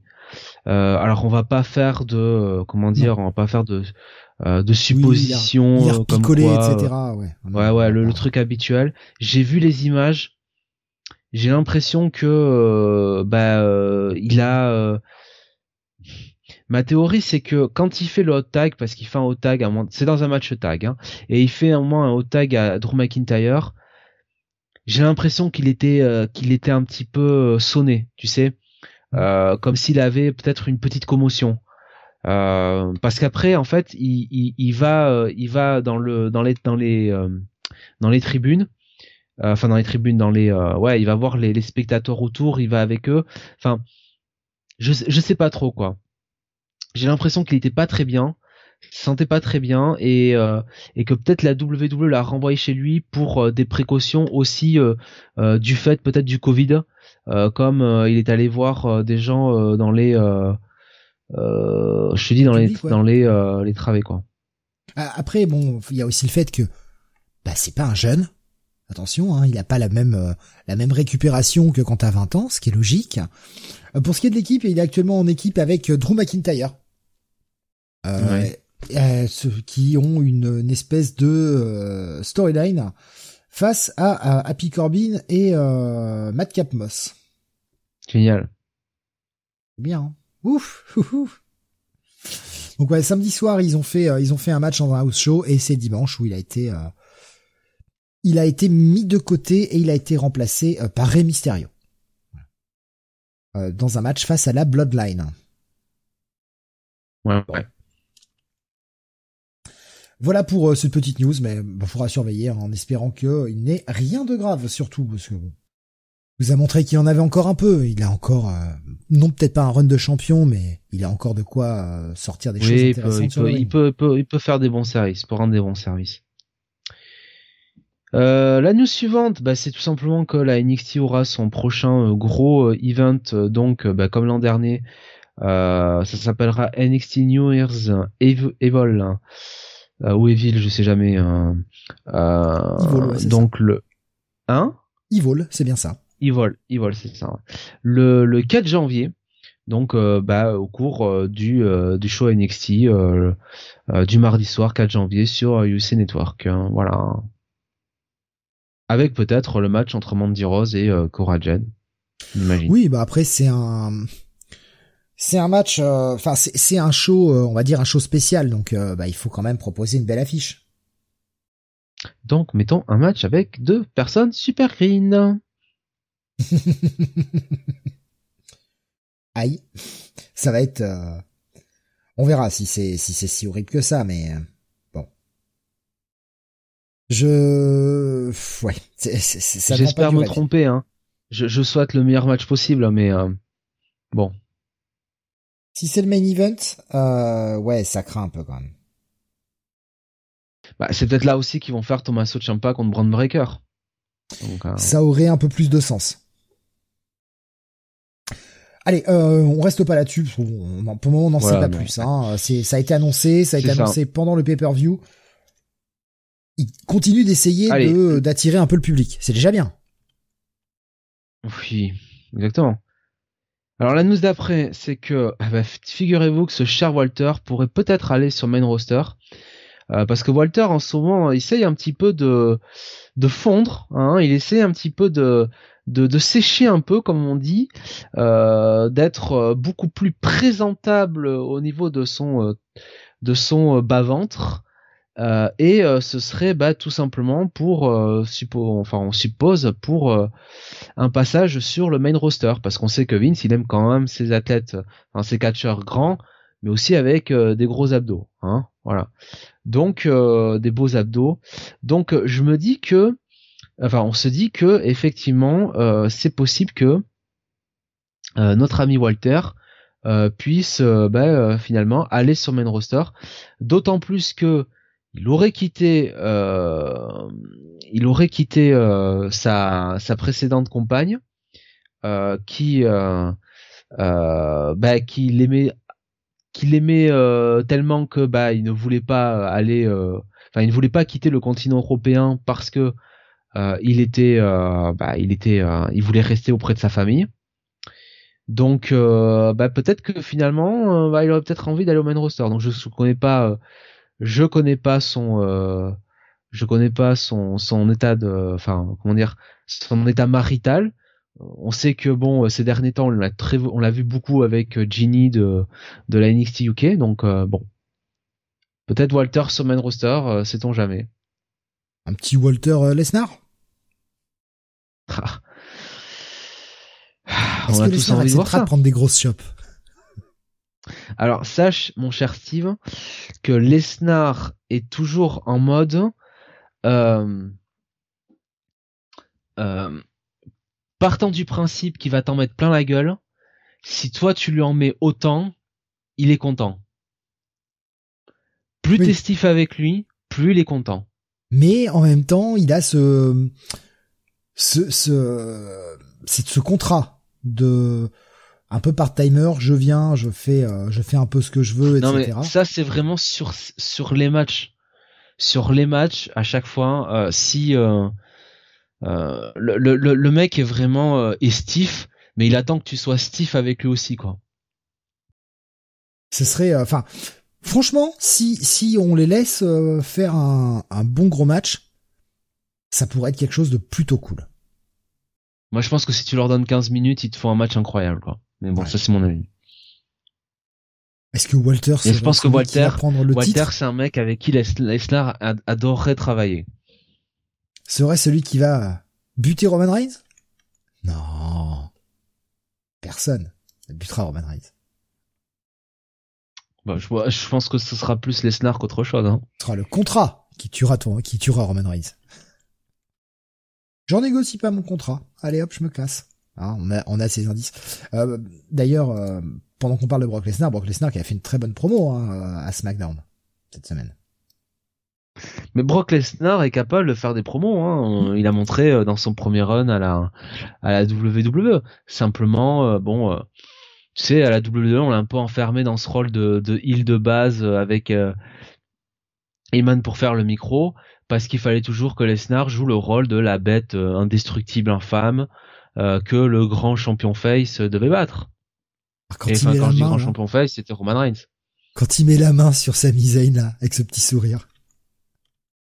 alors on va pas faire de comment dire on va pas faire de de suppositions comme quoi, etc. Ouais ouais, ouais le, le truc habituel. J'ai vu les images j'ai l'impression que bah il a Ma théorie, c'est que quand il fait le hot tag, parce qu'il fait un hot tag, c'est dans un match tag, hein, et il fait au moins un hot tag à Drew McIntyre, j'ai l'impression qu'il était, euh, qu'il était un petit peu euh, sonné, tu sais, euh, comme s'il avait peut-être une petite commotion. Parce qu'après, en fait, il, il, il va, il va dans le, dans les, dans les, dans les tribunes. Enfin dans les tribunes, dans les, ouais, il va voir les, les, spectateurs autour, il va avec eux. Enfin, je, je sais pas trop quoi. J'ai l'impression qu'il était pas très bien, il se sentait pas très bien et euh, et que peut-être la WWE l'a renvoyé chez lui pour euh, des précautions aussi euh, du fait peut-être du Covid, comme il est allé voir des gens dans les je te dis dans les dans les les travées quoi. Après bon, il y a aussi le fait que bah c'est pas un jeune. Attention, hein, il a pas la même la même récupération que quand t'as 20 ans, ce qui est logique. Pour ce qui est de l'équipe, il est actuellement en équipe avec Drew McIntyre, euh, euh, ceux qui ont une, espèce de euh, storyline face à, Happy Corbin et euh, Madcap Moss. Génial. Bien. Hein. Ouf, ouf, Donc ouais, samedi soir, ils ont fait ils ont fait un match dans un house show et c'est dimanche où il a été il a été mis de côté et il a été remplacé par Rey Mysterio. dans un match face à la Bloodline. Ouais, ouais. Voilà pour euh, cette petite news, mais il faudra surveiller hein, en espérant qu'il n'ait rien de grave, surtout parce que bon, vous a montré qu'il en avait encore un peu. Il a encore, euh, non peut-être pas un run de champion, mais il a encore de quoi euh, sortir des choses intéressantes. Il peut, il, peut, il, peut, faire des bons services, pour rendre des bons services. la news suivante, bah, c'est tout simplement que la NXT aura son prochain gros event, donc bah, comme l'an dernier, ça s'appellera NXT New Year's Evil. Euh, ou Evil, je sais jamais. Euh, euh donc le, hein? Evil, c'est bien ça. Evil, Evil, c'est ça. Le, le 4 janvier, donc euh, bah au cours du du show NXT du mardi soir 4 janvier sur UC Network hein, voilà avec peut-être le match entre Mandy Rose et Cora Jade oui bah après c'est un c'est un match, euh, enfin c'est un show, euh, on va dire un show spécial, donc euh, bah, il faut quand même proposer une belle affiche. Donc mettons un match avec deux personnes super green. Aïe, ça va être, on verra si c'est si c'est si horrible que ça, mais bon. Je, ouais, J'espère me tromper, hein. Je, je souhaite le meilleur match possible, mais bon. Si c'est le main event, euh, ouais, ça craint un peu quand même. Bah, c'est peut-être là aussi qu'ils vont faire Tommaso Ciampa contre Brand Breaker. Euh, ça aurait un peu plus de sens. Allez, euh, on reste pas là-dessus. Pour le moment, on n'en sait pas plus. Hein. C'est, ça a été annoncé, ça a été annoncé pendant le pay-per-view. Il continue d'essayer de, d'attirer un peu le public. C'est déjà bien. Oui, exactement. Alors la news d'après, c'est que ah bah, figurez-vous que ce cher Walter pourrait peut-être aller sur main roster. Euh, parce que Walter en ce moment essaye un petit peu de de fondre, hein, il essaie un petit peu de de, sécher un peu comme on dit, euh, d'être euh, beaucoup plus présentable au niveau de son de son bas ventre. Euh, et euh, ce serait bah, tout simplement pour, euh, enfin on suppose pour un passage sur le main roster, parce qu'on sait que Vince il aime quand même ses athlètes, enfin ses catcheurs grands, mais aussi avec des gros abdos, hein, voilà. Donc des beaux abdos. Donc je me dis que, enfin on se dit que effectivement c'est possible que notre ami Walter puisse bah, finalement aller sur main roster, d'autant plus que il aurait quitté, euh, euh, sa, précédente compagne, euh, qui, euh, euh, l'aimait, tellement que bah, il ne voulait pas aller, enfin, il ne voulait pas quitter le continent européen parce que il était, bah, il était, il voulait rester auprès de sa famille. Donc, bah, peut-être que finalement, bah, il aurait peut-être envie d'aller au main roster. Donc, je ne connais pas je connais pas son, euh, je connais pas son son état de, enfin comment dire, son état marital. on sait que bon, ces derniers temps, on l'a très, on l'a vu beaucoup avec Ginny de de la NXT UK, donc bon, peut-être Walter sur main roster, sait-on jamais. Un petit Walter Lesnar? Ah. Est-ce que Lesnar acceptera de prendre des grosses chopes alors sache, mon cher Steve, que Lesnar est toujours en mode euh, euh, partant du principe qu'il va t'en mettre plein la gueule. Si toi tu lui en mets autant, il est content. Plus t'es stiff avec lui, plus il est content. Mais en même temps, il a ce ce ce, ce contrat de un peu part-timer, je viens, je fais, euh, je fais un peu ce que je veux, non, etc. Mais ça, c'est vraiment sur sur les matchs, sur les matchs à chaque fois. Euh, si euh, le, le, le, mec est vraiment est stiff, mais il attend que tu sois stiff avec lui aussi, quoi. Ce serait, enfin, franchement, si si on les laisse faire un, un bon gros match, ça pourrait être quelque chose de plutôt cool. Moi, je pense que si tu leur donnes 15 minutes, ils te font un match incroyable, quoi. Mais bon, ça c'est mon avis. Est-ce que Walter, je pense que Walter, Walter, c'est un mec avec qui Lesnar adorerait travailler. Serait celui qui va buter Roman Reigns? Non, personne ne butera Roman Reigns. Bah, je, je pense que ce sera plus Lesnar qu'autre chose. Hein. Ce sera le contrat qui tuera qui tuera Roman Reigns. J'en négocie pas mon contrat. Allez hop, je me casse. Hein, on a on a ces indices. Euh, d'ailleurs, euh, pendant qu'on parle de Brock Lesnar, Brock Lesnar qui a fait une très bonne promo hein, à SmackDown cette semaine. Mais Brock Lesnar est capable de faire des promos. Hein. Il a montré euh, dans son premier run à la WWE. Simplement, bon, tu sais, à la WWE, on l'a un peu enfermé dans ce rôle de de de base avec euh, Eman pour faire le micro, parce qu'il fallait toujours que Lesnar joue le rôle de la bête indestructible infâme euh, que le grand champion face devait battre. Ah, quand Et il met quand je dis grand champion face, c'était Roman Reigns. Quand il met la main sur sa Zayn là, avec ce petit sourire.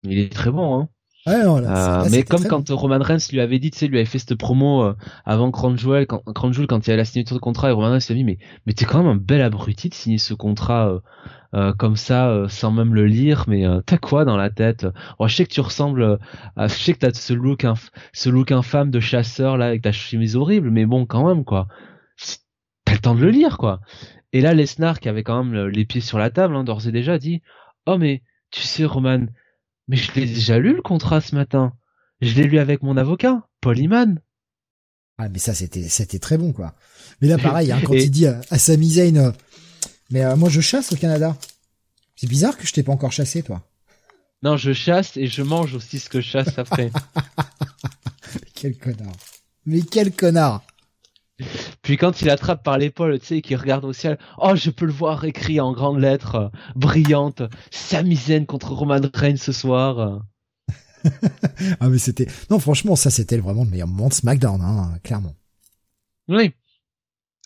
Il est très bon, hein. Ouais, euh, mais comme quand Roman Reigns lui avait dit, tu sais, lui avait fait cette promo euh, avant Crown Jewel, quand Crown Jewel, quand il y a la signature de contrat, et Roman Reigns lui a dit, mais, mais t'es quand même un bel abruti de signer ce contrat euh, comme ça sans même le lire mais t'as quoi dans la tête? Oh, je sais que tu ressembles à je sais que t'as ce look ce look infâme de chasseur là avec ta chemise horrible mais bon quand même quoi. T'as le temps de le lire quoi. Et là Lesnar qui avait quand même les pieds sur la table hein, d'ores et déjà dit oh mais tu sais Roman mais je l'ai déjà lu le contrat ce matin je l'ai lu avec mon avocat Paul Iman ah mais ça c'était c'était très bon quoi mais là pareil hein, quand il dit à, à Sami Zayn mais euh, moi, je chasse au Canada. C'est bizarre que je t'ai pas encore chassé, toi. Non, je chasse et je mange aussi ce que je chasse après. quel connard. Mais quel connard. Puis quand il attrape par l'épaule, tu sais, qu'il regarde au ciel, oh, je peux le voir écrit en grandes lettres, euh, brillantes, Samizen contre Roman Reigns ce soir. ah mais c'était, non franchement ça c'était vraiment le meilleur moment de SmackDown, hein, clairement. Oui.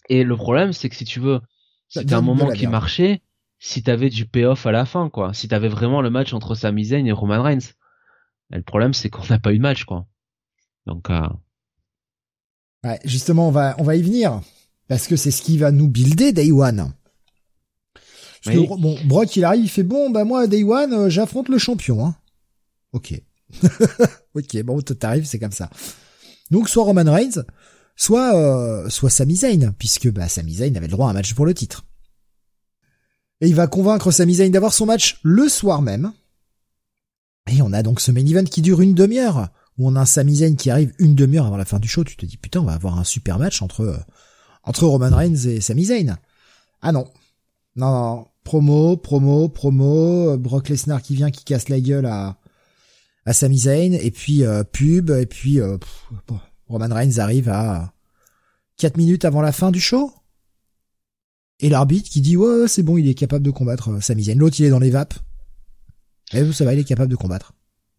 Et le problème c'est que si tu veux, c'était un moment qui marchait si t'avais du payoff à la fin, quoi. Si t'avais vraiment le match entre Sami Zayn et Roman Reigns. le problème, c'est qu'on n'a pas eu de match, quoi. Donc, euh... ouais, justement, on va, on va y venir. Parce que c'est ce qui va nous builder Day One. bon, Brock, il arrive, il fait bon, bah moi, Day One, euh, j'affronte le champion, hein. Ok. ok, bon, t'arrives, c'est comme ça. Donc, soit Roman Reigns, soit euh, soit Sami Zayn, puisque bah, Sami Zayn avait le droit à un match pour le titre. Et il va convaincre Sami Zayn d'avoir son match le soir même. Et on a donc ce main event qui dure une demi-heure, où on a un Sami qui arrive une demi-heure avant la fin du show. Tu te dis putain, on va avoir un super match entre euh, entre Roman Reigns et Sami Zayn. Ah non, non, non, promo, promo, promo, Brock Lesnar qui vient, qui casse la gueule à à Sami Zayn, et puis euh, pub, et puis Roman Reigns arrive à 4 minutes avant la fin du show. Et l'arbitre qui dit ouais c'est bon il est capable de combattre euh, Sami Zayn. L'autre il est dans les vapes. Et ça va il est capable de combattre.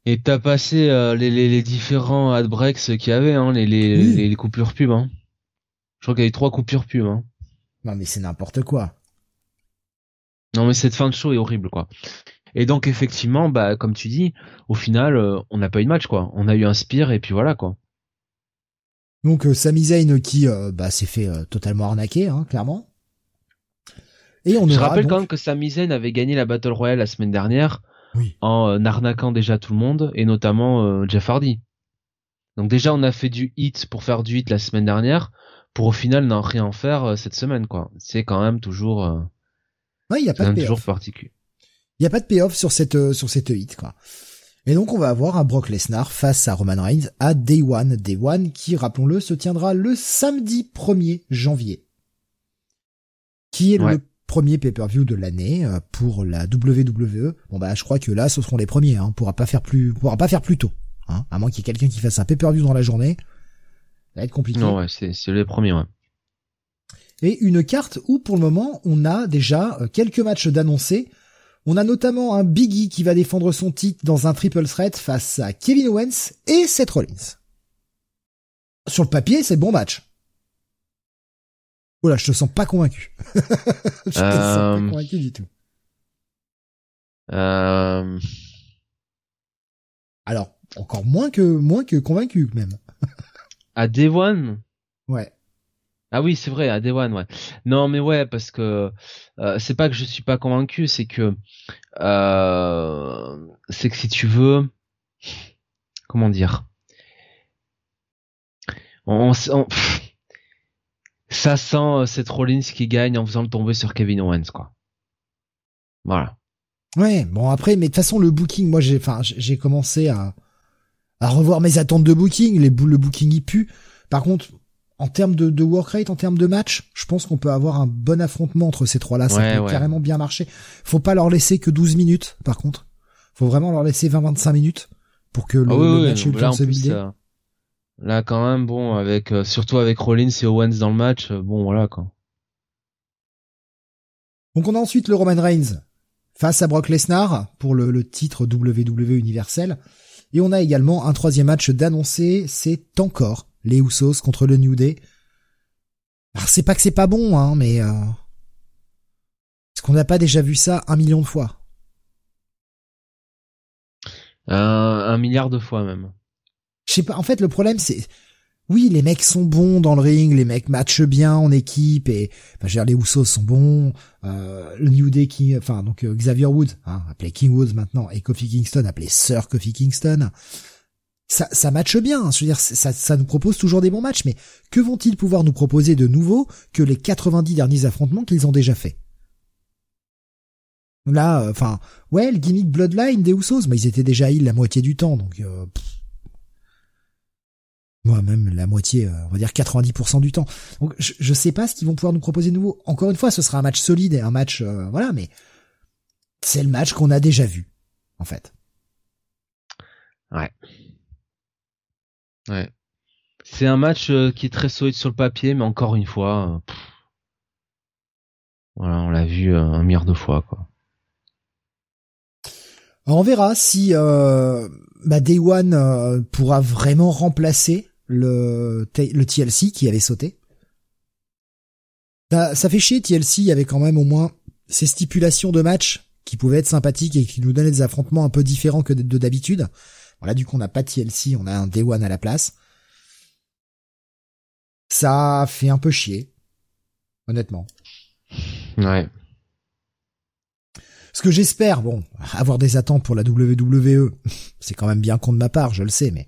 Et t'as passé euh, les, les, les, différents ad breaks qu'il y avait hein, les, les, les, coupures pub. Hein. Je crois qu'il y a eu trois coupures pub. Hein. Non mais c'est n'importe quoi. Non mais cette fin de show est horrible quoi. Et donc effectivement bah comme tu dis au final euh, on n'a pas eu de match quoi. On a eu un spire et puis voilà quoi. Donc euh, Sami Zayn qui euh, bah, s'est fait euh, totalement arnaquer, hein, clairement. Et on Je rappelle quand même que Sami Zayn avait gagné la Battle Royale la semaine dernière en arnaquant déjà tout le monde et notamment Jeff Hardy. Donc déjà on a fait du hit pour faire du hit la semaine dernière pour au final n'en rien faire cette semaine quoi. C'est quand même toujours Ouais, il y a pas de toujours particulier. Il y a pas de payoff sur cette sur cette hit quoi. Et donc on va avoir un Brock Lesnar face à Roman Reigns à Day One. Day One qui, rappelons-le, se tiendra le samedi 1er janvier. Qui est le premier pay-per-view de l'année euh, pour la WWE. Bon bah je crois que là ce seront les premiers, hein. on pourra pas faire plus, pourra pas faire plus tôt. Hein. À moins qu'il y ait quelqu'un qui fasse un pay-per-view dans la journée. Ça va être compliqué. Non ouais, c'est, c'est les premiers ouais. Et une carte où pour le moment on a déjà euh, quelques matchs d'annoncés on a notamment un Biggie qui va défendre son titre dans un triple threat face à Kevin Owens et Seth Rollins. Sur le papier, c'est bon match. Oula, je te sens pas convaincu. je te sens pas euh, convaincu du tout. Euh... Alors, encore moins que moins que convaincu même. à Day One? Ouais. Ah oui, c'est vrai, à Day One, ouais. Non, mais ouais, parce que euh, c'est pas que je suis pas convaincu, c'est que euh, c'est que si tu veux, comment dire, on, ça sent euh, cette Rollins qui gagne en faisant le tomber sur Kevin Owens, quoi. Voilà. Ouais, bon après, mais de toute façon le booking, moi j'ai, enfin, j'ai commencé à à revoir mes attentes de booking. Les le booking y pue. Par contre, en termes de, de work rate, en termes de match, je pense qu'on peut avoir un bon affrontement entre ces trois-là. Ça peut carrément bien marcher. Faut pas leur laisser que 12 minutes, par contre. Faut vraiment leur laisser 20-25 minutes pour que le, ah match ait le temps de se builder. Là, quand même, bon, avec euh, surtout avec Rollins et Owens dans le match, euh, bon, voilà quoi. Donc on a ensuite le Roman Reigns face à Brock Lesnar pour le, le titre WWE universel. Et on a également un troisième match d'annoncer, c'est encore les Usos contre le New Day. Alors c'est pas que c'est pas bon, hein, mais euh... est-ce qu'on n'a pas déjà vu ça un million de fois? Un milliard de fois même. Je sais pas. En fait, le problème c'est oui, les mecs sont bons dans le ring, les mecs matchent bien en équipe et ben, je veux dire, les Usos sont bons. Euh, le New Day qui, enfin donc euh, Xavier Woods, hein, appelé King Woods maintenant, et Kofi Kingston appelé Sir Kofi Kingston ça, ça matche bien. Je veux dire, ça, ça nous propose toujours des bons matchs, mais que vont-ils pouvoir nous proposer de nouveau que les 90 derniers affrontements qu'ils ont déjà fait Là, euh, enfin, ouais, le gimmick Bloodline des Usos, mais ils étaient déjà heal la moitié du temps, donc euh, moi même la moitié, euh, on va dire 90% du temps. Donc je, je sais pas ce qu'ils vont pouvoir nous proposer de nouveau. Encore une fois, ce sera un match solide et un match, voilà, mais c'est le match qu'on a déjà vu, en fait. Ouais. Ouais. C'est un match euh, qui est très solide sur le papier, mais encore une fois, euh, voilà, on l'a vu euh, un milliard de fois, quoi. on verra si euh, bah, Day One pourra vraiment remplacer le, le TLC qui avait sauté. Bah, ça fait chier, TLC, avait quand même au moins ces stipulations de match qui pouvaient être sympathiques et qui nous donnaient des affrontements un peu différents que de d'habitude. Voilà, du coup, on n'a pas TLC, on a un Day One à la place. Ça fait un peu chier, honnêtement. Ouais. Ce que j'espère, bon, avoir des attentes pour la WWE, c'est quand même bien con de ma part, je le sais, mais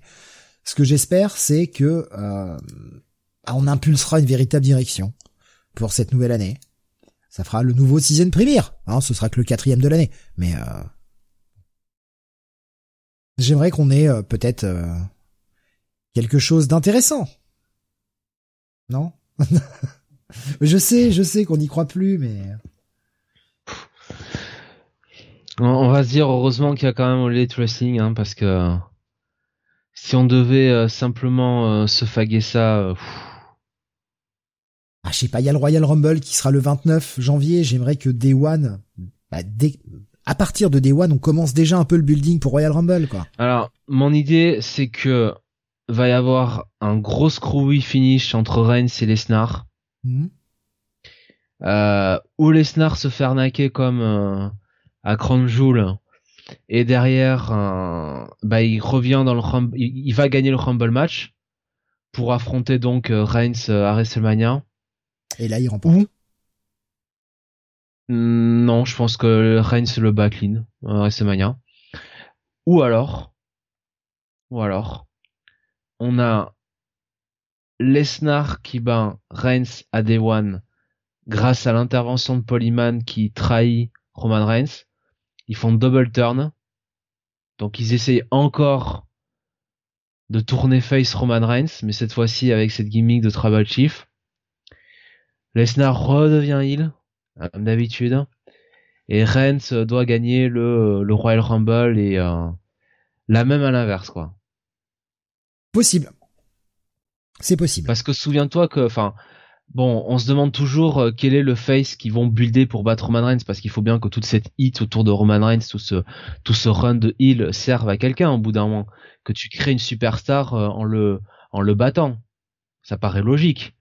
ce que j'espère, c'est que euh, on impulsera une véritable direction pour cette nouvelle année. Ça fera le nouveau season premier, hein, ce sera que le quatrième de l'année, mais euh, J'aimerais qu'on ait euh, peut-être euh, quelque chose d'intéressant. Non? Je sais, je sais qu'on n'y croit plus, mais... On va se dire heureusement qu'il y a quand même le tracing, hein, parce que si on devait euh, simplement se faguer ça... Ah, je sais pas, il y a le Royal Rumble qui sera le 29 janvier. J'aimerais que Day One, bah, dès, à partir de Day One, on commence déjà un peu le building pour Royal Rumble, quoi. Alors, mon idée, c'est que va y avoir un gros screwy finish entre Reigns et Lesnar. Mmh. Euh, où Lesnar se fait arnaquer comme euh, à Crown Jewel. Et derrière, euh, bah, il revient dans le Rumble, il, va gagner le Rumble match pour affronter donc Reigns à WrestleMania. Et là, il remporte. Hmm, non, je pense que Reigns le bat clean à WrestleMania. Ou alors, ou alors, on a Lesnar qui bat Reigns à Day One grâce à l'intervention de Polyman qui trahit Roman Reigns. Ils font double turn. Donc ils essayent encore de tourner face Roman Reigns, mais cette fois-ci avec cette gimmick de Tribal Chief. Lesnar redevient heel, comme d'habitude. Et Reigns doit gagner le, le Royal Rumble et euh, la même à l'inverse, quoi. Possible. C'est possible. Parce que souviens-toi que, enfin, bon, on se demande toujours euh, quel est le face qu'ils vont builder pour battre Roman Reigns, parce qu'il faut bien que toute cette hit autour de Roman Reigns, tout ce, tout ce run de heal serve à quelqu'un au bout d'un moment. Que tu crées une superstar euh, en le, en le battant. Ça paraît logique.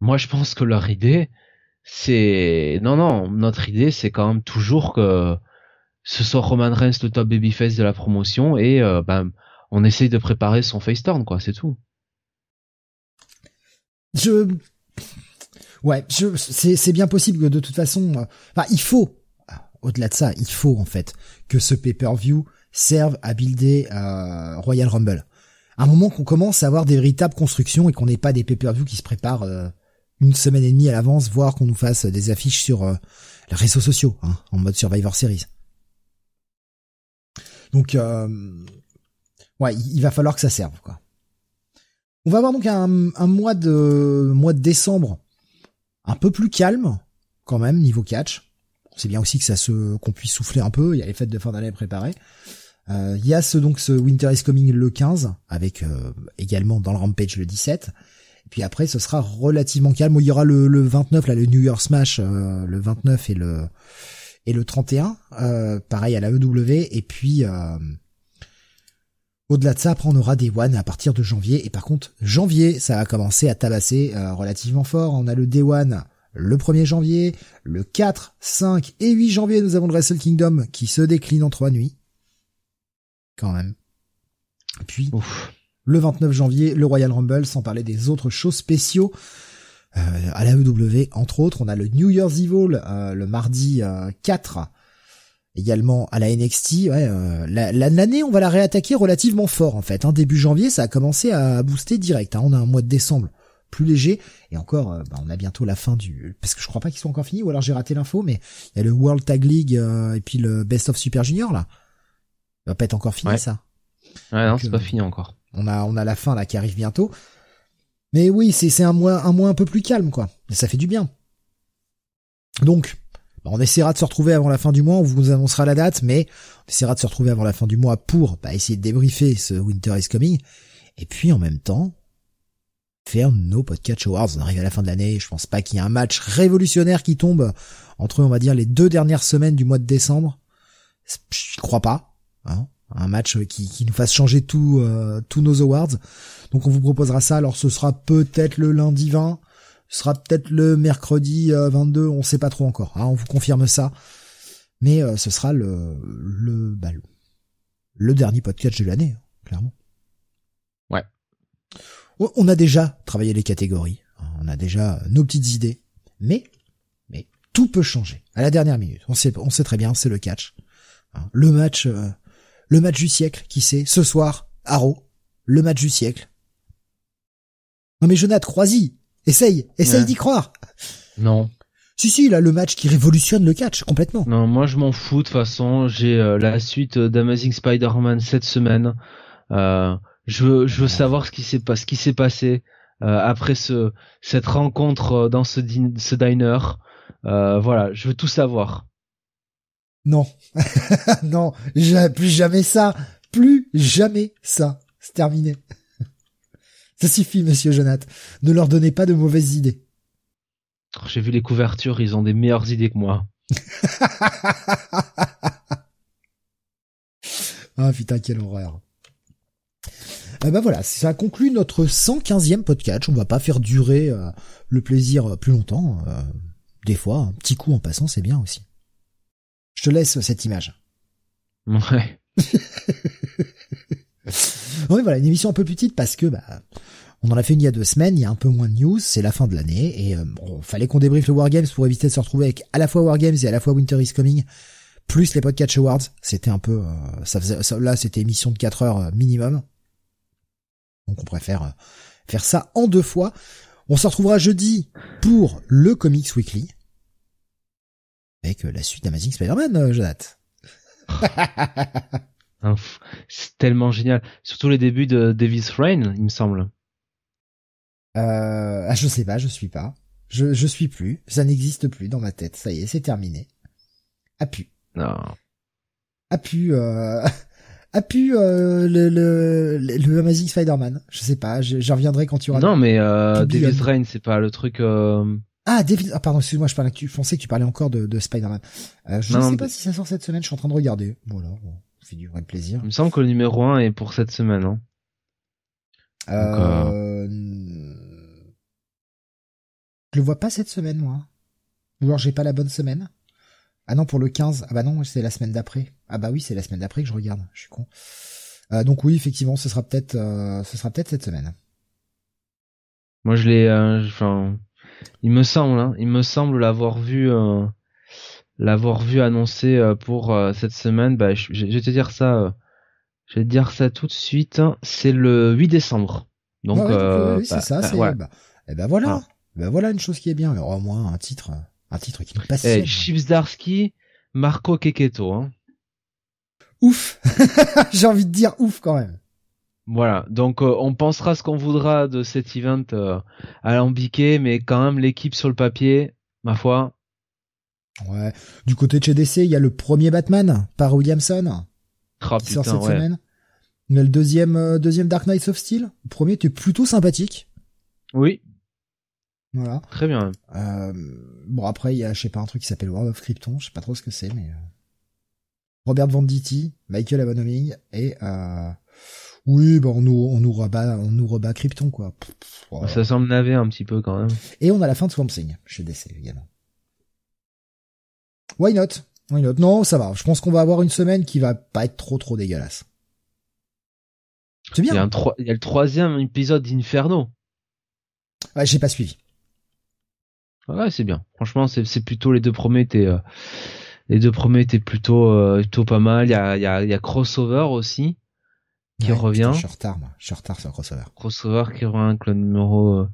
Moi, je pense que leur idée, c'est, non, non, notre idée, c'est quand même toujours que ce soit Roman Reigns le top babyface de la promotion et, euh, ben, on essaye de préparer son face turn, quoi, c'est tout. Je, ouais, je, c'est, bien possible que de toute façon, euh, enfin, il faut, au-delà de ça, il faut en fait que ce pay-per-view serve à builder euh, Royal Rumble. À un moment qu'on commence à avoir des véritables constructions et qu'on n'ait pas des pay-per-view qui se préparent euh, une semaine et demie à l'avance, voire qu'on nous fasse des affiches sur les réseaux sociaux, hein, en mode Survivor Series. Donc, ouais, il va falloir que ça serve, quoi. On va avoir donc un, mois de mois de décembre un peu plus calme quand même niveau catch. C'est bien aussi que ça se qu'on puisse souffler un peu. Il y a les fêtes de fin d'année préparées. Euh, il y a ce donc ce Winter is Coming le 15 avec euh, également dans le Rampage le 17. Et puis après ce sera relativement calme. Il y aura le, 29 là le New Year Smash euh, le 29 et le et le 31 pareil à la EW et puis au-delà de ça, après on aura des One à partir de janvier. Et par contre, janvier, ça va commencer à tabasser euh, relativement fort. On a le Day One le 1er janvier, le 4, 5 et 8 janvier, nous avons le Wrestle Kingdom qui se décline en trois nuits. Quand même. Et puis, le 29 janvier, le Royal Rumble, sans parler des autres shows spéciaux. Euh, à la EW, entre autres, on a le New Year's Evil euh, le mardi 4 également à la NXT. Ouais, euh, l'année, on va la réattaquer relativement fort en fait. Hein. Début janvier, ça a commencé à booster direct. Hein. On a un mois de décembre plus léger et encore, euh, bah, on a bientôt la fin du. Parce que je crois pas qu'ils soient encore finis ou alors j'ai raté l'info, mais il y a le World Tag League euh, et puis le Best of Super Junior là. Il va pas être encore fini ça. Ouais, non, c'est pas fini encore. On a on a la fin là qui arrive bientôt. Mais oui, c'est c'est un mois un mois un peu plus calme quoi. Et ça fait du bien. Donc, bah, on essaiera de se retrouver avant la fin du mois, on vous annoncera la date, mais on essaiera de se retrouver avant la fin du mois pour bah, essayer de débriefer ce Winter is Coming. Et puis en même temps, faire nos podcast awards. On arrive à la fin de l'année, je pense pas qu'il y ait un match révolutionnaire qui tombe entre, on va dire, les deux dernières semaines du mois de décembre. Je crois pas. Hein un match qui, nous fasse changer tout, euh, tous nos awards. Donc on vous proposera ça. Alors ce sera peut-être le lundi 20 ce sera peut-être le mercredi 22, euh, on sait pas trop encore. Hein, on vous confirme ça. Mais euh, ce sera le le, bah, le dernier podcast de l'année, hein, clairement. Ouais. On a déjà travaillé les catégories. Hein, on a déjà nos petites idées. Mais mais tout peut changer à la dernière minute. On sait on sait très bien, c'est le catch. Le match euh, le match du siècle, qui sait Ce soir, Arrow, le match du siècle. Non mais Jonathan, crois-y Essaye, essaye d'y croire. Non. Si si, là le match qui révolutionne le catch complètement. Non, moi je m'en fous de toute façon. J'ai euh, la suite d'Amazing Spider-Man cette semaine. Euh, je veux, je veux savoir ce qui s'est pas, ce qui s'est passé euh, après ce cette rencontre euh, dans ce, ce diner. Euh, voilà, je veux tout savoir. Non, non, plus jamais ça, plus jamais ça. C'est terminé. Ça suffit, monsieur Jonathan. Ne leur donnez pas de mauvaises idées. Oh, j'ai vu les couvertures, ils ont des meilleures idées que moi. ah putain, quelle horreur. Eh ben voilà, ça conclut notre 115e podcast. On va pas faire durer euh, le plaisir plus longtemps. Euh, des fois, un petit coup en passant, c'est bien aussi. Je te laisse cette image. Ouais. oui, voilà, une émission un peu plus petite parce que bah On en a fait une il y a deux semaines, il y a un peu moins de news, c'est la fin de l'année, et euh, bon, fallait qu'on débriefe le Wargames pour éviter de se retrouver avec à la fois Wargames et à la fois Winter is Coming, plus les Podcatch Awards. C'était un peu, euh, ça faisait, ça, là c'était émission de 4 heures euh, minimum. Donc on préfère euh, faire ça en deux fois. On se retrouvera jeudi pour le Comics Weekly. Avec la suite d'Amazing Spider-Man, Jonathan. C'est tellement génial. Surtout les débuts de Davis Rain, il me semble. Euh, ah, je sais pas, je suis pas. Je, je suis plus. Ça n'existe plus dans ma tête. Ça y est, c'est terminé. A pu. Non. A pu, euh, a pu, euh, le, le, le Amazing Spider-Man. Je sais pas, j'en reviendrai quand tu auras. Non, mais, euh, Davis Rain, c'est pas le truc, euh... Ah, David, ah, pardon, excuse-moi, je parlais, tu pensais que tu parlais encore de, de Spider-Man. Euh, je ne sais pas si ça sort cette semaine, je suis en train de regarder. Voilà, bon, fait du vrai plaisir. Il me semble que le numéro 1 est pour cette semaine, hein. Euh... Je le vois pas cette semaine, moi. Ou alors j'ai pas la bonne semaine. Ah non, pour le 15. Ah bah non, c'est la semaine d'après. Ah bah oui, c'est la semaine d'après que je regarde. Je suis con. Euh, donc oui, effectivement, ce sera peut-être, euh, ce sera peut-être cette semaine. Moi, je l'ai, euh, enfin, il me semble, hein, il me semble l'avoir vu, euh, l'avoir vu annoncé euh, pour cette semaine. Bah, je, je, vais te dire ça, je vais te dire ça tout de suite. Hein. C'est le 8 décembre. Donc, ouais, oui, c'est bah, ça. bah, C'est, ouais. bah, et ben voilà. Ben voilà une chose qui est bien. Alors, au moins un titre, un titre qui me passe. Eh, Chips Darsky, Marco Keketo. Hein. Ouf. J'ai envie de dire ouf quand même. Voilà, donc euh, on pensera ce qu'on voudra de cet event euh, alambiqué, mais quand même l'équipe sur le papier, ma foi. Ouais. Du côté de chez DC, il y a le premier Batman par Williamson Oh, qui sort cette ouais. semaine. Mais le deuxième, euh, deuxième Dark Knights of Steel, le premier était plutôt sympathique. Oui, Voilà. très bien. Euh, bon après il y a je sais pas un truc qui s'appelle World of Krypton, je sais pas trop ce que c'est mais euh, Robert Venditti, Michael Abonoming et euh, oui bah on nous on nous rebat on nous rebat Krypton quoi. Pff, pff, voilà. Ça semble naver un petit peu quand même. Et on a la fin de Swamp Thing chez DC également. Why not? Why not? Non, ça va. Je pense qu'on va avoir une semaine qui va pas être trop trop dégueulasse. C'est Il y, a bien. un il y a le troisième épisode d'Inferno. Ouais, j'ai pas suivi. Ouais, c'est bien. Franchement, c'est plutôt les deux premiers étaient euh, les deux premiers étaient plutôt euh, plutôt pas mal. Il y a il y a il y a crossover aussi qui Ouais, revient. putain, je suis en retard, moi. Je suis en retard sur crossover. crossover qui revient avec le numéro euh,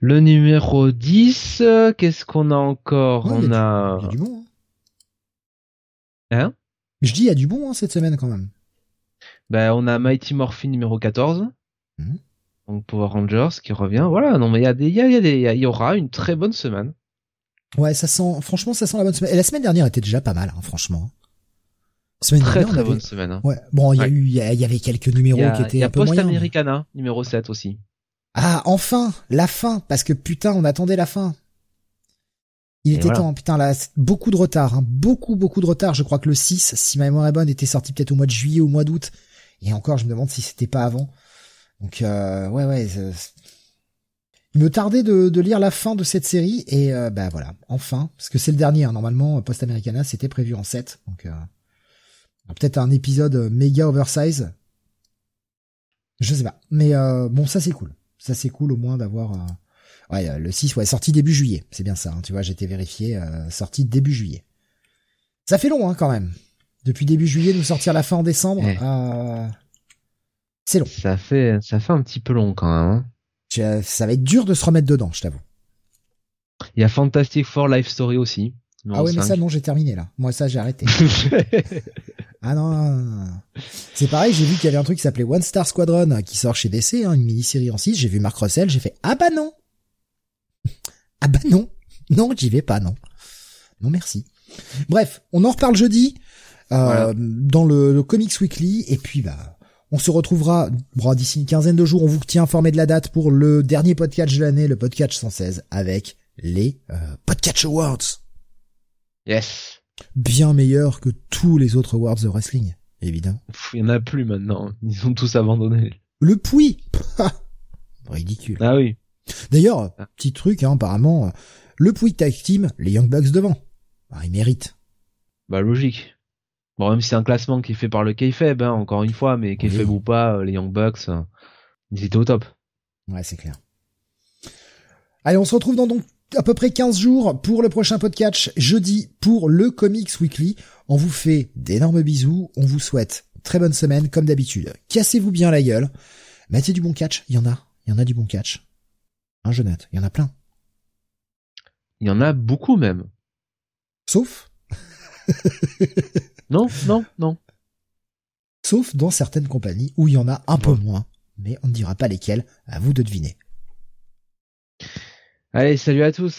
le numéro 10 euh, qu'est-ce qu'on a encore Ouais, il y on a Il y a du bon, hein. hein Je dis, il y a du bon, hein, cette semaine, quand même. ben on a Mighty Morphin numéro 14 Mhm. donc Power Rangers qui revient voilà non mais il y a des il y, a, y, a des- il y a- il y aura une très bonne semaine Ouais, ça sent, franchement, ça sent la bonne semaine. Et la semaine dernière était déjà pas mal, hein, franchement. Semaine très dernière, on très avait- bonne semaine hein. Ouais. Bon, il y a Ouais. eu, il y, avait quelques numéros qui étaient y a un peu Post. Americana numéro 7 aussi Ah, enfin, la fin, parce que putain, on attendait la fin. Il Et était voilà. temps, putain, là, beaucoup de retard, hein, beaucoup, beaucoup de retard. Je crois que le 6, si ma mémoire est bonne, était sorti peut-être au mois de juillet ou au mois d'août. Et encore, je me demande si c'était pas avant. Donc, euh, ouais, ouais. Il me tardait de, de lire la fin de cette série, et euh, bah voilà, enfin, parce que c'est le dernier, hein, normalement, Post Americana, c'était prévu en 7, donc euh, peut-être un épisode méga oversize. Je sais pas, mais euh, bon, ça c'est cool. Ça c'est cool au moins d'avoir... euh, Ouais, euh, le 6, ouais, sorti début juillet. C'est bien ça, hein, tu vois, j'étais vérifié, euh, sorti début juillet. Ça fait long, hein, quand même. Depuis début juillet, nous sortir la fin en décembre, Ouais. euh, c'est long. ça fait ça fait un petit peu long quand même hein. Je- Ça va être dur de se remettre dedans, je t'avoue. il y a Fantastic Four Life Story aussi Ah ouais, mais 5. ça, non, j'ai terminé, là. Moi, ça, j'ai arrêté. Ah non, non, non, non. C'est pareil, j'ai vu qu'il y avait un truc qui s'appelait One Star Squadron euh, qui sort chez DC, hein, une mini-série en 6. J'ai vu Mark Russell, j'ai fait ah bah non. Ah bah non. Non, j'y vais pas, non. Non, merci. Bref, on en reparle jeudi euh, Voilà. dans le, le Comics Weekly et puis bah on se retrouvera bon, d'ici une quinzaine de jours. On vous tient informé de la date pour le dernier podcast de l'année, le podcast 116 avec les euh, Podcast Awards yes bien meilleur que tous les autres awards de wrestling, évidemment. Il y en a plus maintenant ils ont tous abandonné Le Ha Ridicule. ah oui D'ailleurs, Ah. petit truc, hein, apparemment, euh, le Puy Tag Team, les Young Bucks devant. Bah, ils méritent. Bah logique. Bon même si c'est un classement qui est fait par le Kayfabe, hein, encore une fois, mais Oui. ou pas, euh, les Young Bucks, euh, ils étaient au top. Ouais, c'est clair. Allez, on se retrouve dans donc à peu près 15 jours pour le prochain podcast, jeudi pour le Comics Weekly. On vous fait d'énormes bisous, on vous souhaite très bonne semaine comme d'habitude. Cassez-vous bien la gueule. Mettez du bon catch, il y en a, il y en a du bon catch. Hein, Jonathan, il y en a plein. Il y en a beaucoup même. Sauf? Non, non, non. Sauf dans certaines compagnies où il y en a un peu moins. Mais on ne dira pas lesquelles, à vous de deviner. Allez, salut à tous.